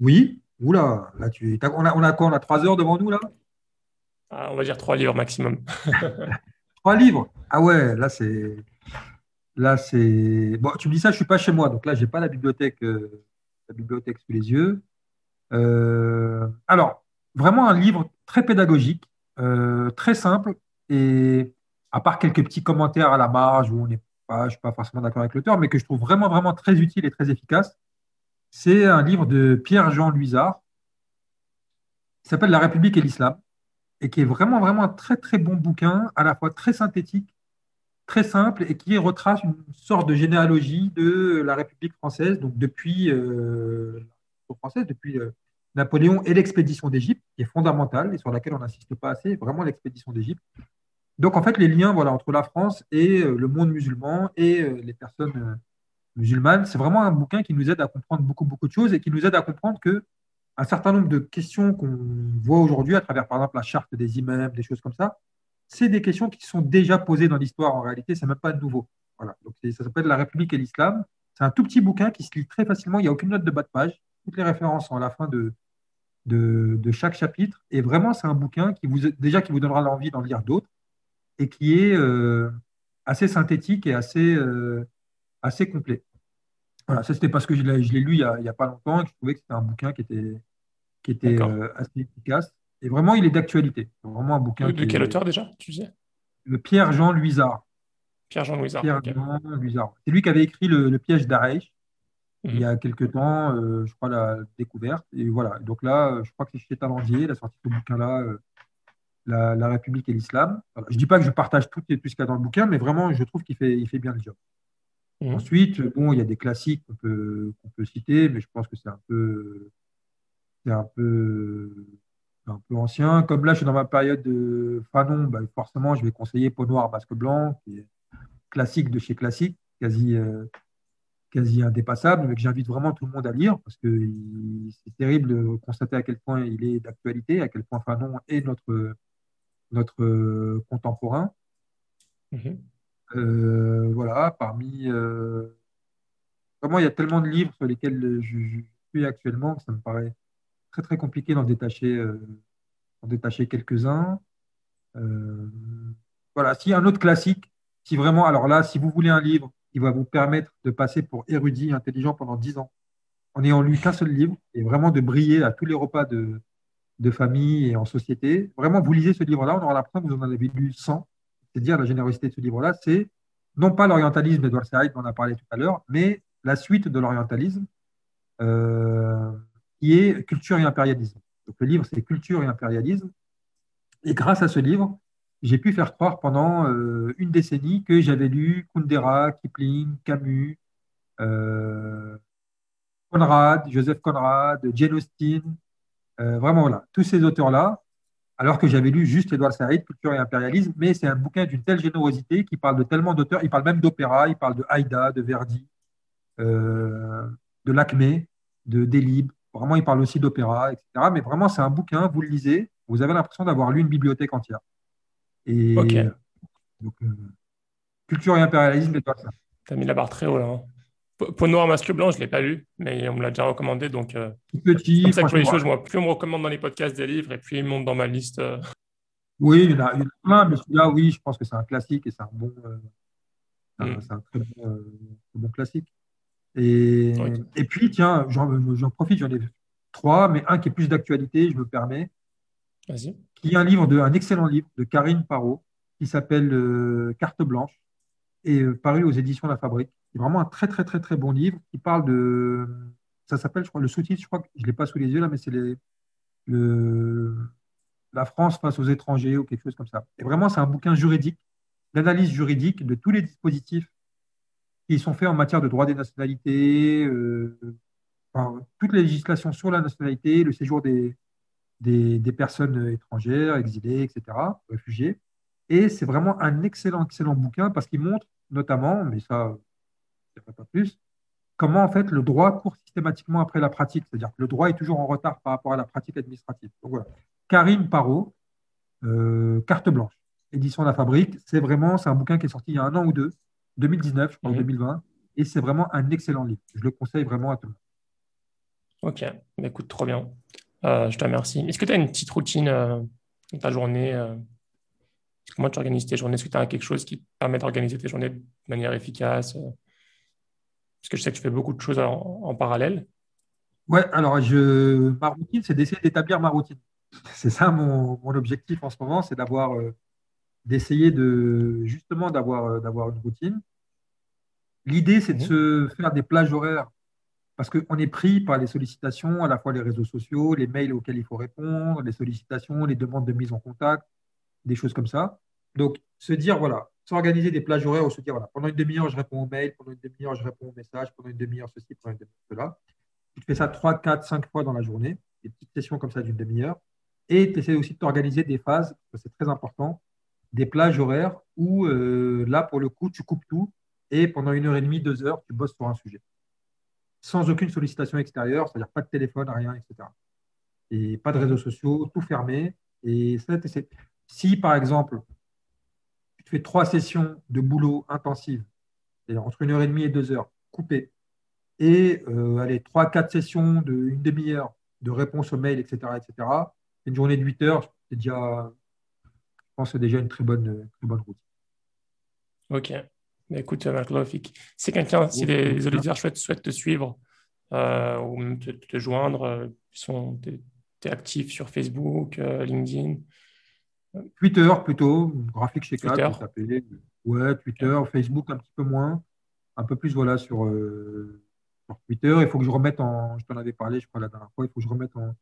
Oui, Oula, là, tu, on, a, on a quoi? On a trois heures devant nous, là? Ah, On va dire trois livres maximum. trois livres? Ah ouais, là, c'est. Là, c'est. Bon, tu me dis ça, je ne suis pas chez moi, donc là, je n'ai pas la bibliothèque, euh, la bibliothèque sous les yeux. Euh, alors, vraiment un livre très pédagogique, euh, très simple, et à part quelques petits commentaires à la marge où on n'est pas, je ne suis pas forcément d'accord avec l'auteur, mais que je trouve vraiment, vraiment très utile et très efficace. C'est un livre de Pierre-Jean Luisard qui s'appelle La République et l'Islam et qui est vraiment, vraiment un très, très bon bouquin, à la fois très synthétique, très simple et qui retrace une sorte de généalogie de la République française, donc depuis, euh, française, depuis euh, Napoléon et l'expédition d'Égypte, qui est fondamentale et sur laquelle on n'insiste pas assez, vraiment l'expédition d'Égypte. Donc en fait, les liens voilà, entre la France et euh, le monde musulman et les personnes musulmane. C'est vraiment un bouquin qui nous aide à comprendre beaucoup, beaucoup de choses et qui nous aide à comprendre que un certain nombre de questions qu'on voit aujourd'hui à travers, par exemple, la charte des imams, des choses comme ça, c'est des questions qui sont déjà posées dans l'histoire en réalité, c'est même pas nouveau. Voilà. Donc, ça s'appelle La République et l'Islam. C'est un tout petit bouquin qui se lit très facilement, il n'y a aucune note de bas de page. Toutes les références sont à la fin de, de, chaque chapitre. Et vraiment, c'est un bouquin qui vous, déjà qui vous donnera l'envie d'en lire d'autres et qui est euh, assez synthétique et assez, euh, assez complet. Voilà, ça c'était parce que je l'ai lu il n'y a, pas longtemps et que je trouvais que c'était un bouquin qui était, qui était euh, assez efficace. Et vraiment, il est d'actualité. Vraiment un bouquin. De, quel auteur déjà, tu Pierre-Jean Luisard. Pierre-Jean Luisard. Pierre-Jean Luisard. C'est lui qui avait écrit Le, piège d'Arèche il y a mhm. quelques temps, euh, je crois, la découverte. Et voilà. Donc là, je crois que c'est chez Talendier, la sortie de ce bouquin-là, euh, la, République et l'Islam. Je ne dis pas que je partage tout, tout ce qu'il y a dans le bouquin, mais vraiment, je trouve qu'il fait, il fait bien le job. Mmh. Ensuite, bon, il y a des classiques qu'on peut, peut citer, mais je pense que c'est un peu, c'est un peu, un peu ancien. Comme là, je suis dans ma période de Fanon, bah, forcément, je vais conseiller Peau noire, masque blanc, qui est classique de chez classique, quasi, euh, quasi indépassable, mais que j'invite vraiment tout le monde à lire parce que c'est terrible de constater à quel point il est d'actualité, à quel point Fanon est notre, notre contemporain. Mhm. Euh, voilà, parmi. Euh, vraiment, il y a tellement de livres sur lesquels je, suis actuellement que ça me paraît très très compliqué d'en détacher, euh, détacher quelques-uns. voilà, s'il y a un autre classique, si vraiment, alors là, si vous voulez un livre qui va vous permettre de passer pour érudit, intelligent pendant 10 ans, en ayant lu qu'un seul livre et vraiment de briller à tous les repas de, de famille et en société. Vraiment, vous lisez ce livre-là, on aura la preuve vous en avez lu 100. C'est dire la générosité de ce livre-là, c'est non pas l'orientalisme d'Edward Said dont on a parlé tout à l'heure, mais la suite de l'orientalisme, euh, qui est culture et impérialisme. Donc le livre, c'est culture et impérialisme. Et grâce à ce livre, j'ai pu faire croire pendant euh, une décennie que j'avais lu Kundera, Kipling, Camus, euh, Conrad, Joseph Conrad, Jane Austen, euh, vraiment voilà, tous ces auteurs-là, alors que j'avais lu juste Édouard Saïd, Culture et impérialisme, mais c'est un bouquin d'une telle générosité qui parle de tellement d'auteurs, il parle même d'opéra, il parle de Haïda, de Verdi, de Lacmé, de Delibes, vraiment il parle aussi d'opéra, etc. Mais vraiment c'est un bouquin, vous le lisez, vous avez l'impression d'avoir lu une bibliothèque entière. Et donc, euh, culture et impérialisme, et toi, ça. Tu as mis la barre très haut là. Hein. Peau noire, masque blanc, je ne l'ai pas lu, mais on me l'a déjà recommandé. Donc, euh, petit, comme ça que les choses, moi, plus on me recommande dans les podcasts des livres et plus il monte dans ma liste. Euh. Oui, il y en a, plein, mais celui-là, oui, je pense que c'est un classique et c'est un bon, un, mm. un très bon, classique. Et, et puis, tiens, j'en profite, j'en ai trois, mais un qui est plus d'actualité, je me permets. Vas-y qui est un livre de, un excellent livre de Karine Parot qui s'appelle euh, Carte blanche et euh, paru aux éditions La Fabrique. C'est vraiment un très très très très bon livre qui parle de ça s'appelle je crois le sous-titre je crois que je l'ai pas sous les yeux là mais c'est les le la France face aux étrangers ou quelque chose comme ça. Et vraiment c'est un bouquin juridique, l'analyse juridique de tous les dispositifs qui sont faits en matière de droit des nationalités, euh, toutes les législations sur la nationalité, le séjour des, personnes étrangères, exilées, etc., réfugiés. Et c'est vraiment un excellent, excellent bouquin parce qu'il montre notamment, mais ça, je pas plus, comment en fait le droit court systématiquement après la pratique. C'est-à-dire que le droit est toujours en retard par rapport à la pratique administrative. Donc voilà. Karine Parot, euh, Carte blanche, édition La Fabrique. C'est vraiment, c'est un bouquin qui est sorti il y a un an ou deux, 2019, je crois, 2020. Et c'est vraiment un excellent livre. Je le conseille vraiment à tout le monde. Ok, bah, écoute, trop bien. Euh, je te remercie. Est-ce que tu as une petite routine euh, dans ta journée euh, Comment tu organises tes journées Est-ce que tu as quelque chose qui te permet d'organiser tes journées de manière efficace Parce que je sais que tu fais beaucoup de choses en, parallèle. Ouais, alors je, ma routine, c'est d'essayer d'établir ma routine. C'est ça mon, objectif en ce moment, c'est d'avoir, d'essayer de justement d'avoir, d'avoir une routine. L'idée, c'est de mmh. se faire des plages horaires parce qu'on est pris par les sollicitations, à la fois les réseaux sociaux, les mails auxquels il faut répondre, les sollicitations, les demandes de mise en contact, des choses comme ça. Donc, se dire, voilà, s'organiser des plages horaires ou se dire, voilà, pendant une demi-heure, je réponds aux mails, pendant une demi-heure, je réponds aux messages, pendant une demi-heure, ceci, pendant une demi-heure, cela. Tu fais ça 3, 4, 5 fois dans la journée, des petites sessions comme ça d'une demi-heure. Et tu essaies aussi de t'organiser des phases, c'est très important, des plages horaires où, euh, là, pour le coup, tu coupes tout et pendant une heure et demie, deux heures, tu bosses sur un sujet sans aucune sollicitation extérieure, c'est-à-dire pas de téléphone, rien, etc. Et pas de réseaux sociaux, tout fermé. Et ça, si, par exemple, tu fais trois sessions de boulot intensives, entre une heure et demie et deux heures, coupées, et euh, allez, trois, quatre sessions d'une demi-heure de réponse aux mails, etc., etc., une journée de 8 heures, c'est déjà, pense c'est déjà une très bonne, très bonne route. Ok. Écoute, Marc si quelqu'un, si les, auditeurs souhaitent, te suivre euh, ou même te, joindre, euh, tu es, actif sur Facebook, euh, LinkedIn Twitter plutôt, graphique chez Twitter. Ouais, Twitter, Facebook un petit peu moins. Un peu plus voilà sur, Twitter. Il faut que je remette en, je t'en avais parlé, je crois, la dernière fois, il faut que je remette en,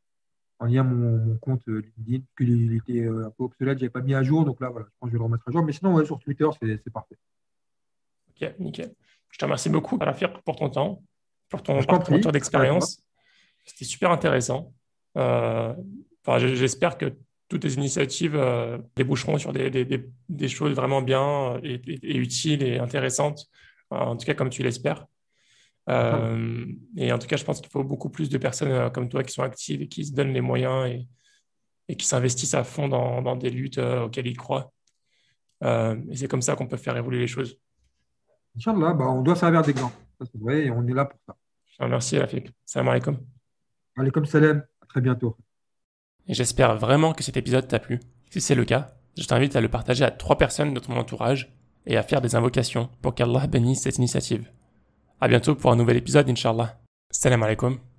lien mon, compte LinkedIn, parce qu'il était un peu obsolète, je n'avais pas mis à jour, donc là, voilà, je pense que je vais le remettre à jour. Mais sinon, ouais, sur Twitter, c'est parfait. Ok, nickel. Je te remercie beaucoup, Rafir, pour ton temps, pour ton parcours d'expérience. C'était super intéressant. Euh, j'espère que toutes tes initiatives euh, déboucheront sur des, choses vraiment bien et, utiles et intéressantes, en tout cas comme tu l'espères. Euh, et en tout cas, je pense qu'il faut beaucoup plus de personnes euh, comme toi qui sont actives et qui se donnent les moyens et, et qui s'investissent à fond dans, dans des luttes euh, auxquelles ils croient. et c'est comme ça qu'on peut faire évoluer les choses. Inch'Allah, bah, on doit servir d'exemple. c'est vrai, et on est là pour ça. Merci, Rafik. Salam alaikum. Alaikum salam. À très bientôt. Et j'espère vraiment que cet épisode t'a plu. Si c'est le cas, je t'invite à le partager à trois personnes de ton entourage et à faire des invocations pour qu'Allah bénisse cette initiative. À bientôt pour un nouvel épisode, Inch'Allah. Salam alaikum.